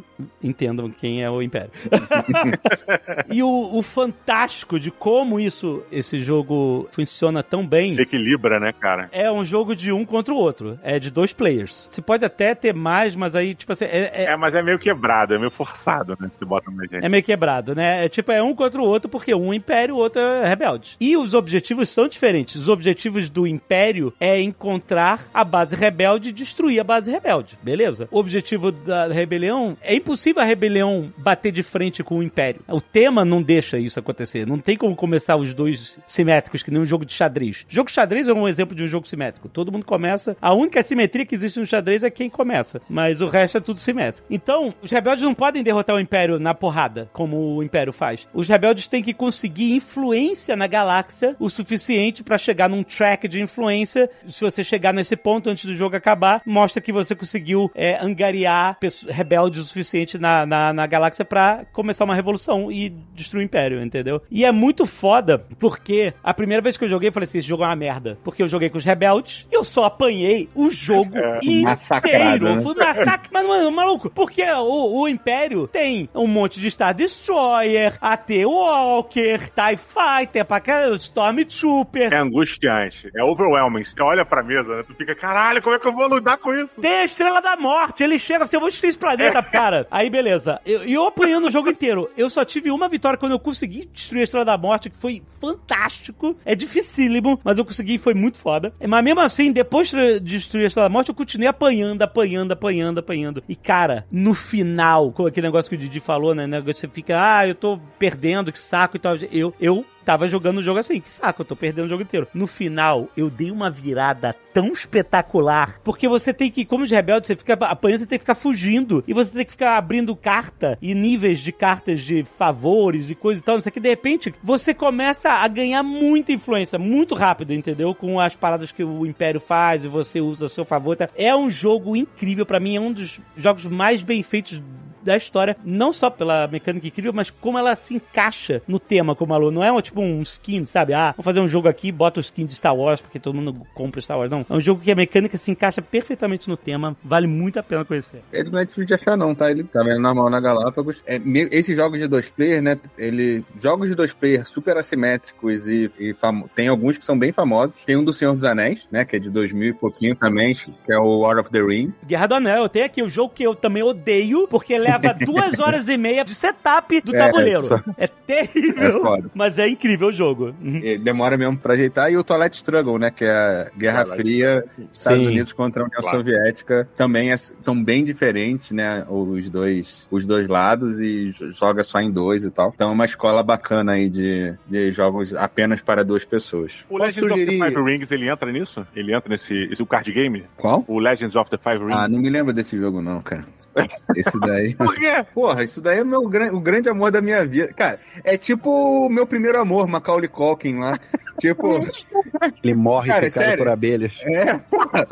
entendam quem é o Império. e o, o fantástico de como isso, esse jogo funciona tão bem. Se equilibra, né, cara? É um jogo de um contra o outro. É de dois players. Você pode até ter mais, mas aí, tipo assim, é, é- É, mas é meio quebrado, é meio forçado, né? Você bota mais gente. é meio quebrado, né? É tipo, é um contra o outro, porque um é império, o outro é rebelde. E os objetivos são diferentes. Os objetivos do império é encontrar a base rebelde e destruir a base rebelde, beleza? O objetivo da rebelião é impossível a rebelião bater de frente com o império. O tema não deixa isso acontecer. Não tem como começar os dois simétricos, que nem um jogo de xadrez. Jogo de xadrez é um exemplo de um jogo simétrico. Todo mundo começa. A única simetria que existe no xadrez é quem começa. Mas o resto é tudo simétrico. Então, os rebeldes não podem derrotar o império na porrada, como o império faz. Os rebeldes têm que conseguir influência na galáxia o suficiente pra chegar num track de influência. Se você chegar nesse ponto antes do jogo acabar, mostra que você conseguiu é, angariar rebeldes o suficiente na, na, na galáxia galáxia pra começar uma revolução e destruir o Império, entendeu? E é muito foda, porque a primeira vez que eu joguei, eu falei assim, esse jogo é uma merda. Porque eu joguei com os rebeldes e eu só apanhei o jogo massacrado, inteiro. né? Massacre, mas, mano, maluco, porque o, o Império tem um monte de Star Destroyer, AT Walker, TIE Fighter, pra caralho, Stormtrooper. É angustiante, é overwhelming. Você olha pra mesa, né? Tu fica, caralho, como é que eu vou lidar com isso? Tem a Estrela da Morte, ele chega assim, eu vou destruir esse planeta, cara. Aí, beleza. E eu, eu apanhando o jogo inteiro. Eu só tive uma vitória quando eu consegui destruir a Estrela da Morte, que foi fantástico. É dificílimo, mas eu consegui e foi muito foda. Mas mesmo assim, depois de destruir a Estrela da Morte, eu continuei apanhando, apanhando, apanhando, apanhando. E, cara, no final, com aquele negócio que o Didi falou, né? Você fica, ah, eu tô perdendo, que saco e tal. Eu, eu tava jogando o jogo assim, que saco, eu tô perdendo o jogo inteiro. No final, eu dei uma virada tão espetacular, porque você tem que, como os rebeldes, você fica apanhando, você tem que ficar fugindo, e você tem que ficar abrindo carta e níveis de cartas de favores e coisa e tal, não sei o que, de repente, você começa a ganhar muita influência, muito rápido, entendeu? Com as paradas que o Império faz e você usa a seu favor. Tá? É um jogo incrível, para mim, é um dos jogos mais bem feitos da história, não só pela mecânica incrível, mas como ela se encaixa no tema, como a Lu. Não é um, tipo um skin, sabe? Ah, vou fazer um jogo aqui, bota o skin de Star Wars, porque todo mundo compra Star Wars. Não. É um jogo que a mecânica se encaixa perfeitamente no tema. Vale muito a pena conhecer. Ele não é difícil de achar, não, tá? Ele tá vendo normal na Galápagos. É, esses jogos de dois player, né? Ele. Jogos de dois player super assimétricos e, e famo- tem alguns que são bem famosos. Tem um do Senhor dos Anéis, né? Que é de 2000 e pouquinho também, que é o War of the Ring. Guerra do Anel, eu tenho aqui o jogo que eu também odeio, porque leva duas horas e meia de setup do É, tabuleiro. só- É terrível, É foda. mas é incrível o jogo. Demora mesmo pra ajeitar. E o Toilet Struggle, né? Que é a Guerra Twilight Fria, Estados Sim. Unidos contra a União Claro. Soviética. Também é- são bem diferentes, né? Os dois, os dois lados e joga só em dois e tal. Então é uma escola bacana aí de, de jogos apenas para duas pessoas. O Legends of sugerir- the Five Rings, ele entra nisso? Ele entra nesse esse, o card game? Qual? O Legends of the Five Rings? Ah, não me lembro desse jogo não, cara. Esse daí. Por quê? Porra, isso daí é meu, o grande amor da minha vida. Cara, é tipo o meu primeiro amor, Macaulay Culkin lá. Tipo, Ele morre Cara, picado sério? por abelhas. é, porra.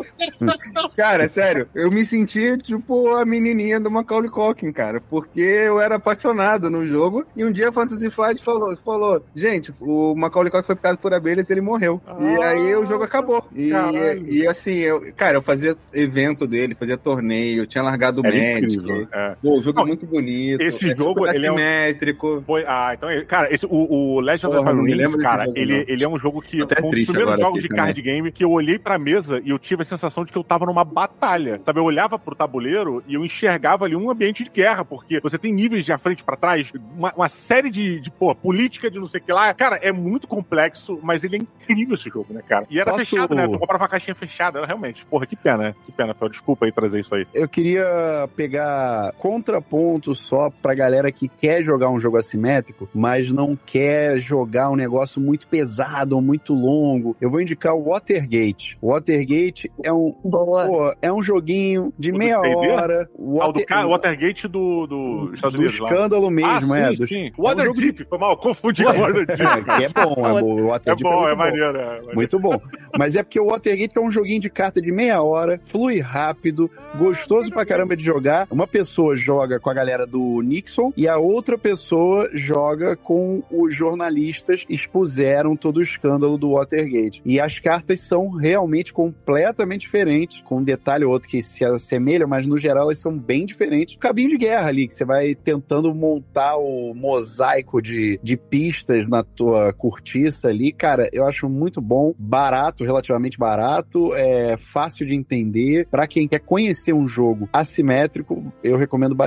Cara, sério, eu me senti tipo a menininha do Macaulay Culkin, cara, porque eu era apaixonado no jogo e um dia a Fantasy Flight falou, falou, gente, o Macaulay Culkin foi picado por abelhas e ele morreu. e aí o jogo acabou. E, caralho. e assim, eu, cara, eu fazia evento dele, fazia torneio, eu tinha largado o médico. É. Pô, o jogo Não, é muito bonito. esse é jogo, ele é um- assimétrico. Foi- ah, então, cara, esse, o, o Legend Porra, of desse cara, jogo, ele, não. ele é um jogo que até foi um dos primeiros jogos de card game que eu olhei pra mesa e eu tive a sensação de que eu tava numa batalha. Sabe, eu olhava pro tabuleiro e eu enxergava ali um ambiente de guerra, porque você tem níveis de à frente pra trás, uma, uma série de, de, pô, política de não sei o que lá. Cara, é muito complexo, mas ele é incrível esse jogo, né, cara? E era Posso- fechado, né? Tu comprava uma caixinha fechada, era realmente. Porra, que pena, né? Que pena, Fel. Desculpa aí trazer isso aí. Eu queria pegar contraponto só pra galera que quer jogar um jogo assimétrico, mas não quer jogar um negócio muito pesado ou muito longo. Eu vou indicar o Watergate. O Watergate é um, Boa. pô, é um joguinho de O do meia hora. O Ah, o do Water- ca- Watergate do, do Estados do Unidos lá. escândalo mesmo, ah, é. sim, do- sim. é um Waterdeep, foi mal, confundi com o Waterdeep. É, é bom, é bom. O É Waterdeep bom, muito é maneiro. é maneiro. Muito bom. Mas é porque o Watergate é um joguinho de carta de meia hora, flui rápido, gostoso pra caramba de jogar. Uma pessoa joga com a galera do Nixon e a outra pessoa joga com os jornalistas que expuseram todo o escândalo do Watergate. E as cartas são realmente completamente diferentes, com um detalhe ou outro que se assemelha, mas no geral elas são bem diferentes. Cabinho de guerra ali, que você vai tentando montar o mosaico de, de pistas na tua cortiça ali. Cara, eu acho muito bom, barato, relativamente barato, é fácil de entender. Pra quem quer conhecer um jogo assimétrico, eu recomendo bastante.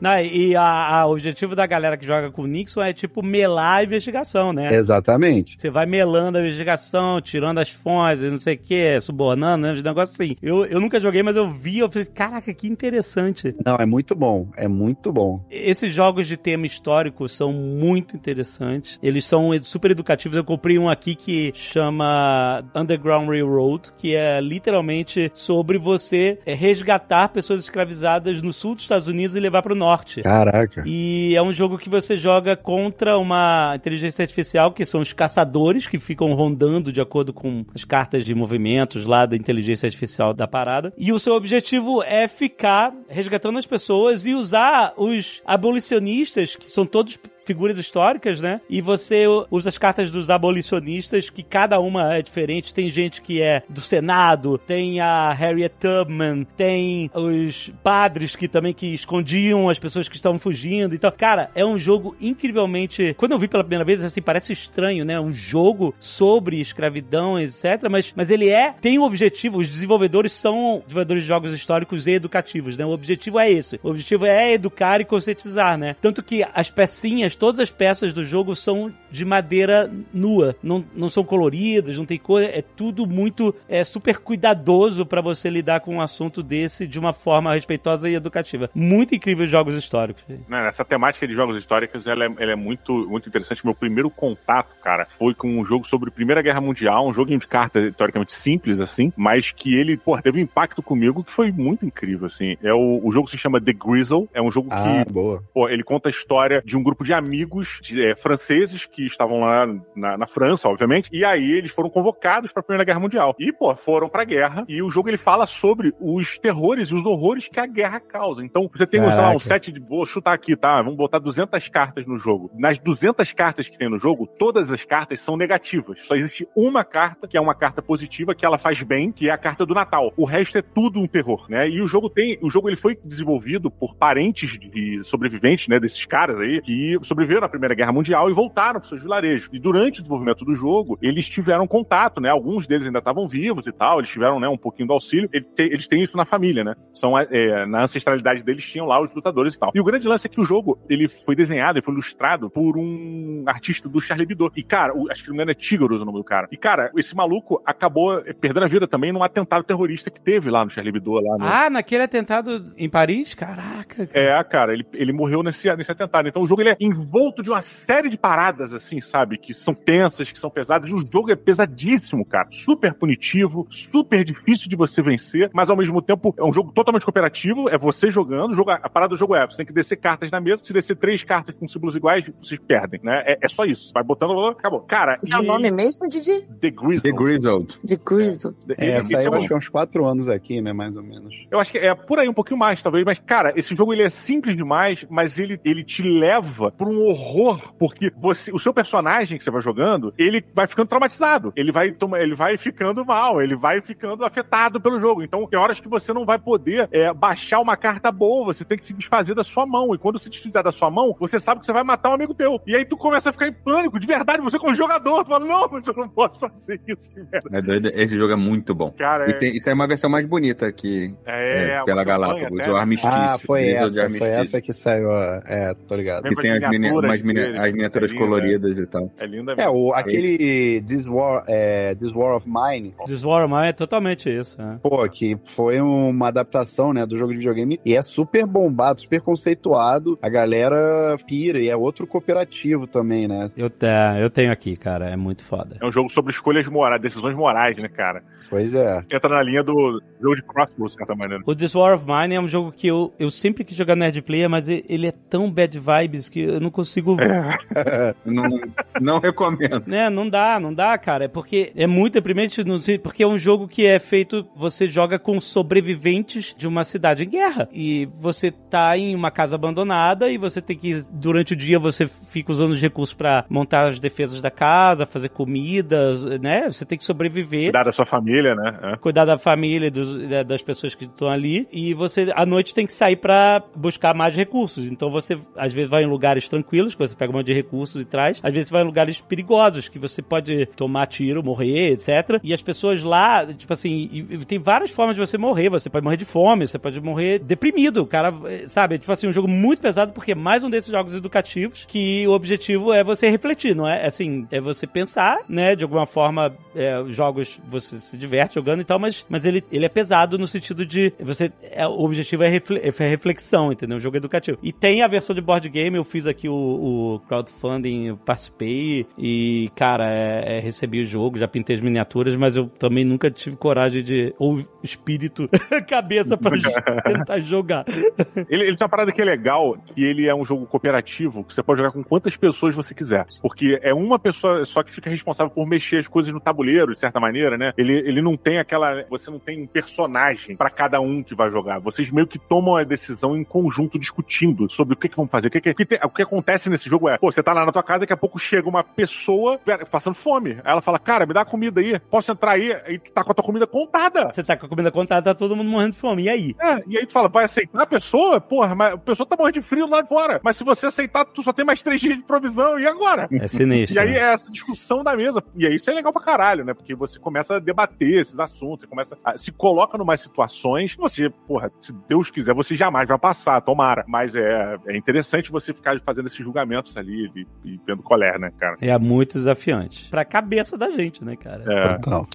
Não, e o objetivo da galera que joga com o Nixon é tipo melar a investigação, né? Exatamente. Você vai melando a investigação, tirando as fontes, não sei o que, subornando, né? Os negócios assim. Eu, eu nunca joguei, mas eu vi, eu falei, caraca, que interessante. Não, é muito bom, é muito bom. Esses jogos de tema histórico são muito interessantes. Eles são super educativos. Eu comprei um aqui que chama Underground Railroad, que é literalmente sobre você é, resgatar pessoas escravizadas no sul dos Estados Unidos e levar para o norte. Caraca. E é um jogo que você joga contra uma inteligência artificial, que são os caçadores que ficam rondando de acordo com as cartas de movimentos lá da inteligência artificial da parada. E o seu objetivo é ficar resgatando as pessoas e usar os abolicionistas, que são todos figuras históricas, né? E você usa as cartas dos abolicionistas, que cada uma é diferente. Tem gente que é do Senado, tem a Harriet Tubman, tem os padres que também que escondiam as pessoas que estavam fugindo. Então, cara, é um jogo incrivelmente. Quando eu vi pela primeira vez, assim, parece estranho, né? Um jogo sobre escravidão, etc. Mas, mas ele é, tem um objetivo. Os desenvolvedores são desenvolvedores de jogos históricos e educativos, né? O objetivo é esse. O objetivo é educar e conscientizar, né? Tanto que as pecinhas todas as peças do jogo são de madeira nua, não, não são coloridas, não tem cor, é tudo muito é super cuidadoso para você lidar com um assunto desse de uma forma respeitosa e educativa. Muito incrível os jogos históricos. Não, essa temática de jogos históricos ela é, ela é muito, muito interessante. Meu primeiro contato, cara, foi com um jogo sobre Primeira Guerra Mundial, um jogo de carta teoricamente simples, assim, mas que ele, pô, teve um impacto comigo que foi muito incrível, assim. É o, o jogo se chama The Grizzle, é um jogo Ah, que, boa. pô, ele conta a história de um grupo de amigos de, é, franceses que estavam lá na, na França, obviamente, e aí eles foram convocados para a Primeira Guerra Mundial. E, pô, foram pra guerra, e o jogo ele fala sobre os terrores e os horrores que a guerra causa. Então, você tem, sei lá, um Caraca. set de. Vou chutar aqui, tá? Vamos botar 200 cartas no jogo. Nas 200 cartas que tem no jogo, todas as cartas são negativas. Só existe uma carta, que é uma carta positiva, que ela faz bem, que é a carta do Natal. O resto é tudo um terror, né? E o jogo tem. O jogo ele foi desenvolvido por parentes de sobreviventes, né? Desses caras aí, que sobreviveram à Primeira Guerra Mundial e voltaram para seus vilarejos. E durante o desenvolvimento do jogo, eles tiveram contato, né? Alguns deles ainda estavam vivos e tal, eles tiveram, né, um pouquinho do auxílio. Ele te- Eles têm isso na família, né? São, é, na ancestralidade deles tinham lá os lutadores e tal. E o grande lance é que o jogo, ele foi desenhado, ele foi ilustrado por um artista do Charlie Hebdo. E, cara, o, acho que não me engano é Tigros o nome do cara. E, cara, esse maluco acabou eh, perdendo a vida também num atentado terrorista que teve lá no Charlie Hebdo, lá Ah, naquele atentado em Paris? Caraca. cara. é, cara, ele, ele morreu nesse, nesse atentado. Então o jogo ele é envolto de uma série de paradas, assim, sabe? Que são tensas, que são pesadas. E o jogo é pesadíssimo, cara. Super punitivo, super difícil de você vencer, mas ao mesmo tempo é um jogo totalmente cooperativo. É você jogando. O jogo, a parada do jogo é: você tem que descer cartas na mesa. Se descer três cartas com símbolos iguais, vocês perdem, né? É, é só isso. Vai botando, acabou. Cara, É o e- nome mesmo, Didi? The Grizzle. The Grizzled. The Grizzle. É, Ele- essa aí eu é acho um- que é uns quatro anos aqui, né? Mais ou menos. Eu acho que é por aí um pouquinho mais, talvez, mas, cara, esse jogo ele é simples demais, mas ele, ele te leva pra um horror, porque você, o seu personagem que você vai jogando, ele vai ficando traumatizado, ele vai, toma- ele vai ficando mal, ele vai ficando afetado pelo jogo. Então, tem horas que você não vai poder é, baixar uma carta boa, você tem que se desfazer da sua mão, e quando você desfizer da sua mão, você sabe que você vai matar um amigo teu. E aí tu começa a ficar em pânico, de verdade, você como jogador, tu fala, não, mas eu não posso fazer isso, velho. É doido. Esse jogo é muito bom. Cara, E é, tem- isso aí é uma versão mais bonita que é, é, uma pela Galápagos, até, o né? Armistício. Ah, foi essa, foi essa que saiu. É, tô ligado. Lembra Que tem as mini- miniaturas umas mini- dele, as miniaturas é lindo, coloridas e tal. É linda É, o, Esse- aquele This War, é, This War of Mine, This War of Mine é totalmente isso. né? pô, que foi uma adaptação, né, do jogo de videogame e é super bombado, super conceituado. A galera pira e é outro cooperativo também, né? Eu, te- eu tenho aqui, cara. É muito foda. É um jogo sobre escolhas morais, decisões morais, né, cara? Pois é. Entra na linha do jogo de crossbow, de certa maneira. O This War of Mine é um jogo que eu, eu sempre quis jogar Nerd Player, mas ele é tão bad vibes que eu não consigo. Não, não recomendo. Né, não dá, não dá, cara. É porque é muito deprimente, não sei, porque é um jogo que é feito, você joga com sobreviventes de uma cidade em guerra. E você tá em uma casa abandonada e você tem que, durante o dia, você fica usando os recursos pra montar as defesas da casa, fazer comidas, né? Você tem que sobreviver Cuidar da sua família, né? É. cuidar da família, dos- da- das pessoas que estão ali, e você, à noite, tem que sair pra buscar mais recursos. Então você, às vezes, vai em lugares tranquilos, que você pega um monte de recursos e traz, às vezes, você vai em lugares perigosos, que você pode tomar tiro, morrer, etc. E as pessoas lá, tipo assim, e- tem várias formas de você morrer. Você pode morrer de fome, você pode morrer deprimido. O cara, eh, sabe, é, tipo assim, um jogo muito pesado, porque é mais um desses jogos educativos que o objetivo é você refletir, não é? Assim, é você pensar, né? De alguma forma, é, os jogos você se diverte jogando e tal, mas, mas ele, ele é pesado no sentido de você. É, o objetivo é, refle- é reflexão, entendeu? Um jogo educativo. E tem a versão de board game, eu fiz aqui o, o crowdfunding participei e, cara, é, é, recebi o jogo, já pintei as miniaturas, mas eu também nunca tive coragem de. ou espírito, cabeça pra tentar jogar. Ele, ele tem uma parada que é legal, que ele é um jogo cooperativo, que você pode jogar com quantas pessoas você quiser. Porque é uma pessoa só que fica responsável por mexer as coisas no tabuleiro, de certa maneira, né? Ele, ele não tem aquela. Você não tem um personagem pra cada um que vai jogar. Vocês meio que tomam a decisão em conjunto, discutindo sobre o que, que vão fazer. O que, que, o que que acontece nesse jogo é, pô, você tá lá na tua casa, daqui a pouco chega uma pessoa passando fome. Aí ela fala, cara, me dá comida aí. Posso entrar aí? E tu tá com a tua comida contada. Você tá com a comida contada, tá todo mundo morrendo de fome. E aí? É, e aí tu fala, vai aceitar a pessoa? Porra, mas a pessoa tá morrendo de frio lá de fora. Mas se você aceitar, tu só tem mais três dias de provisão, e agora? É sinistro. E aí né? é essa discussão da mesa. E aí isso é legal pra caralho, né? Porque você começa a debater esses assuntos, você começa a se coloca numas situações que você, porra, se Deus quiser, você jamais vai passar, tomara. Mas é, é interessante você ficar fazendo esses julgamentos ali e, e vendo qual é, né, cara? É muito desafiante. Pra cabeça da gente, né, cara? É. Total.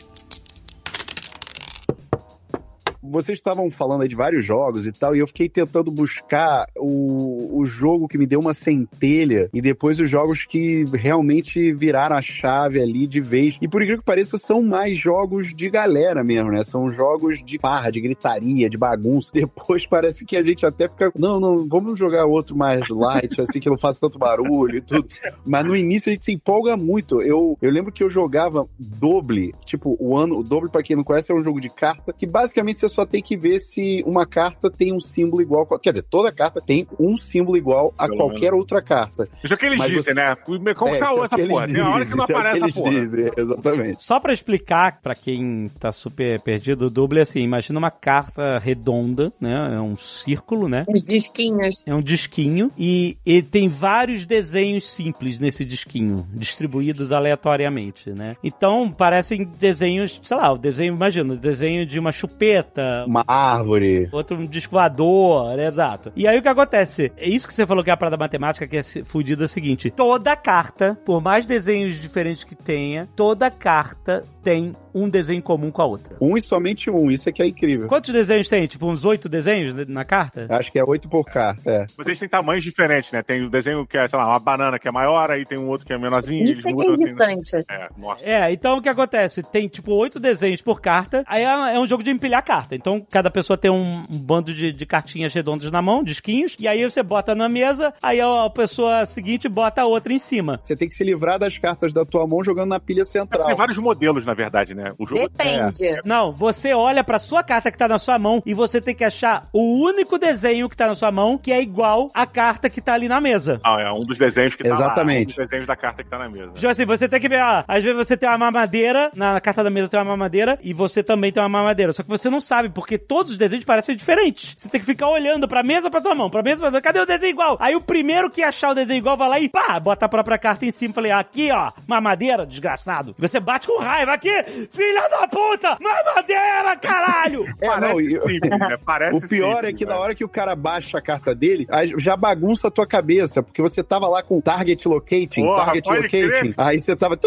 Vocês estavam falando aí de vários jogos e tal, e eu fiquei tentando buscar o, o jogo que me deu uma centelha e depois os jogos que realmente viraram a chave ali de vez. E por incrível que pareça, são mais jogos de galera mesmo, né? São jogos de farra, de gritaria, de bagunça. Depois parece que a gente até fica. Não, não, vamos jogar outro mais light, assim, que não faça tanto barulho e tudo. Mas no início a gente se empolga muito. Eu, eu lembro que eu jogava Doble, tipo, o ano, o Doble, pra quem não conhece, é um jogo de carta que basicamente você só tem que ver se uma carta tem um símbolo igual. Quer dizer, toda carta tem um símbolo igual a Pelo qualquer outra carta. Isso é o que eles Mas dizem, você- né? Como É, caô isso é essa que porra? eles Tem hora que não dizem, é aparece que essa porra. dizem, Exatamente. Só pra explicar pra quem tá super perdido, o double é assim, imagina uma carta redonda, né? É um círculo, né? Os disquinhos. É um disquinho e ele tem vários desenhos simples nesse disquinho, distribuídos aleatoriamente, né? Então, parecem desenhos, sei lá, o desenho, imagina, o desenho de uma chupeta, Uma árvore. outro um disco voador, né? exato. E aí o que acontece? É isso que você falou que é a parada matemática que é fudida é o seguinte: toda carta, por mais desenhos diferentes que tenha, toda carta tem um desenho comum com a outra. Um e somente um, isso é que é incrível. Quantos desenhos tem? Tipo, uns oito desenhos na carta? Acho que é oito por carta, é. Vocês têm tamanhos diferentes, né? Tem o desenho que é, sei lá, uma banana que é maior, aí tem um outro que é menorzinho. Isso é é mudam assim, né? irritante. É, nossa. É, então o que acontece? Tem, tipo, oito desenhos por carta, aí é, é um jogo de empilhar carta. Então, cada pessoa tem um, bando de, de cartinhas redondas na mão, disquinhos, e aí você bota na mesa, aí a, a pessoa seguinte bota a outra em cima. Você tem que se livrar das cartas da tua mão jogando na pilha central. Tem vários modelos, na verdade, né? O jogo Depende. Não, você olha pra sua carta que tá na sua mão e você tem que achar o único desenho que tá na sua mão que é igual à carta que tá ali na mesa. Ah, é um dos desenhos que tá lá. Exatamente. Um dos desenhos da carta que tá na mesa. Tipo assim, você tem que ver, ó, às vezes você tem uma mamadeira, na carta da mesa tem uma mamadeira, e você também tem uma mamadeira. Só que você não sabe, porque todos os desenhos parecem diferentes. Você tem que ficar olhando pra mesa pra tua mão, pra mesa pra tua Cadê o desenho igual? Aí o primeiro que achar o desenho igual vai lá e pá, bota a própria carta em cima. Falei, aqui, ó, mamadeira, desgraçado. E você bate com raiva aqui, filha da puta, mamadeira, caralho! É, Parece não, e- simples, né? Parece O pior simples, é que né? na hora que o cara baixa a carta dele, já bagunça a tua cabeça, porque você tava lá com target locating, Porra, target locating, crer. aí você tava...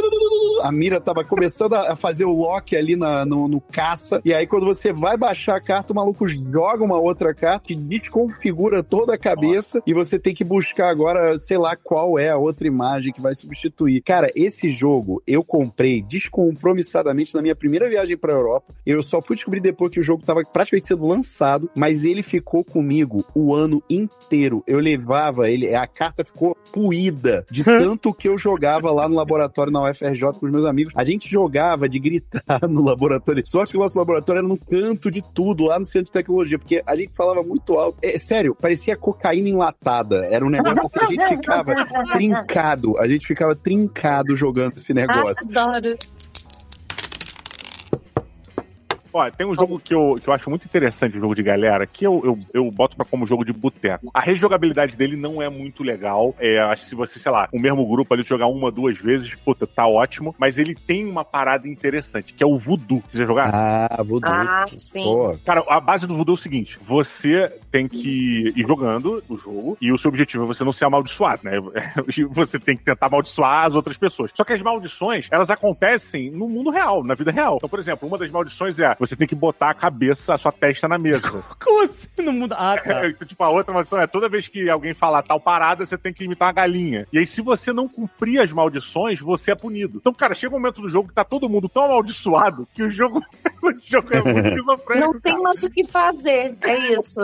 A mira tava começando a fazer o lock ali na, no, no caça, e aí quando você vai baixar a carta, o maluco joga uma outra carta que desconfigura toda a cabeça, e você tem que buscar agora, sei lá, qual é a outra imagem que vai substituir. Cara, esse jogo eu comprei descompromissadamente na minha primeira viagem pra Europa, eu só fui descobrir depois que o jogo tava praticamente sendo lançado, mas ele ficou comigo o ano inteiro. Eu levava ele, a carta ficou puída de tanto que eu jogava lá no laboratório na UFRJ com os meus amigos. A gente jogava de gritar no laboratório. Sorte que o nosso laboratório era no canto de tudo, lá no centro de tecnologia, porque a gente falava muito alto. É sério, parecia cocaína enlatada. Era um negócio assim, a gente ficava trincado, a gente ficava trincado jogando esse negócio. Adoro. Ó, tem um jogo que eu, que eu acho muito interessante, um jogo de galera, que eu, eu, eu boto pra como jogo de boteco. A rejogabilidade dele não é muito legal. É, acho que se você, sei lá, o mesmo grupo ali jogar uma, duas vezes, puta, tá ótimo. Mas ele tem uma parada interessante, que é o voodoo. Você já jogar? Ah, vou Ah, sim. Pô, Cara, a base do voodoo é o seguinte: você tem que ir jogando o jogo e o seu objetivo é você não ser amaldiçoado, né? Você tem que tentar amaldiçoar as outras pessoas. Só que as maldições, elas acontecem no mundo real, na vida real. Então, por exemplo, uma das maldições é você tem que botar a cabeça, a sua testa na mesa. Como assim no mundo? Ah, tá. Então, tipo, a outra maldição é toda vez que alguém falar tal parada, você tem que imitar uma galinha. E aí, se você não cumprir as maldições, você é punido. Então, cara, chega um momento do jogo que tá todo mundo tão amaldiçoado que o jogo, o jogo é muito esquizofrênico. Não tem cara. mais o que fazer. É isso.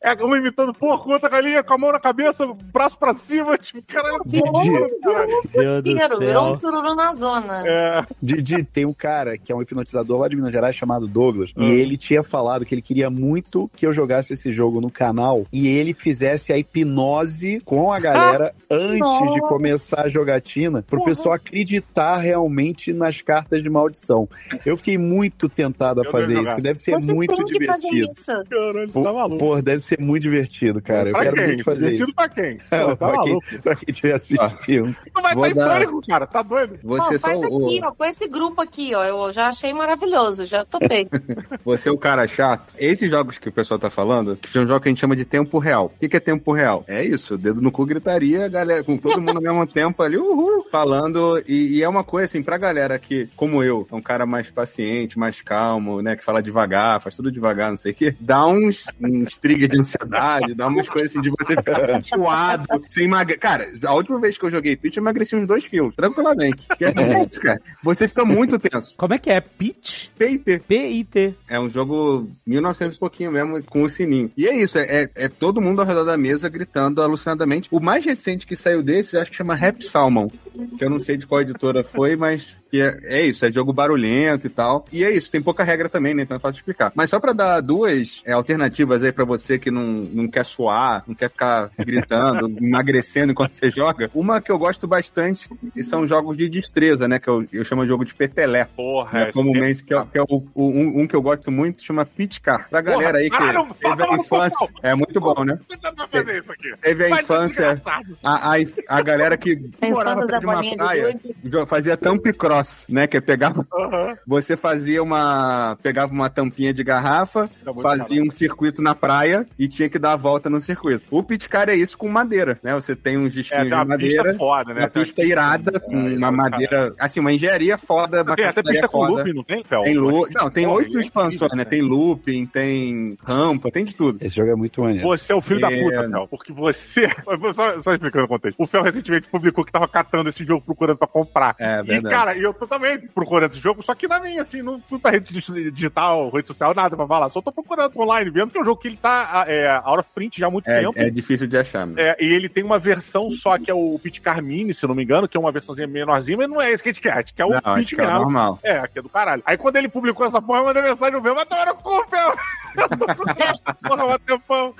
É um imitando porco, outra galinha com a mão na cabeça, braço pra cima, tipo, caralho, Virou porra, caralho. Deus do virou um céu. tururu na zona. É, Didi, tem um cara que é um hipnotizador lá de Minas Gerais chamado Douglas. Ah. E ele tinha falado que ele queria muito que eu jogasse esse jogo no canal e ele fizesse a hipnose com a galera antes Nossa. de começar a jogatina, pro pessoal acreditar realmente nas cartas de maldição. Eu fiquei muito tentado a Eu fazer não isso, que deve ser Você muito tem que fazer divertido. isso. caralho, você tá maluco. Pô, deve ser muito divertido, cara. Eu pra quero quem? muito fazer Divertido isso. pra quem? É, Pô, tá pra, quem, maluco. pra quem estiver assistindo. Tu vai Vou estar em dar- pânico, cara, tá doido? Você, Ó, faz só aqui, ó, com esse grupo aqui, ó. Eu já achei maravilhoso, já topei. Você é o cara chato. Esses jogos que o pessoal tá falando, que são jogos que a gente chama de tempo real. O que, é tempo real? É isso, dedo no cu gritaria, galera, com todo mundo ao mesmo tempo ali, uhul, falando. E, e é uma coisa assim, pra galera que, como eu, é um cara mais paciente, mais calmo, né, que fala devagar, faz tudo devagar, não sei o quê, dá uns, uns triggers de ansiedade, dá umas coisas assim de você ficar suado, você emagre... Cara, a última vez que eu joguei pitch, eu emagreci uns 2 quilos, tranquilamente. Que é isso, cara. Você fica muito tenso. Como é que é? Pitch? P&T. P-I-T. É um jogo 1900 e pouquinho mesmo, com o sininho. E é isso, é, é- é todo mundo ao redor da mesa gritando alucinadamente. O mais recente que saiu desse, acho que chama Rap Salmon, que eu não sei de qual editora foi, mas que é, é isso, é jogo barulhento e tal. E é isso, tem pouca regra também, né? Então é fácil de explicar. Mas só pra dar duas é, alternativas aí pra você que não, não quer suar, não quer ficar gritando, emagrecendo enquanto você joga. Uma que eu gosto bastante e são jogos de destreza, né? Que eu, eu chamo de jogo de petelé. Porra, Né, comumente, que é, que é o, o- um, um que eu gosto muito, chama Pit Car. Pra galera aí que caralho, teve a infância. É muito bom, né? Por que você vai fazer isso aqui? Teve a Vai ser infância. A, a, a galera que A infância da de bolinha de praia jo- fazia thump cross, né? Que é pegava. Aham. Você fazia uma. Pegava uma tampinha de garrafa, fazia um circuito na praia e tinha que dar a volta no circuito. O pit car é isso com madeira, né? Você tem uns É, disquinhos tem de uma madeira. pista foda, né? Uma Tem pista irada, com É, uma irado, madeira. Assim, uma engenharia foda, uma Tem até pista com foda. loop, não tem, Fel? Tem loop. Não, tem oito é expansões, incrível, né? Tem looping, tem rampa, tem de tudo. Esse jogo é muito maneiro. Você é o filho da É. puta, Fel, porque você. Só, só explicando o contexto. O Fel recentemente publicou que tava catando esse jogo procurando pra comprar. É, E, verdade. cara, eu tô também procurando esse jogo, só que na minha, assim, não fui pra rede dig- digital, rede social, nada pra falar. Só tô procurando online, vendo que é um jogo que ele tá é, out of print já há muito É, tempo. é difícil de achar, mano. É, e ele tem uma versão só, que é o Pit Car Mini, se não me engano, que é uma versãozinha menorzinha, mas não é esse que a gente quer, a gente quer o Não, Pit que é normal. É, que é do caralho. Aí quando ele publicou essa porra, eu mandei mensagem no meu, mas tomar no cu, Fel! Eu tô procurando essa porra há um tempão.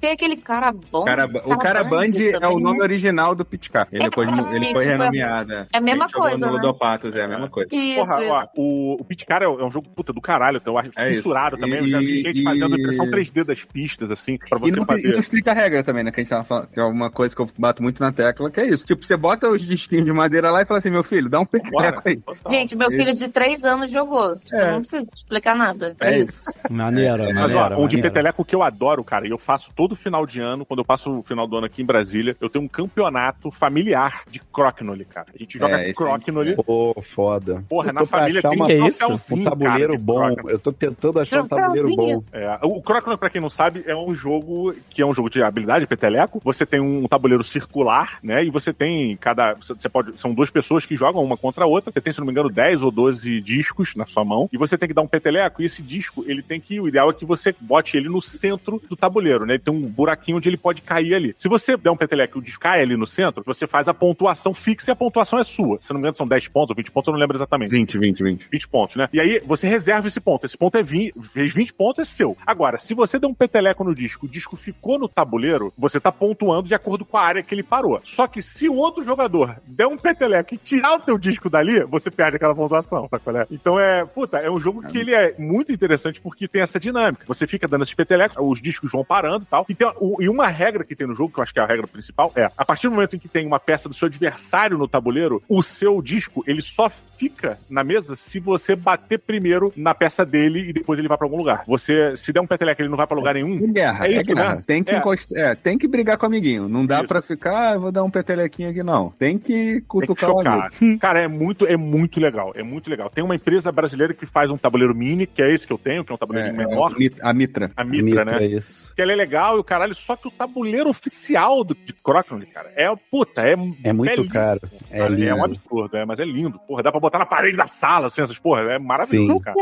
Tem aquele cara bom. Cara, o Caraband é o nome original do Pitcar. Ele, É, foi, ele foi tipo, renomeado. é a mesma coisa, no né? Ludopatos, é a mesma coisa. Isso, Porra, isso. ó, o, o Pit Car é, é um jogo puta do caralho, então eu acho É isso. também. eu já vi E- gente e- fazendo impressão 3D das pistas, assim, pra E você não, e não fazer. explica a regra também, né? Que a gente tava falando, que é uma coisa que eu bato muito na tecla, que é isso. Tipo, você bota os disquinhos de madeira lá e fala assim, meu filho, dá um Bora. peteleco aí. Gente, meu filho de três anos jogou. Tipo, É. Não precisa explicar nada. É, É isso. Maneiro, Mas, maneiro. ó, um de peteleco que eu adoro, cara, e eu faço todo final de ano, quando eu passo o final do ano aqui em Brasília, eu tenho um campeonato familiar de Croquenole, cara. A gente joga É, Croquenole. Pô, foda. Porra, na família tem uma, que é isso? um tabuleiro cara, bom. Eu tô tentando achar um tabuleiro bom. É, o Croquenole, pra quem não sabe, é um jogo que é um jogo de habilidade, peteleco. Você tem um tabuleiro circular, né? E você tem cada. Você pode. São duas pessoas que jogam uma contra a outra. Você tem, se não me engano, 10 ou 12 discos na sua mão. E você tem que dar um peteleco. E esse disco, ele tem que. O ideal é que você bote ele no centro do tabuleiro, né? Tem um buraquinho onde ele pode cair ali. Se você der um peteleco e o disco cai ali no centro, você faz a pontuação fixa e a pontuação é sua. Se não me engano, são 10 pontos ou 20 pontos, eu não lembro exatamente. 20, 20, 20. 20 pontos, né? E aí você reserva esse ponto. Esse ponto é 20, fez 20 pontos, é seu. Agora, se você der um peteleco no disco, o disco ficou no tabuleiro, você tá pontuando de acordo com a área que ele parou. Só que se um outro jogador der um peteleco e tirar o teu disco dali, você perde aquela pontuação, qual é? Então é, puta, é um jogo que ele é muito interessante porque tem essa dinâmica. Você fica dando esses petelecos, os discos vão parando e tal, E, tem, o- e uma regra que tem no jogo, que eu acho que é a regra principal, é a partir do momento em que tem uma peça do seu adversário no tabuleiro, o seu disco ele só fica na mesa se você bater primeiro na peça dele e depois ele vai pra algum lugar. Você, se der um peteleco ele não vai pra lugar nenhum. É guerra, É é, isso, guerra. né? Tem que É. encost- é, tem que brigar com o amiguinho. Não dá Isso. pra ficar, ah, vou dar um petelequinho aqui, não. Tem que Tem que cutucar o amigo. Cara, é muito, é muito legal. É muito legal. Tem uma empresa brasileira que faz um tabuleiro mini, que é esse que eu tenho, que é um tabuleiro É, menor. é, a Mitra. A Mitra, né? É isso. Que ela é legal e o caralho, só que o tabuleiro oficial do, de Crocodile, cara, é, puta, é É muito caro. É cara. É, um absurdo, é, mas é lindo. Porra, dá pra botar na parede da sala, assim, essas porra, é maravilhoso, Sim. cara.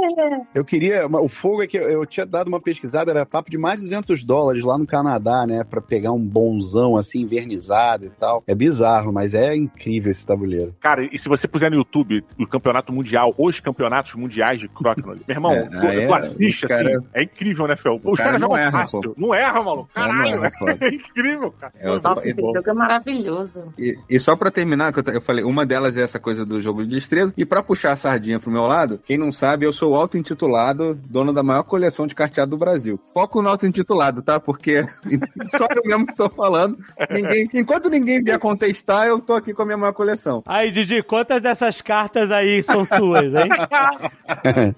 Eu queria. O fogo é que eu, eu tinha dado uma pesquisada, era papo de mais de 200 dólares lá no Canadá, né? Pra pegar um bonzão assim, invernizado e tal. É bizarro, mas é incrível esse tabuleiro. Cara, e se você puser no YouTube o campeonato mundial, os campeonatos mundiais de Crocodile, meu irmão, É, tu, aí tu é- assiste, o cara- assim, é incrível, né, Fel? Os cara caras não jogam erra, fácil. pô. Não erra, maluco. Cara, não Caralho, erra, foda. é incrível, cara. É, eu- Nossa, é esse jogo é maravilhoso. E, e só pra terminar, que eu, eu falei, uma delas é essa coisa do jogo de destreza. E pra puxar a sardinha pro meu lado, quem não sabe, eu sou o auto-intitulado, dono da maior coleção de carteado do Brasil. Foco no auto-intitulado, tá? Porque só eu mesmo que tô falando. Ninguém, enquanto ninguém vier contestar, eu tô aqui com a minha maior coleção. Aí, Didi, quantas dessas cartas aí são suas, hein?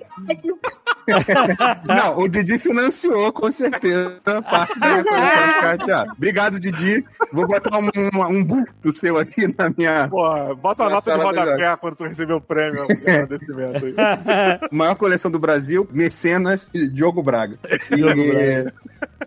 Não, o Didi financiou, com certeza, parte Obrigado, Didi. Vou botar um, um, um busto seu aqui na minha Pô, bota a nota de rodapé quando tu receber o prêmio de agradecimento aí. maior coleção do Brasil, Mecenas e Diogo Braga. E,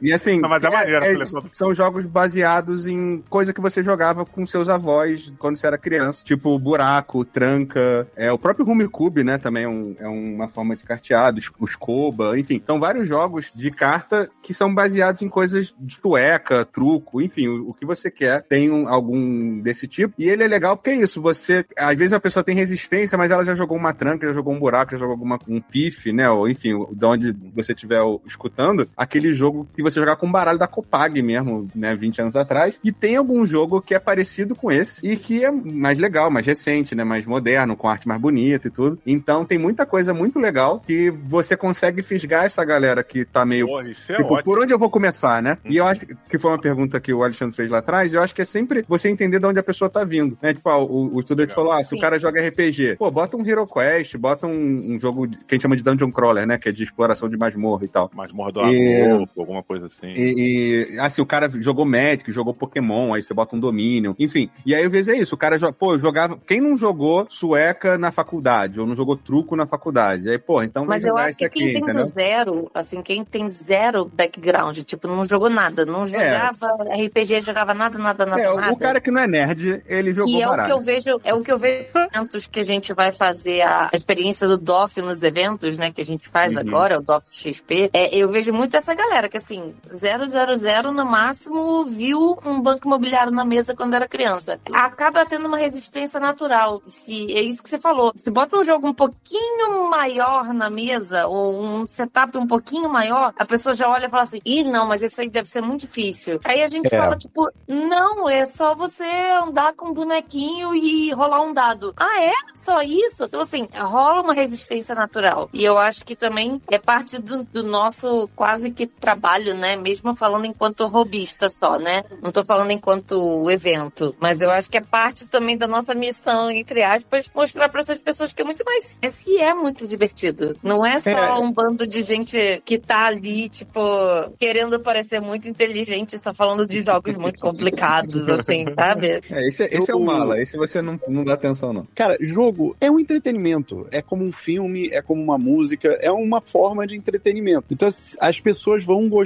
e assim, Não, mas é maneiro a é- são jogos baseados em coisa que você jogava com seus avós quando você era criança. Tipo buraco, tranca, é, o próprio Rumicube, né? Também é, um- é uma forma de carteado, Escoba, enfim. São vários jogos de carta que são baseados em coisas de sueca, truco, enfim, o, o que você quer tem um- algum desse tipo. E ele é legal porque é isso, você, às vezes a pessoa tem resistência, mas ela já jogou uma tranca, já jogou um buraco, já jogou alguma, um pife, né? Ou enfim, de onde você estiver escutando, aquele jogo que você jogar com um baralho da Copag mesmo, né? 20 anos atrás. E tem algum jogo que é parecido com esse e que é mais legal, mais recente, né? Mais moderno, com arte mais bonita e tudo. Então tem muita coisa muito legal que você consegue fisgar essa galera que tá meio Porra, isso é Tipo, ótimo. por onde eu vou começar, né? E eu acho que foi uma pergunta que o Alexandre fez lá atrás, eu acho que é sempre você entender de onde a pessoa tá vindo, né? Tipo, ah, o, o estudante Legal. falou, ah, se o Sim. cara joga RPG, pô, bota um Hero Quest, bota um, um jogo que a gente chama de Dungeon Crawler, né? Que é de exploração de masmorra e tal. Mais morra do E- amor, alguma coisa assim. E, e, se o cara jogou Magic, jogou Pokémon, aí você bota um domínio, enfim. E aí, às vezes, é isso. O cara, pô, jogava. Quem não jogou sueca na faculdade, ou não jogou truco na faculdade? Aí, pô, então Mas eu acho que aqui, quem entendeu? do zero, assim, quem tem zero background, tipo, não jogou nada, não jogava RPG, jogava nada, nada, nada, É, nada. o cara que não é nerd, ele jogou que é o baralho. que eu vejo, é o que eu vejo eventos que a gente vai fazer a experiência do DOF nos eventos, né, que a gente faz Uhum. agora, o DOF XP. É, eu vejo muito essa galera que assim, 000 no máximo viu um banco imobiliário na mesa quando era criança. Acaba tendo uma resistência natural. Se é isso que você falou. Se bota um jogo um pouquinho maior na mesa ou um setup um pouquinho maior, a pessoa já olha e fala assim: "Ih, não, mas isso aí deve ser muito difícil". Aí a gente É. fala tipo, não, é só você andar com um bonequinho e rolar um dado. Ah, é? Só isso? Então, assim, rola uma resistência natural. E eu acho que também é parte do, do nosso quase que trabalho, né? Mesmo falando enquanto robista só, né? Não tô falando enquanto evento. Mas eu acho que é parte também da nossa missão, entre aspas, mostrar pra essas pessoas que é muito mais. Esse é muito divertido. Não é só É. um bando de gente que tá ali, tipo, querendo parecer muito inteligente, só falando de jogos muito complicados, assim, sabe? É, esse, é- esse é o mala, esse você não, não dá atenção, não. Cara, jogo é um entretenimento. É como um filme, é como uma música, é uma forma de entretenimento. Então, as- as pessoas vão gostar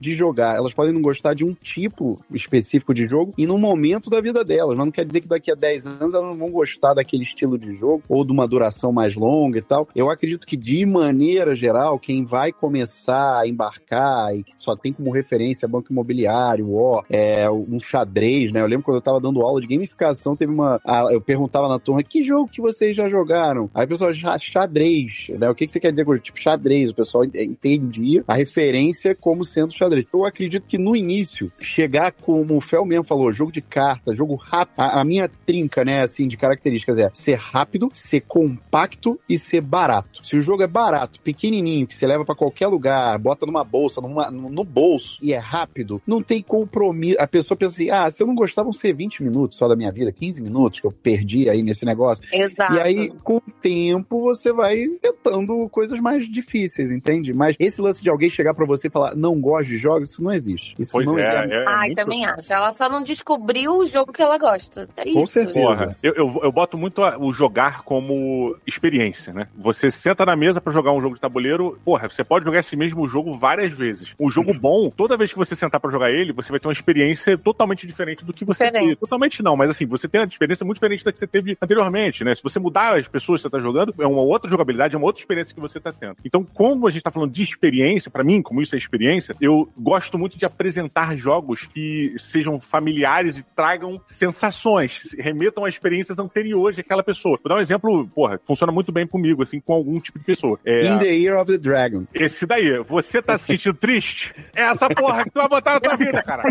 de jogar. Elas podem não gostar de um tipo específico de jogo e no momento da vida delas. Mas não quer dizer que daqui a 10 anos elas não vão gostar daquele estilo de jogo ou de uma duração mais longa e tal. Eu acredito que, de maneira geral, quem vai começar a embarcar e que só tem como referência banco imobiliário, ó, é, um xadrez, né? Eu lembro quando eu tava dando aula de gamificação, teve uma. eu perguntava na turma que jogo que vocês já jogaram? Aí o pessoal, "Já- xadrez, né? O que, que você quer dizer com? Tipo, xadrez. O pessoal entendia a referência como sendo xadrez. Eu acredito que no início, chegar como o Fel mesmo falou, jogo de carta, jogo rápido, a, a minha trinca, né, assim, de características é ser rápido, ser compacto e ser barato. Se o jogo é barato, pequenininho, que você leva pra qualquer lugar, bota numa bolsa, numa, no, no bolso e é rápido, não tem compromisso. A pessoa pensa assim, ah, se eu não gostar, vão ser 20 minutos só da minha vida, 15 minutos que eu perdi aí nesse negócio. Exato. E aí, com o tempo, você vai tentando coisas mais difíceis, entende? Mas esse lance de alguém chegar pra você e falar, não gosto de jogos, isso não existe. Isso Pois não é, existe. é, Ai, muito- também acho. Ela só não descobriu o jogo que ela gosta. É Com isso. certeza. Porra, eu, eu, eu boto muito a- o jogar como experiência, né? Você senta na mesa pra jogar um jogo de tabuleiro, porra, você pode jogar esse mesmo jogo várias vezes. Um jogo bom, toda vez que você sentar pra jogar ele, você vai ter uma experiência totalmente diferente do que você Diferente. teve. Totalmente não, mas assim, você tem uma experiência muito diferente da que você teve anteriormente, né? Se você mudar as pessoas que você tá jogando, é uma outra jogabilidade, é uma outra experiência que você tá tendo. Então, como a gente tá falando de experiência, pra mim, como isso é experiência, eu gosto muito de apresentar jogos que sejam familiares e tragam sensações, remetam a experiências anteriores daquela pessoa. Vou dar um exemplo, porra, funciona muito bem comigo, assim, com algum tipo de pessoa. É, In the Year of the Dragon. esse daí, você tá se sentindo triste? É essa porra que tu vai botar na tua vida, cara.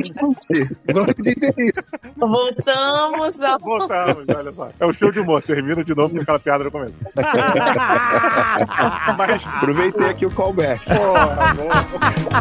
Voltamos ao... Voltamos, olha só. É o show de humor, termina de novo com aquela piada no começo. Mas, Aproveitei aqui o callback. porra, boa.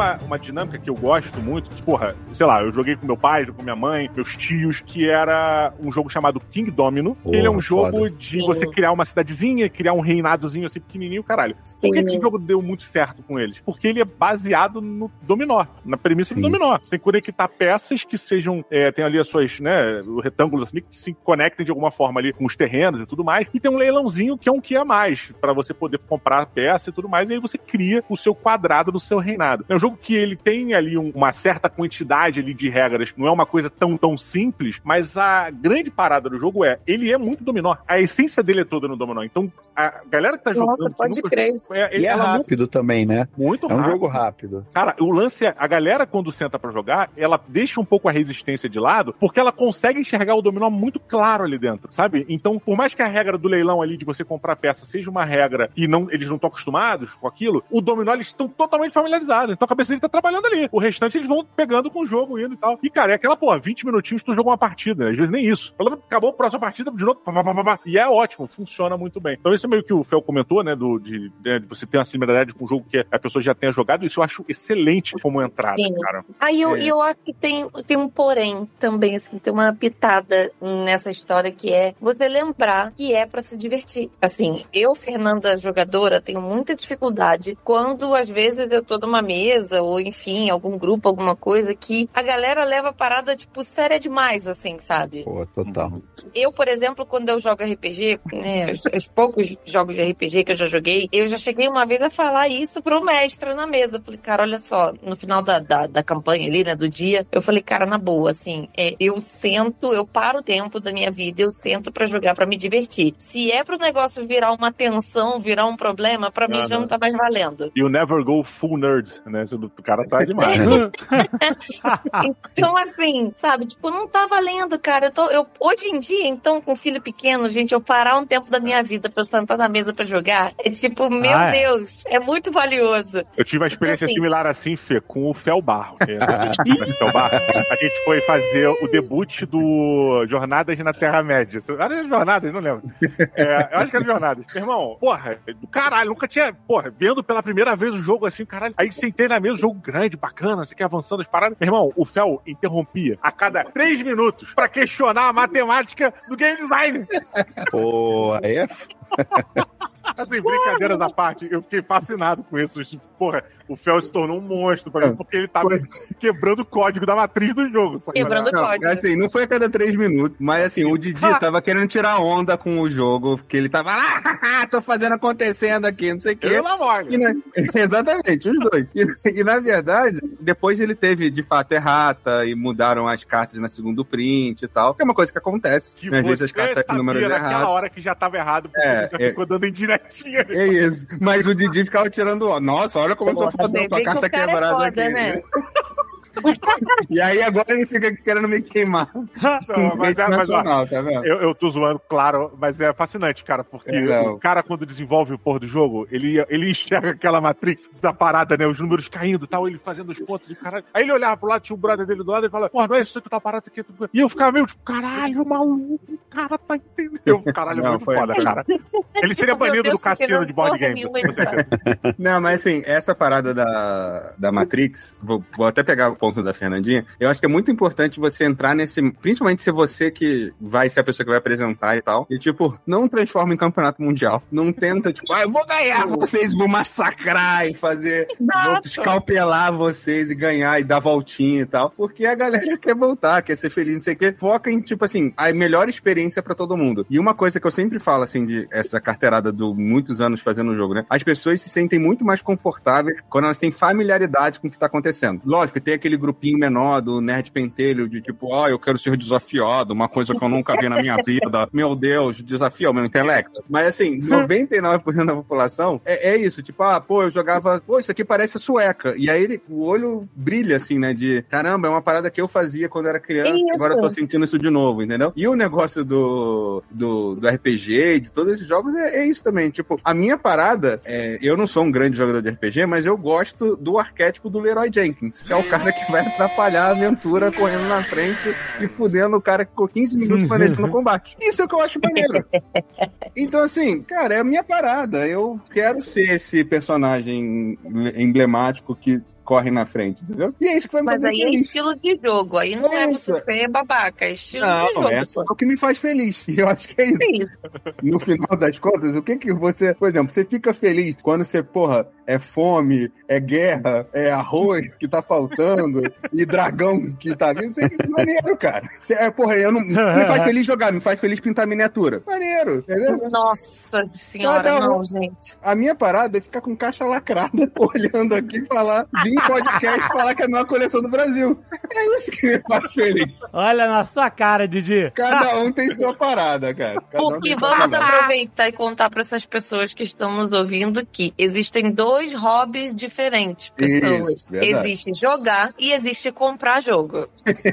uma, uma dinâmica que eu gosto muito, que, porra, sei lá, eu joguei com meu pai, com minha mãe, meus tios, que era um jogo chamado King Domino. que ele é um jogo foda. de Sim. você criar uma cidadezinha, criar um reinadozinho assim pequenininho, caralho. Por que, esse jogo deu muito certo com eles? Porque ele é baseado no dominó, na premissa do Sim. dominó. Você tem que conectar peças que sejam, é, tem ali as suas, né, retângulos assim, que se conectem de alguma forma ali com os terrenos e tudo mais. E tem um leilãozinho que é um que a mais, para você poder comprar peça e tudo mais, e aí você cria o seu quadrado do seu reinado. É um jogo que ele tem ali um- uma certa quantidade ali de regras, não é uma coisa tão, tão simples, mas a grande parada do jogo é, ele é muito dominó. A essência dele é toda no dominó. Então, a galera que tá jogando... Nossa, pode crer. jogou, é, E é rápido também, né? muito É um rápido. jogo rápido. Cara, o lance é, a galera quando senta pra jogar, ela deixa um pouco a resistência de lado, porque ela consegue enxergar o dominó muito claro ali dentro, sabe? Então, por mais que a regra do leilão ali de você comprar peça seja uma regra e não, eles não estão acostumados com aquilo, o dominó eles estão totalmente familiarizados. Então cabeça dele tá trabalhando ali. O restante eles vão pegando com o jogo, indo e tal. E, cara, é aquela, porra, 20 minutinhos tu jogou uma partida, né? Às vezes nem isso. Acabou a próxima partida, de novo, pá, pá, pá, e é ótimo, funciona muito bem. Então isso é meio que o Fel comentou, né, do, de, né, de você ter uma similaridade com um jogo que a pessoa já tenha jogado, isso eu acho excelente como entrada, Sim. cara. Aí eu, É. e eu acho que tem, tem um porém também, assim, tem uma pitada nessa história que é você lembrar que é pra se divertir. Assim, eu, Fernanda, jogadora, tenho muita dificuldade quando às vezes eu tô numa mesa ou enfim, algum grupo, alguma coisa que a galera leva a parada, tipo, séria demais, assim, sabe? Pô, total. Eu, por exemplo, quando eu jogo RPG, né, os, os poucos jogos de RPG que eu já joguei, eu já cheguei uma vez a falar isso pro mestre na mesa. Falei, cara, olha só, no final da, da, da campanha ali, né, do dia, eu falei, cara, na boa, assim, é, eu sento, eu paro o tempo da minha vida, eu sento pra jogar, pra me divertir. Se é pro negócio virar uma tensão, virar um problema, pra mim Ah, já não. não tá mais valendo. You never go full nerd, né? Do- O cara tá demais. Então, assim, sabe, tipo, não tá valendo, cara. Eu tô, eu, hoje em dia, então, com filho pequeno, gente, eu parar um tempo da minha vida pra eu sentar na mesa pra jogar, é tipo, meu Ah, é. Deus, é muito valioso. Eu tive uma experiência Assim. similar assim, Fê, com o Fel Barro. que é- o Fel Barro. A gente foi fazer o debut do Jornadas na Terra-média. Era Jornadas, não lembro. É, eu acho que era Jornadas. Meu irmão, porra, do caralho, nunca tinha, porra, vendo pela primeira vez o jogo assim, caralho. Aí sentei na mesa, jogo grande, bacana, você quer avançando as paradas. Meu irmão, o Fel interrompia a cada três minutos pra questionar a matemática do game design. Pô, aí é Assim, brincadeiras à parte, eu fiquei fascinado com isso. Porra, o Fel se tornou um monstro pra mim, porque ele tava quebrando o código da matriz do jogo. Quebrando Não, código. assim, não foi a cada três minutos, mas assim, o Didi tava querendo tirar onda com o jogo, porque ele tava lá, tô fazendo acontecendo aqui, não sei o quê. Eu. E na- Exatamente, os dois. E, e, na verdade, depois ele teve de fato errata e mudaram as cartas na segundo print e tal, que é uma coisa que acontece. Que né? Às vezes as cartas saem com números naquela errados. hora que já tava errado, porque É, ele já é. ficou dando indiretinha. É isso. Mas o Didi ficava tirando onda. Nossa, olha como eu sou Você fodão com a vê que carta o cara é foda, aqui. né? E aí agora ele fica querendo me queimar. Não, mas, é, mas ó, tá vendo? eu, eu tô zoando, claro, mas é fascinante, cara, porque É, o cara, quando desenvolve o porra do jogo, ele, ele enxerga aquela Matrix da parada, né? Os números caindo e tal, ele fazendo os pontos e caralho. Aí ele olhava pro lado, tinha um brother dele do lado e fala, porra, não é isso que tá parado, isso aqui. tudo bem." E eu ficava meio tipo, caralho, maluco, o cara tá entendendo. Eu, caralho, é Não, muito foi- foda, cara. Ele seria Meu banido Deus, do cassino de board certeza. Não, mas assim, essa parada da, da Matrix, vou, vou até pegar o ponto da Fernandinha, eu acho que é muito importante você entrar nesse, principalmente se você que vai ser a pessoa que vai apresentar e tal, e tipo, não transforma em campeonato mundial. Não tenta, tipo, ah, eu vou ganhar vocês, vou massacrar e fazer, vou escalpelar vocês e ganhar e dar voltinha e tal, porque a galera quer voltar, quer ser feliz, não sei o quê. Foca em, tipo assim, a melhor experiência pra todo mundo. E uma coisa que eu sempre falo, assim, de essa carteirada do muitos anos fazendo o jogo, né? As pessoas se sentem muito mais confortáveis quando elas têm familiaridade com o que tá acontecendo. Lógico, tem aquele grupinho menor do nerd pentelho de tipo, ó, eu quero ser desafiado, uma coisa que eu nunca vi na minha vida. Meu Deus, desafia o meu intelecto. Mas assim, 99% da população é, é isso, tipo, ah, pô, eu jogava, pô, isso aqui parece a sueca. E aí ele- o olho brilha assim, né, de caramba, é uma parada que eu fazia quando era criança, Isso. agora eu tô sentindo isso de novo, entendeu? E o negócio do, do, do RPG, de todos esses jogos, é, é isso também. Tipo, a minha parada, é, eu não sou um grande jogador de RPG, mas eu gosto do arquétipo do Leroy Jenkins, que é o cara que vai atrapalhar a aventura correndo na frente e fudendo o cara que ficou 15 minutos planejando no combate. Isso é o que eu acho maneiro. Então, assim, cara, é a minha parada. Eu quero ser esse personagem emblemático que corre na frente, entendeu? E é isso que vai me Mas fazer aí é feliz. estilo de jogo. Aí não é Isso. você ser babaca, é estilo de Não, jogo. é só o que me faz feliz. E eu acho que é isso. É isso. No final das contas, o que que você... Por exemplo, você fica feliz quando você, porra, é fome, é guerra, é arroz que tá faltando e dragão que tá vindo. Isso é maneiro, cara. Você, é, porra, eu não, me faz feliz jogar, me faz feliz pintar miniatura. Maneiro, entendeu? Nossa senhora, Cada um- não, gente. A minha parada é ficar com caixa lacrada, olhando aqui e falar, vir podcast falar que é a maior coleção do Brasil. É isso que me faz feliz. Olha na sua cara, Didi. Cada um tem sua parada, cara. Cada um Porque sua vamos parada. aproveitar e contar para essas pessoas que estão nos ouvindo que existem dois hobbies diferentes, pessoas. Isso, existe jogar e existe comprar jogo.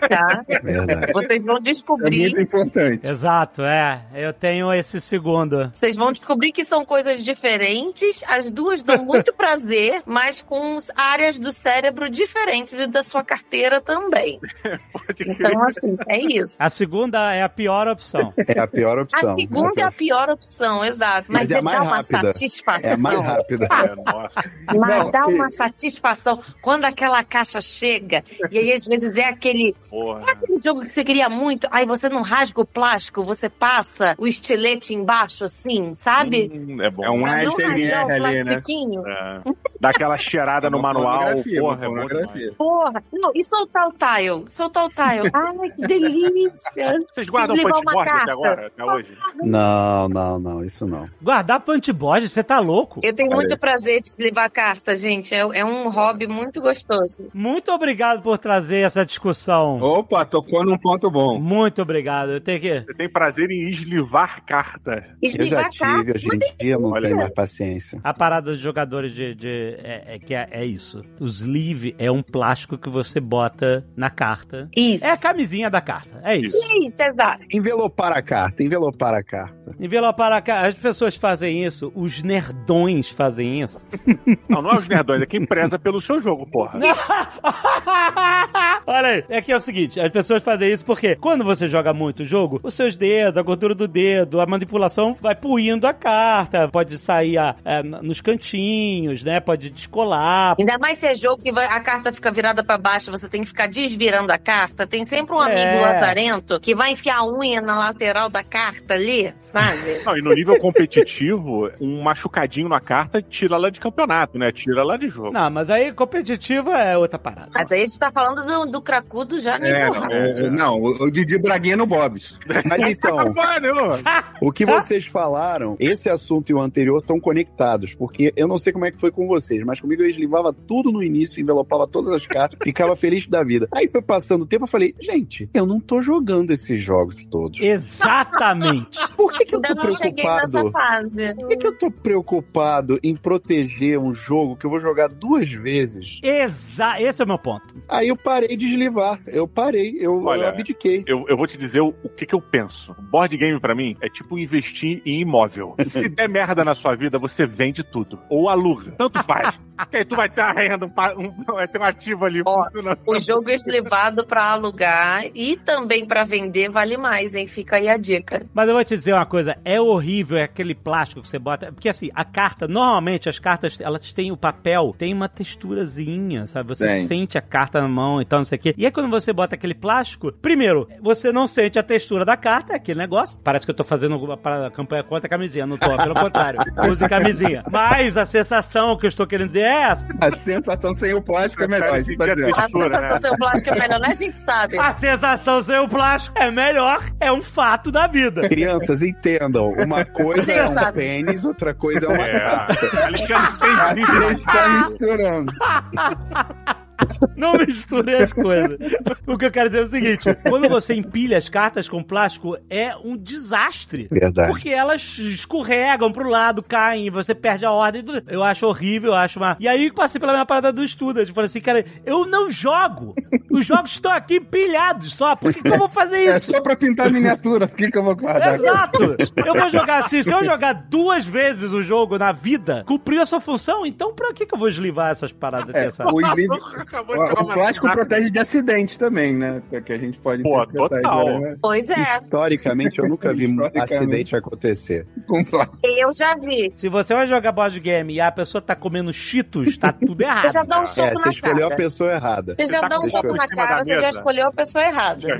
Tá? Verdade. Vocês vão É descobrir. muito importante. Exato, é. Eu tenho esse segundo. Vocês vão descobrir que são coisas diferentes, as duas dão muito prazer, mas com áreas do cérebro diferentes e da sua carteira também. Pode crer. Então, assim, é isso. A segunda é a pior opção. É a pior opção. A segunda é a pior opção, exato. Mas, Mas é a dá uma rápida. satisfação. É a mais rápida. É, nossa. Mas Não, dá e- uma satisfação quando aquela caixa chega e aí às vezes é aquele, Porra. é aquele jogo que você queria muito, aí você não rasga o plástico, você passa o estilete embaixo assim, sabe? Hum, é bom. É um SMR ali, né? plastiquinho. É. Dá aquela cheirada no Uma manual. Pornografia, Porra, é bom pornografia. Porra, não, e soltar o tile, soltar o tile. Ai, que delícia. Vocês guardam Desligar punch uma board até carta. agora? Até hoje? Não, não, não, isso não. Guardar punchboard, você tá louco? Eu tenho muito prazer de levar carta, gente. É, é um hobby muito gostoso. Muito obrigado por trazer essa discussão. Opa, tocou num ponto bom. Muito obrigado. Eu tenho que. Você tem prazer em eslivar carta. Eu Eslivar já carta. tive, hoje em dia eu não tenho mais paciência. A parada dos jogadores de. de- é, é que é, é isso. O sleeve é um plástico que você bota na carta. Isso. É a camisinha da carta. É isso. Isso, exato. Envelopar a carta, envelopar a carta. Envelopar a carta. As pessoas fazem isso, os nerdões fazem isso. Não, não é os nerdões, é quem preza pelo seu jogo, porra. Olha aí, é que é o seguinte, as pessoas fazem isso porque quando você joga muito o jogo, os seus dedos, a gordura do dedo, a manipulação vai puindo a carta, pode sair a- é, n- nos cantinhos, né? Pode descolar. Ainda mais se é jogo que vai- a carta fica virada pra baixo, você tem que ficar desvirando a carta. Tem sempre um amigo É. lazarento que vai enfiar a unha na lateral da carta ali, sabe? Não, e no nível competitivo, um machucadinho na carta tira ela de campeonato, né? Tira ela de jogo. Não, mas aí competitivo é outra parada. Mas aí a gente tá falando do, do cracudo já nem É, borracha. o- não, o, o Didi Braguinha no Bob's. Mas então, nenhuma. o que vocês falaram, esse assunto e o anterior estão conectados, porque eu não sei como é que foi com vocês, mas comigo eu eslivava tudo no início, envelopava todas as cartas, ficava feliz da vida. Aí foi passando o tempo, eu falei, gente, eu não tô jogando esses jogos todos. Exatamente. Por que, que eu Ainda tô não cheguei nessa preocupado? fase. Por que, que eu tô preocupado em proteger um jogo que eu vou jogar duas vezes? Exa esse é o meu ponto. Aí eu parei de eslivar. Eu parei, eu, Olha, eu abdiquei. Eu, eu vou te dizer o, o que, que eu penso. Board game pra mim é tipo investir em imóvel. Se der merda na sua vida, você vende tudo. Ou aluga. Tanto faz. Porque aí tu vai ter a renda, um, um- ter um ativo ali. Ó. O jogo eslivado pra alugar e também pra vender vale mais, hein? Fica aí a dica. Mas eu vou te dizer uma coisa, é horrível aquele plástico que você bota, porque assim, a carta, normalmente as cartas, elas têm o papel, tem uma texturazinha, sabe? Você Tem. sente a carta na mão e tal, não sei o quê. E aí quando você bota aquele plástico, primeiro, você não sente a textura da carta, é aquele negócio. Parece que eu tô fazendo alguma parada, campanha contra a camisinha, não tô, pelo contrário. Use camisinha. Mas a sensação que eu estou querendo dizer é essa. A sensação sem o plástico é melhor. Isso tem- A Textura, né? sensação plástico é melhor, né? A gente sabe. A sensação sem o plástico é melhor, é um fato da vida. Crianças, entendam. Uma coisa é um pênis, outra coisa é uma É. carta. Alexandre, A gente tá misturando. Não misture as coisas. O que eu quero dizer é o seguinte: quando você empilha as cartas com plástico, é um desastre. Verdade. Porque elas escorregam pro lado, caem, você perde a ordem. tudo. Eu acho horrível, eu acho uma. E aí passei pela minha parada do estudo. Eu falei assim, cara, eu não jogo. Os jogos estão aqui empilhados só. Por que, que eu vou fazer É isso? só pra pintar miniatura. Por que, que eu vou guardar? Exato! Eu vou jogar assim. Se eu jogar duas vezes o jogo na vida, cumpriu a sua função, então pra que, que eu vou eslivar essas paradas É, dessa? o, Acabou de o- pegar o uma plástico protege de acidentes também, né? Que a gente pode Pô, interpretar total. isso, né? Pois é, Historicamente, eu nunca vi um acidente acontecer. Com plástico. eu já vi. Se você vai jogar board game e a pessoa tá comendo cheetos, tá tudo errado. Você já dá um soco É, você na escolheu a pessoa errada. Você já Você dá tá um com o soco na cara, você já escolheu a pessoa errada. Já.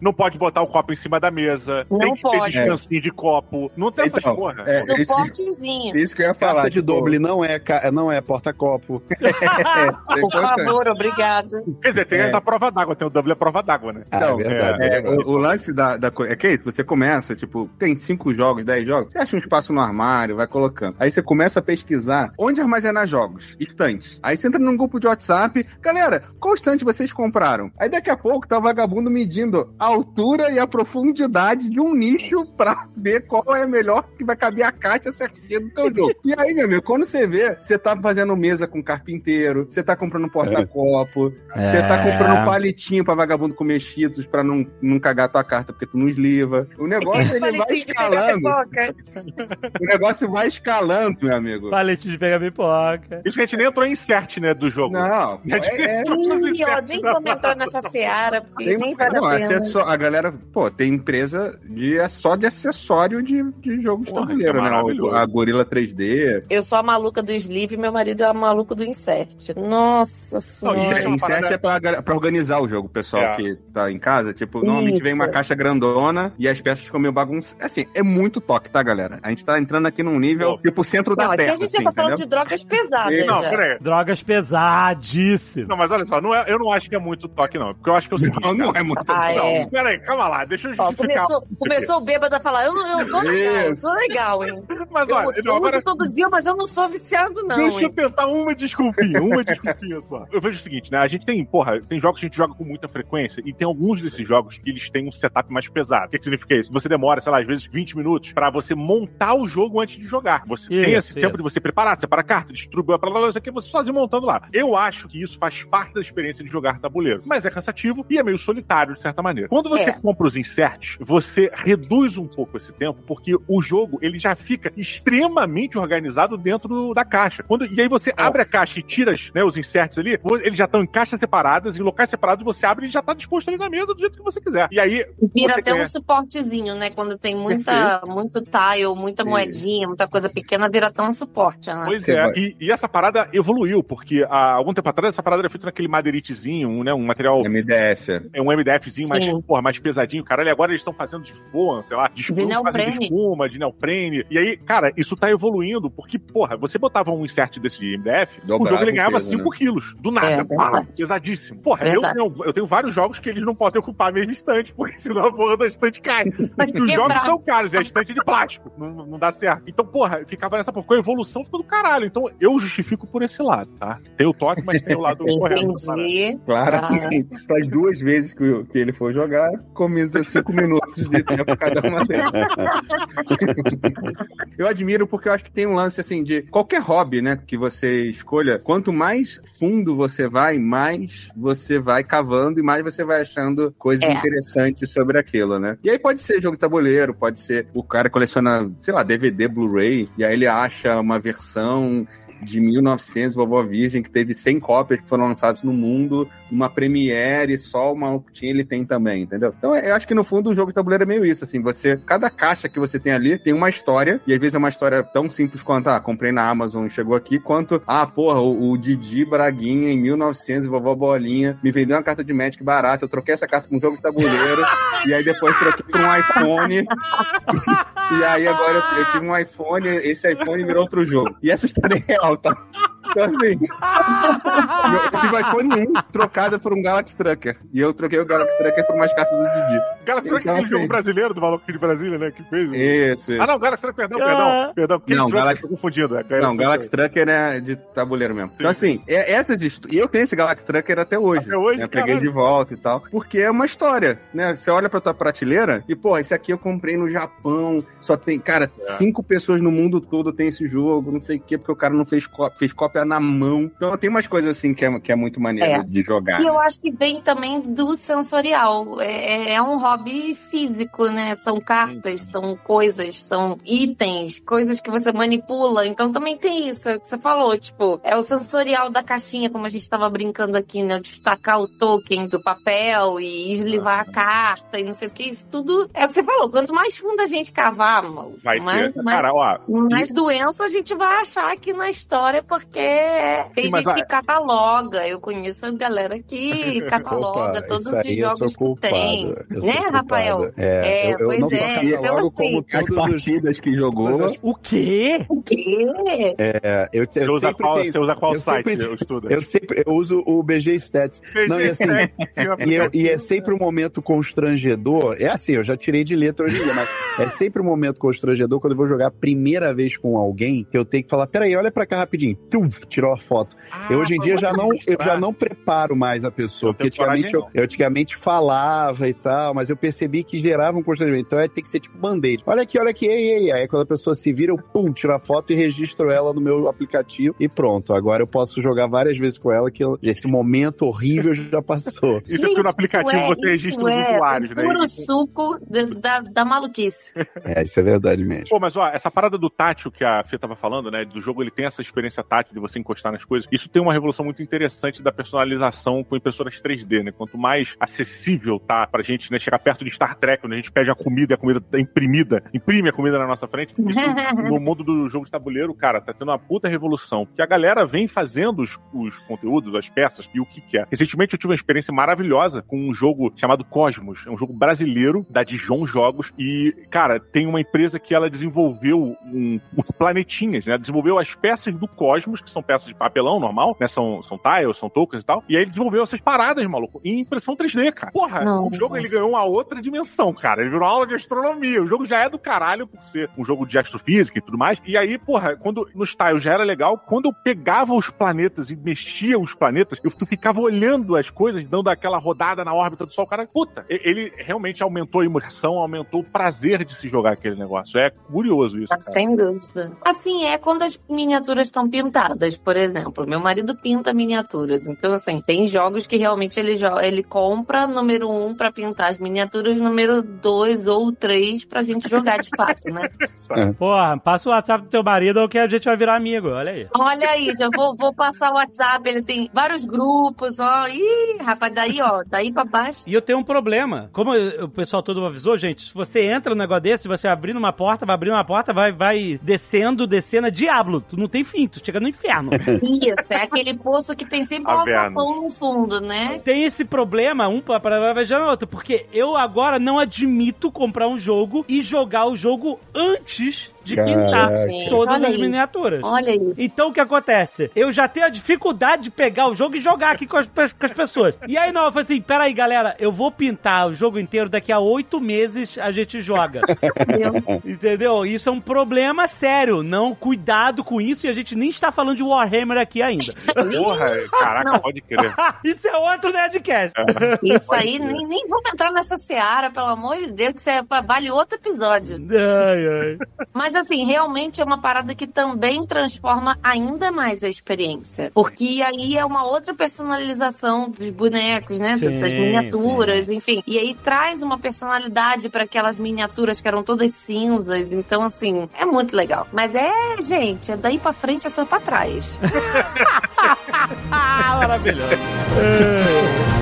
Não pode botar o copo em cima da mesa. Não tem que pode. ter descansinho de copo. Não tem essas Então, porra. é, Suportezinho. isso que eu ia falar. Carta de tipo, doble não é, não é porta-copo. é, é. Favor, obrigado. Quer dizer, tem É. essa prova d'água, tem o double prova d'água, né? Ah, Então, é verdade. É, o, o lance da, da coisa é que você começa, tipo, tem cinco jogos, dez jogos, você acha um espaço no armário, vai colocando. Aí você começa a pesquisar onde armazenar jogos, estantes. Aí você entra num grupo de WhatsApp, galera, qual estante vocês compraram? Aí daqui a pouco tá o vagabundo medindo a altura e a profundidade de um nicho pra ver qual é melhor que vai caber a caixa certinha do teu jogo. E aí, meu amigo, quando você vê, você tá fazendo mesa com carpinteiro, você tá comprando porta-copo, você tá É. comprando palitinho pra vagabundo comer cheetos pra não, não cagar tua carta porque tu não esliva. O negócio ele vai Palitinho escalando. pipoca. O negócio vai escalando, meu amigo. Paletinho de pegar pipoca. Isso que a gente nem entrou em insert, né, do jogo. Não, A gente é, é, Ih, ó, nem vamos entrar nessa seara, porque tem, nem vale não, a pena. acessó- a galera, pô, tem empresa de, é só de acessório de, de jogo de tabuleiro, né? A Gorila 3D. Eu sou a maluca do sleeve e meu marido é a maluca do insert. Nossa Não, senhora. isso É, uma insert parada- é pra, pra organizar o jogo, o pessoal É. que tá em casa. Tipo, normalmente Isso. vem uma caixa grandona e as peças ficam meio bagunçadas. Assim, é muito toque, tá, galera? A gente tá entrando aqui num nível, tipo, centro Não, da aqui Terra, a gente assim, tá falando entendeu? de drogas pesadas. Não, já. peraí. Drogas pesadíssimas. Não, mas olha só, não é, eu não acho que é muito toque, não. Porque eu acho que é o seguinte. Não, não é muito Ah, Não, é. peraí, calma lá, deixa eu Ó, justificar. começou, começou o bêbado a falar, eu, não, eu tô legal, eu tô legal, hein? Mas Eu, olha, eu não, agora uso todo dia, mas eu não sou viciado, não, Deixa eu hein? tentar uma desculpinha, uma desculpinha só. Eu vejo o seguinte, né? A gente tem, porra, tem jogos que a gente joga com muita frequência e tem alguns desses jogos que eles têm um setup mais pesado. O que, que significa isso? Você demora, sei lá, às vezes 20 minutos pra você montar o jogo antes de jogar. Você tem Isso, esse tempo isso. de você preparar, separar a carta, distribuir, blá, blá, blá, isso aqui você sozinho montando lá. Eu acho que isso faz parte da experiência de jogar tabuleiro. Mas é cansativo e é meio solitário, de certa maneira. Quando você É. compra os inserts, você reduz um pouco esse tempo, porque o jogo ele já fica extremamente organizado dentro da caixa. Quando, e aí você abre a caixa e tira né, os inserts ali, eles já estão em caixas separadas, em locais separados, você abre e já tá disposto ali na mesa do jeito que você quiser. E aí. Vira até ganha- um suportezinho, né? Quando tem muita, muito tile, muita moedinha, muita coisa pequena, vira até um suporte, né? Pois é, e, e essa parada evoluiu, porque há algum tempo atrás essa parada era feita naquele madeiritezinho, um, né, um material, MDF. é um MDFzinho mais, porra, mais pesadinho, caralho, e agora eles estão fazendo de foam, sei lá, de espuma, de espuma, de neoprene, e aí, cara, isso tá evoluindo, porque, porra, você botava um insert desse de MDF, o jogo ele ganhava peso, 5 né? quilos, do nada. É, pá, pesadíssimo. Porra, eu tenho, eu tenho vários jogos que eles não podem ocupar a mesma estante, porque senão a porra da estante cai. Mas os jogos são caros e a estante é de plástico. Não, não dá certo. Então, porra, ficava nessa porra. A evolução ficou do caralho. Então, eu justifico por esse lado, tá? Tem o toque, mas tem o lado correto. Claro, Ah. as duas vezes que, o- que ele for jogar, começa cinco minutos de tempo cada uma delas. Eu admiro porque eu acho que tem um lance assim de qualquer hobby, né, que você escolha, quanto mais fundo você vai, mais você vai cavando e mais você vai achando coisas É. interessantes sobre aquilo, né? E aí pode ser jogo de tabuleiro, pode ser o cara coleciona, sei lá, DVD, Blu-ray, e aí ele acha uma versão de 1900, Vovó Virgem, que teve 100 cópias que foram lançadas no mundo, numa Premiere, só o maluco tinha, ele tem também, entendeu? Então eu acho que no fundo o jogo de tabuleiro é meio isso, assim, você, cada caixa que você tem ali tem uma história, e às vezes é uma história tão simples quanto, ah, comprei na Amazon, chegou aqui, quanto, ah, porra, o, o Didi Braguinha em 1900, Vovó Bolinha, me vendeu uma carta de Magic barata, eu troquei essa carta com um jogo de tabuleiro, e aí depois troquei por um iPhone, e aí agora eu, eu tive um iPhone, esse iPhone virou outro jogo. E essa história é real, tá? Então assim, eu, tive um iPhone 1 trocada por um Galaxy Trucker. E eu troquei o Galaxy Trucker por umas cartas do Didi. Galaxy Truck é Então, aquele jogo assim, brasileiro do maluco de Brasília, né? Que fez. Isso, isso. Ah, não, Galaxy Truck, perdão, Ah. perdão. Perdão, porque Não, Galaxy- confundindo. É, Não, Galaxy Trucker é de tabuleiro mesmo. Então, assim, é, essas E eu tenho esse Galaxy Trucker até hoje. Até hoje, né? Peguei de volta e tal. Porque é uma história, né? Você olha pra tua prateleira e, pô, esse aqui eu comprei no Japão. Só tem, cara, É. cinco pessoas no mundo todo tem esse jogo, não sei o quê, porque o cara não fez, có- fez cópia na mão. Então tem umas coisas assim que é, que é muito maneiro É. de jogar. E eu acho que vem também do sensorial. É, é um hobby físico, né? São cartas, são coisas, são itens, coisas que você manipula. Então também tem isso, é o que você falou, tipo, é o sensorial da caixinha, como a gente estava brincando aqui, né? Destacar o token do papel e ir levar a carta e não sei o que. Isso tudo é o que você falou. Quanto mais fundo a gente cavar, Vai mais, ter. mais, Cara, ó. mais doença a gente vai achar aqui na história, porque tem Sim, mas, gente ó, que cataloga. Eu conheço a galera que cataloga Opa, todos os eu jogos sou que tem. Eu Né, culpado. Rafael? É, É, eu, eu pois não só é, então, assim, como As todos os... partidas que jogou. todas as- O quê? O quê? É, eu, eu Você usa sempre qual, tenho- você usa qual eu site? sempre- Eu estudo. Eu sempre eu uso o BG Stats. Não, e assim, E, eu- e é sempre um momento constrangedor. É assim, eu já tirei de letra hoje em dia, mas é sempre um momento constrangedor quando eu vou jogar a primeira vez com alguém que eu tenho que falar: peraí, olha pra cá rapidinho. Tum, tirou a foto. eu hoje em dia já não, eu já não preparo mais a pessoa, Eu porque antigamente eu, eu antigamente falava e tal, mas eu percebi que gerava um constrangimento. Então é tem que ser tipo band-aid. Olha aqui, olha aqui, ei, ei. Aí quando a pessoa se vira, eu pum, tiro a foto e registro ela no meu aplicativo e pronto. Agora eu posso jogar várias vezes com ela que esse momento horrível já passou. Isso é porque no aplicativo é- você registra os é usuários, o né? Puro suco da, da, da maluquice. É, isso é verdade mesmo. Pô, mas ó, essa parada do tátil que a Fê tava falando, né? Do jogo ele tem essa experiência tátil de você encostar nas coisas. Isso tem uma revolução muito interessante da personalização com impressoras 3D, né? Quanto mais acessível tá pra gente, né? Chegar perto de Star Trek, onde a gente pede a comida e a comida tá imprimida, imprime a comida na nossa frente. Isso no mundo do jogo de tabuleiro, cara, tá tendo uma puta revolução. Que a galera vem fazendo os, os conteúdos, as peças e o que quer. Recentemente eu tive uma experiência maravilhosa com um jogo chamado Cosmos. É um jogo brasileiro da Dijon Jogos. E, cara, tem uma empresa que ela desenvolveu um, uns planetinhas, né? Desenvolveu as peças do Cosmos, que são peças de papelão normal, né? São, são tiles, são tokens e tal. E aí ele desenvolveu essas paradas, maluco, em impressão 3D, cara. Porra, Nossa. o jogo ele ganhou uma outra dimensão, cara. Ele virou uma aula de astronomia. O jogo já é do caralho por ser um jogo de astrofísica e tudo mais. E aí, porra, quando nos tiles já era legal, quando eu pegava os planetas e mexia os planetas, eu ficava olhando as coisas, dando aquela rodada na órbita do Sol. Cara, puta, ele realmente aumentou a imersão, aumentou o prazer de se jogar aquele negócio. É curioso isso. Cara. Sem dúvida. Assim, é quando as miniaturas estão pintadas, por exemplo. Meu marido pinta miniaturas. Então, assim, tem jogos que realmente ele, ele compra número um pra pintar as miniaturas, número dois ou três pra gente jogar de fato, né? Porra, passa o WhatsApp do teu marido que a gente vai virar amigo, olha aí. Olha aí, já vou, vou passar o WhatsApp, ele tem vários grupos, ó. Ih, rapaz, daí, ó, daí pra baixo. E eu tenho um problema. Como o pessoal todo avisou, gente, se você entra num negócio desse, você abrindo uma porta, vai abrindo uma porta, vai, vai descendo, descendo, é Diablo. Tu não tem fim, tu chega no inferno. Isso, é aquele poço que tem sempre um alçapão no fundo, né? Tem esse problema, um pra vai no outro, porque eu agora não admito comprar um jogo e jogar o jogo antes de Caraca. pintar Gente, todas olha as aí. miniaturas. Olha aí. Então o que acontece? Eu já tenho a dificuldade de pegar o jogo e jogar aqui com as, com as pessoas. E aí não, eu falei assim: peraí, galera, eu vou pintar o jogo inteiro, daqui a oito meses a gente joga. Entendeu? Isso é um problema sério. Não, cuidado com isso, e a gente nem está falando de Warhammer aqui ainda. Porra, caraca, pode crer. isso é outro Nerdcast. Isso aí, nem, nem vamos entrar nessa seara, pelo amor de Deus, que isso é, vale outro episódio. Ai, ai. Mas assim, realmente é uma parada que também transforma ainda mais a experiência. Porque aí é uma outra personalização dos bonecos, né? Sim, das miniaturas, enfim. E aí traz uma personalidade para aquelas miniaturas que eram todas cinzas. Então, assim, é muito legal. Mas é, gente, é daí pra frente é só pra trás. Ah, maravilhoso.